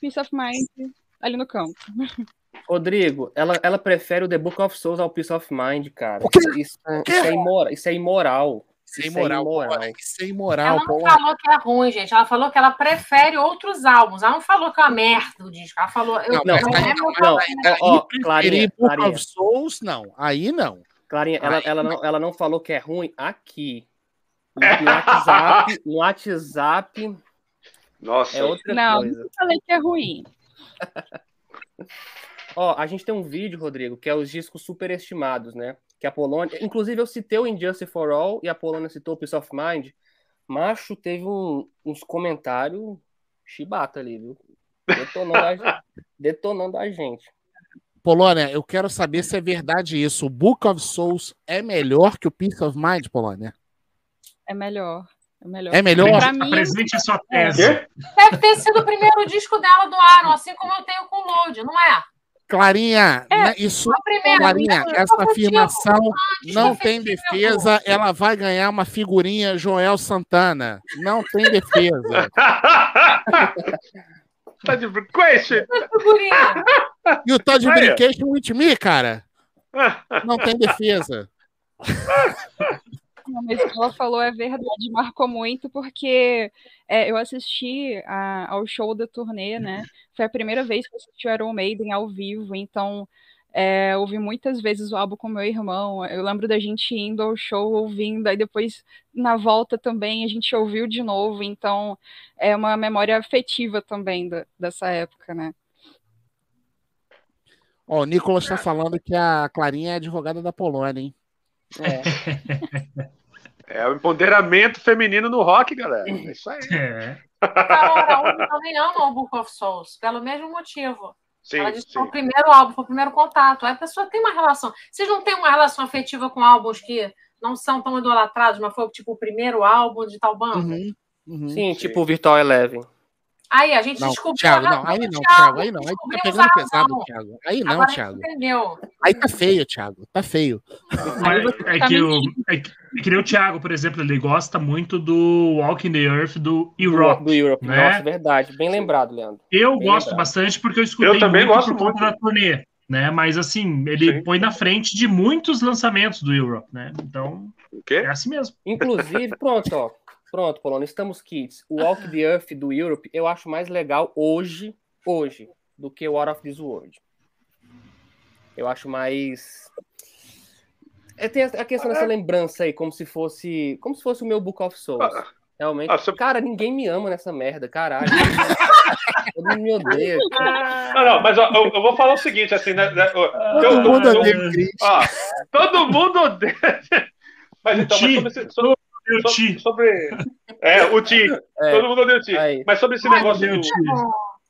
Peace of Mind ali no canto. [laughs] Rodrigo, ela, ela prefere o The Book of Souls ao Peace of Mind, cara. O quê? Isso, O quê? isso é imora- isso é imoral. Sem Isso é moral, Sem moral, Ela não porra. falou que é ruim, gente. Ela falou que ela prefere outros álbuns. Ela não falou que é uma merda o disco. Ela falou. Eu, Não, Não, não, é aí- não, problema. ó, Clarinha, Book Clarinha, of Souls, não. Aí não. Clarinha, ela, Ai. ela, não, ela não falou que é ruim aqui. No WhatsApp, no WhatsApp Nossa, é outra Não, coisa. não falei que é ruim. [laughs] Ó, a gente tem um vídeo, Rodrigo, que é os discos superestimados, né? Que a Polônia. Inclusive, eu citei o Injustice for All e a Polônia citou o Peace of Mind. Macho teve um- uns comentários chibata ali, viu? Detonando a, [laughs] detonando a gente. Polônia, eu quero saber se é verdade isso. O Book of Souls é melhor que o Peace of Mind, Polônia? É melhor. É melhor. É melhor? Pra mim, Apresente a sua Quê? tese. Deve ter sido o primeiro disco dela do Aaron, assim como eu tenho com o Load, não é? Clarinha, né, isso, O primeiro. Clarinha, Eu essa afirmação não tem defesa. Ela vai ganhar uma figurinha Joel Santana. Não tem defesa. [laughs] tá de. Figurinha. [laughs] E o Todd Aí. Brincation with me, cara, não tem defesa. [laughs] Não, mas o que ela falou é verdade, marcou muito, porque é, eu assisti a- ao show da turnê, né? Foi a primeira vez que eu assisti o Iron Maiden ao vivo, então é, ouvi muitas vezes o álbum com meu irmão. Eu lembro da gente indo ao show ouvindo, aí depois na volta também a gente ouviu de novo, então é uma memória afetiva também da- dessa época, né? Ó, o Nicolas está falando que a Clarinha é advogada da Polônia, hein? É. [laughs] É o empoderamento feminino no rock, galera. É isso aí. É. Carol Araújo também ama o Book of Souls, pelo mesmo motivo. Sim, Ela disse que sim. foi o primeiro álbum, foi o primeiro contato. Aí a pessoa tem uma relação. Vocês não têm uma relação afetiva com álbuns que não são tão idolatrados, mas foi tipo o primeiro álbum de tal banda? Uhum, uhum. Sim, tipo o Virtual Eleven. Aí a gente Não, descobriu. Thiago, não, aí do não, Thiago, aí não. Aí tá pegando pesado. Thiago. Aí não, Agora Thiago. entendeu. Aí tá feio, Thiago. Tá feio. Mas é, que o, é, que, é que nem o Thiago, por exemplo, ele gosta muito do Walking the Earth do Europe. Do Europe. né? Nossa, verdade. Bem lembrado, Leandro. Eu Bem gosto lembrado. bastante porque eu escutei Eu também muito gosto por conta muito. da turnê, né? Mas assim, ele Sim. põe na frente de muitos lançamentos do Europe, né? Então, O quê? é assim mesmo. Inclusive, pronto, ó. Pronto, Polônia, estamos kits. O Walk the Earth do Europe eu acho mais legal hoje, hoje, do que o Out of This World. Eu acho mais. É, tem a questão dessa lembrança aí, como se fosse. Como se fosse o meu Book of Souls. Realmente. Ah, você- Cara, ninguém me ama nessa merda, caralho. [laughs] Todo mundo me odeia. Não, não, mas ó, eu, eu vou falar o seguinte, assim, né? né, eu- Todo mundo odeia ó, todo mundo odeia. [laughs] Mas então, mas sobre, esse- sobre, Sobre, te. sobre- É, o Ti. É. Todo mundo odeia o Ti. Aí. Mas sobre esse Ai, negócio do.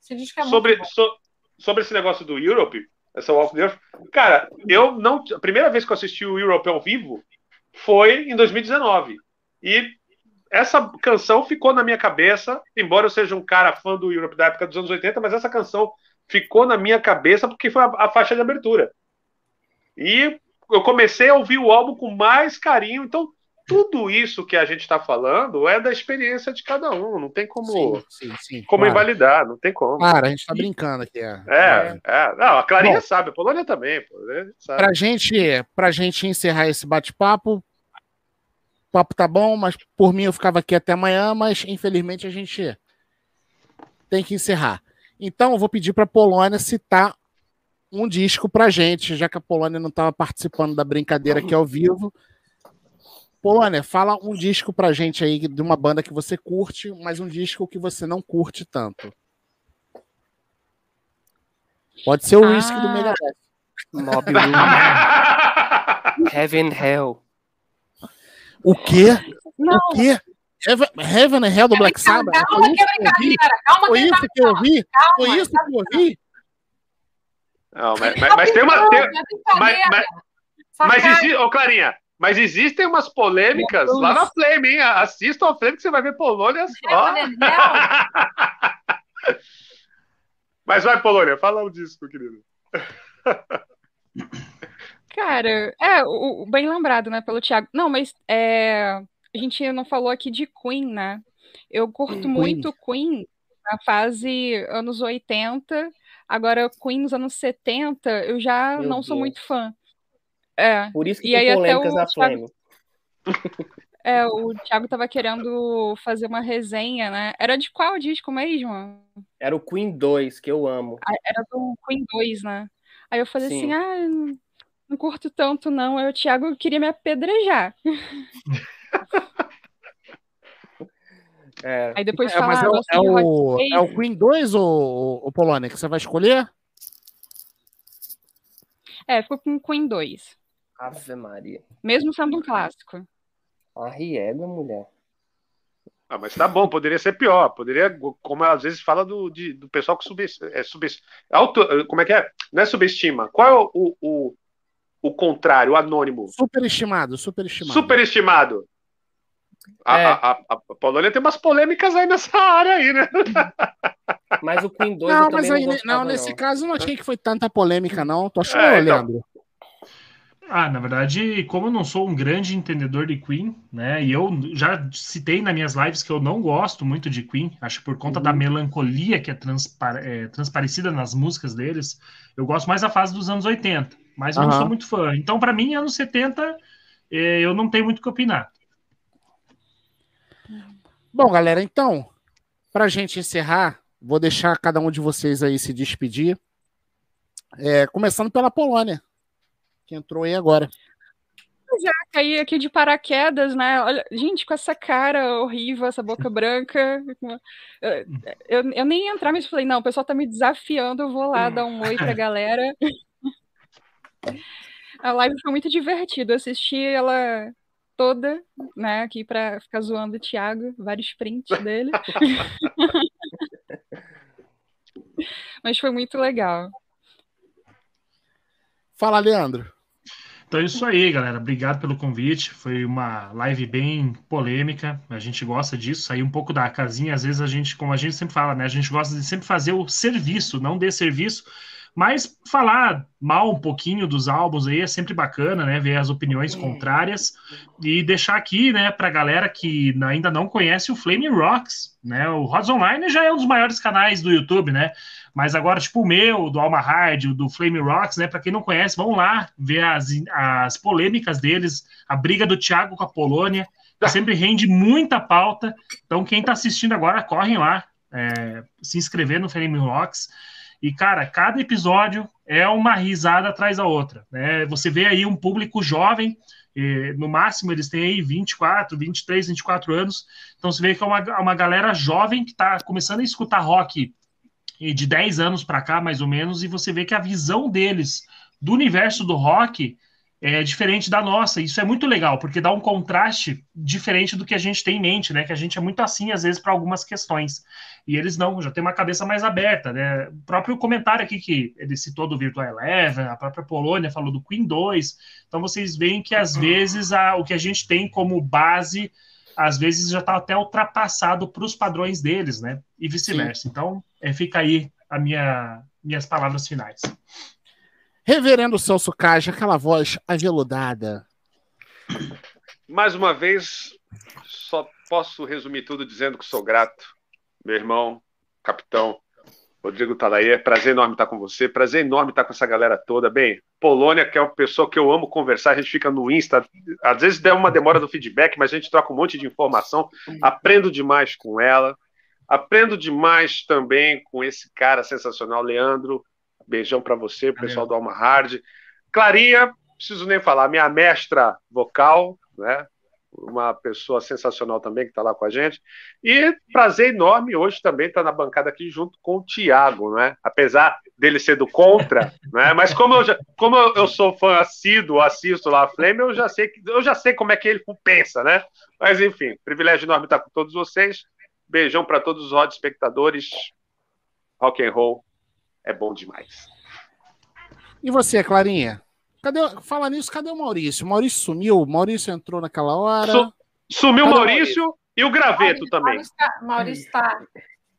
Você diz que é Sobre, so- sobre esse negócio do Europe, essa Walk the Earth, cara, eu não. A primeira vez que eu assisti o Europe ao vivo, foi em 2019. E essa canção ficou na minha cabeça, embora eu seja um cara fã do Europe da época dos anos 80, mas essa canção ficou na minha cabeça porque foi a, a faixa de abertura. E eu comecei a ouvir o álbum com mais carinho, então tudo isso que a gente está falando é da experiência de cada um, não tem como, sim, sim, sim, como claro. invalidar, não tem como. Claro, a gente está brincando aqui. É, É, é. Não, a Clarinha Bom. sabe, a Polônia também. Pô, a gente. Pra gente, encerrar esse bate-papo, o papo tá bom, mas por mim eu ficava aqui até amanhã, mas infelizmente a gente tem que encerrar. Então eu vou pedir pra Polônia citar um disco pra gente, já que a Polônia não estava participando da brincadeira aqui ao vivo. Polônia, fala um disco pra gente aí de uma banda que você curte, mas um disco que você não curte tanto. Pode ser o Whisky do Ah. Megadeth. Mob [laughs] Heaven Hell. O quê? Não, O quê? Heaven, Heaven and Hell do Black Sabbath? Calma que é brincadeira. Calma Foi isso que eu ouvi? Foi isso que eu ouvi? Não, mas, mas- mas tem uma. tem- mas- mas Sacanagem. exi... Ô, Clarinha, mas existem umas polêmicas lá na Flame, hein? Assistam a Flame que você vai ver Polônia só. [laughs] Mas vai, Polônia, fala o disco, querido. Cara, é, o, o- bem lembrado, né, pelo Thiago. Não, mas é, a gente não falou aqui de Queen, né? Eu curto muito Queen na fase anos 80. Agora, Queen nos anos 70, eu já Meu não sou Deus. muito fã. É, Por isso que E tem aí até polêmicas o da Thiago- Flame. [laughs] é, o Thiago tava querendo fazer uma resenha, né? Era de qual disco mesmo? Era o Queen 2, que eu amo. Ah, Era do Queen 2, né? Aí eu falei Sim. assim, ah, não, curto tanto não. Aí o Thiago queria me apedrejar. [laughs] É, Aí depois É, mas falar, é, o- gosto é de Rod o, é o Queen 2 ou o Polônia que você vai escolher? É, ficou com Queen 2. Ave Maria. Mesmo sendo um clássico. A riega, mulher. Ah, mas tá bom, poderia ser pior. Poderia, como às vezes fala do, de- do pessoal que subestima. É, auto, como é que é? Não é subestima. Qual é o, o, o, o contrário, o anônimo? Superestimado, superestimado. Superestimado. A, É. a, a, a Polônia tem umas polêmicas aí nessa área aí, né? Mas o Queen 2 Não, mas aí, não não, nesse caso eu não achei que foi tanta polêmica, não. Tô achando, É, então. Leandro. Ah, na verdade, como eu não sou um grande entendedor de Queen, né? E eu já citei nas minhas lives que eu não gosto muito de Queen, acho que por conta da melancolia que é, transpar é, transparecida nas músicas deles, eu gosto mais da fase dos anos 80, mas eu não sou muito fã. Então, para mim, anos 70, eh, eu não tenho muito o que opinar. Bom, galera, então, pra gente encerrar, vou deixar cada um de vocês aí se despedir. É, começando pela Polônia, que entrou aí agora. Caí aqui de paraquedas, né? Olha, gente, com essa cara horrível, essa boca branca. Eu, eu, nem ia entrar, mas falei, não, o pessoal tá me desafiando, eu vou lá dar um oi pra galera. A live foi muito divertida, assisti ela toda, né, aqui pra ficar zoando o Thiago, vários prints dele. [laughs] Mas foi muito legal. Fala, Leandro. Então é isso aí, galera. Obrigado pelo convite. Foi uma live bem polêmica. A gente gosta disso, sair um pouco da casinha. Às vezes a gente, como a gente sempre fala, né? A gente gosta de sempre fazer o serviço, não de serviço. Mas falar mal um pouquinho dos álbuns aí é sempre bacana, né? Ver as opiniões contrárias e deixar aqui, né, pra galera que ainda não conhece o Flame Rocks, né? O Rods Online já é um dos maiores canais do YouTube, né? Mas agora, tipo o meu, do Alma Hard, do Flame Rocks, né? Pra quem não conhece, vão lá ver as, as polêmicas deles, a briga do Thiago com a Polônia, [laughs] sempre rende muita pauta. Então, quem tá assistindo agora, correm lá, é, se inscrever no Flame Rocks. E, cara, cada episódio é uma risada atrás da outra. Né? Você vê aí um público jovem, no máximo eles têm aí 24, 23, 24 anos. Então você vê que é uma, uma galera jovem que está começando a escutar rock de 10 anos para cá, mais ou menos, e você vê que a visão deles do universo do rock é diferente da nossa. Isso é muito legal, porque dá um contraste diferente do que a gente tem em mente, né? Que a gente é muito assim, às vezes, para algumas questões. E eles não, já tem uma cabeça mais aberta, né? O próprio comentário aqui que ele citou do Virtual Eleven, a própria Polônia falou do Queen 2. Então vocês veem que às vezes a, o que a gente tem como base, às vezes já está até ultrapassado para os padrões deles, né? E vice-versa. Então, é, fica aí a minha, minhas palavras finais. Reverendo Celso Cage, aquela voz aveludada. Mais uma vez, só posso resumir tudo dizendo que sou grato. Meu irmão, capitão Rodrigo Talaia, prazer enorme estar com você, prazer enorme estar com essa galera toda. Bem, Polônia, que é uma pessoa que eu amo conversar, a gente fica no Insta, às vezes dá uma demora do feedback, mas a gente troca um monte de informação, aprendo demais com ela, aprendo demais também com esse cara sensacional, Leandro, Beijão para você, pessoal do Alma Hard. Clarinha, preciso nem falar, minha mestra vocal, né? Uma pessoa sensacional também que está lá com a gente. E prazer enorme hoje também estar tá na bancada aqui junto com o Tiago, né? Apesar dele ser do contra, [laughs] né? Mas como eu, já, como eu sou fã assíduo, assisto lá a Flame, eu já sei que eu já sei como é que ele pensa, né? Mas enfim, privilégio enorme estar com todos vocês. Beijão para todos os hot espectadores. Rock and roll é bom demais. E você, Clarinha? Cadê, fala nisso, cadê o Maurício? O Maurício sumiu? O Maurício entrou naquela hora. Su, sumiu o Maurício, Maurício, e o graveto Maurício, também. Maurício está.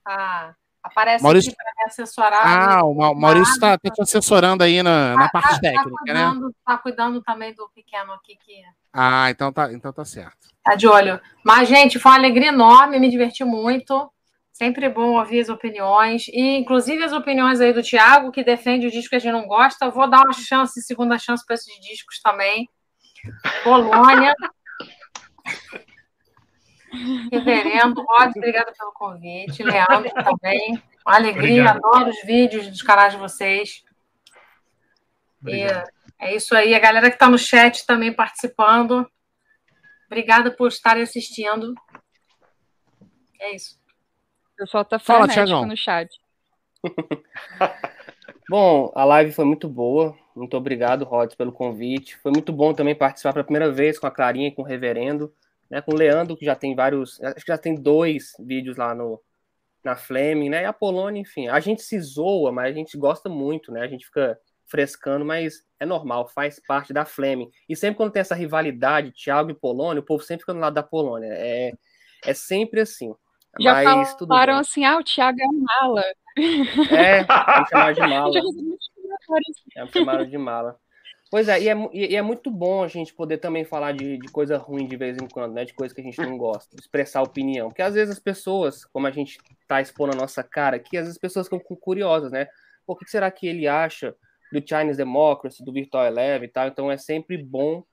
Tá, aparece Maurício... aqui para me assessorar. Ah, o Maurício está tá te assessorando aí na, na tá, parte tá, técnica, tá cuidando, né? Está cuidando também do pequeno aqui. Que... Ah, então tá, então tá certo. Tá de olho. Mas, gente, foi uma alegria enorme, me diverti muito. Sempre bom ouvir as opiniões, e inclusive as opiniões aí do Tiago, que defende o disco que a gente não gosta. vou dar uma chance, segunda chance para esses discos também. Polônia. Reverendo, Rod, obrigada pelo convite. Leandro também. Uma alegria, Obrigado. adoro os vídeos dos canais de vocês. E é isso aí. A galera que está no chat também participando. Obrigada por estarem assistindo. É isso. O pessoal tá frenético no chat. [laughs] bom, a live foi muito boa. Muito obrigado, Rods, pelo convite. Foi muito bom também participar pela primeira vez com a Clarinha e com o Reverendo, né? Com o Leandro, que já tem vários. Acho que já tem dois vídeos lá no, na Fleming, né? E a Polônia, enfim. A gente se zoa, mas a gente gosta muito, né? A gente fica frescando, mas é normal, faz parte da Fleming. E sempre quando tem essa rivalidade, Thiago e Polônia, o povo sempre fica no lado da Polônia. É, é sempre assim. Já Mas, falaram assim, ah, o Thiago é um mala. É, [laughs] vamos chamar de mala. É, chamaram de mala. Pois é e, é, e é muito bom a gente poder também falar de, de coisa ruim de vez em quando, né? De coisa que a gente não gosta, expressar opinião. Porque às vezes as pessoas, como a gente tá expondo a nossa cara aqui, às vezes as pessoas ficam curiosas, né? o que será que ele acha do Chinese Democracy, do Virtual Eleven e tal? Então é sempre bom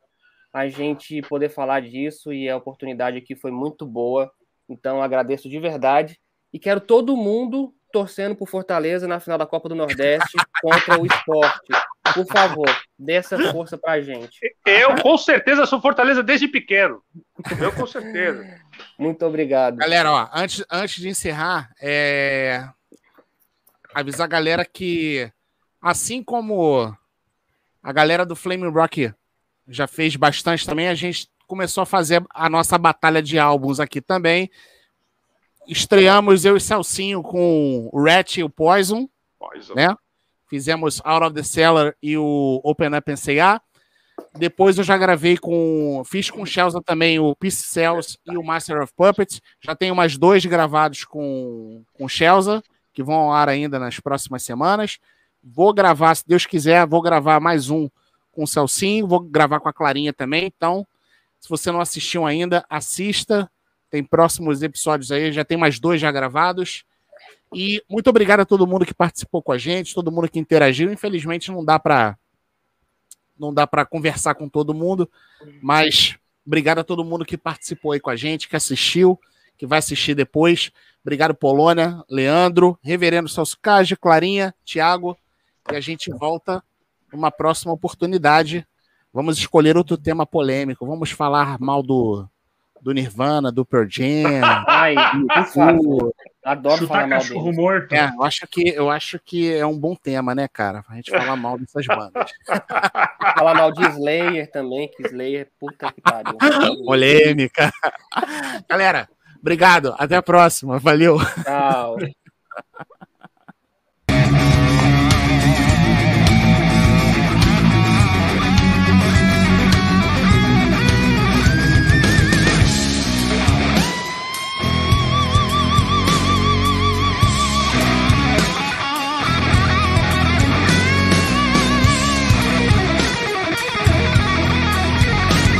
a gente poder falar disso e a oportunidade aqui foi muito boa. Então agradeço de verdade e quero todo mundo torcendo por Fortaleza na final da Copa do Nordeste [laughs] contra o esporte. Por favor, dê essa força pra gente. Eu com certeza sou Fortaleza desde pequeno. Eu com certeza. Muito obrigado. Galera, ó, antes, antes de encerrar, é... avisar a galera que, assim como a galera do Flame Rock já fez bastante também, a gente começou a fazer a nossa batalha de álbuns aqui também. Estreamos eu e Celcinho com o Rat e o Poison, Poison. né? Fizemos Out of the Cellar e o Open Up NCA. Depois eu já gravei com. Fiz com o Chelsea também o Peace Cells e o Master of Puppets. Já tenho mais dois gravados com, com o Chelsea, que vão ao ar ainda nas próximas semanas. Vou gravar, se Deus quiser, vou gravar mais um com o Celcinho, vou gravar com a Clarinha também. Então, se você não assistiu ainda, assista. Tem próximos episódios aí, já tem mais dois já gravados. E muito obrigado a todo mundo que participou com a gente, todo mundo que interagiu. Infelizmente não dá para não dá para conversar com todo mundo, mas obrigado a todo mundo que participou aí com a gente, que assistiu, que vai assistir depois. Obrigado Polônia, Leandro, Reverendo Celso Cage, Clarinha, Tiago, e a gente volta numa próxima oportunidade Vamos escolher outro tema polêmico. Vamos falar mal do, do Nirvana, do Pearl Jam. [laughs] Ai, favor. Adoro Chutar falar mal cachorro morto. É, eu acho que eu acho que é um bom tema, né, cara? A gente falar mal dessas bandas. [laughs] Falar mal de Slayer também, que Slayer, puta que pariu. [laughs] Polêmica. Galera, obrigado. Até a próxima. Valeu. Tchau.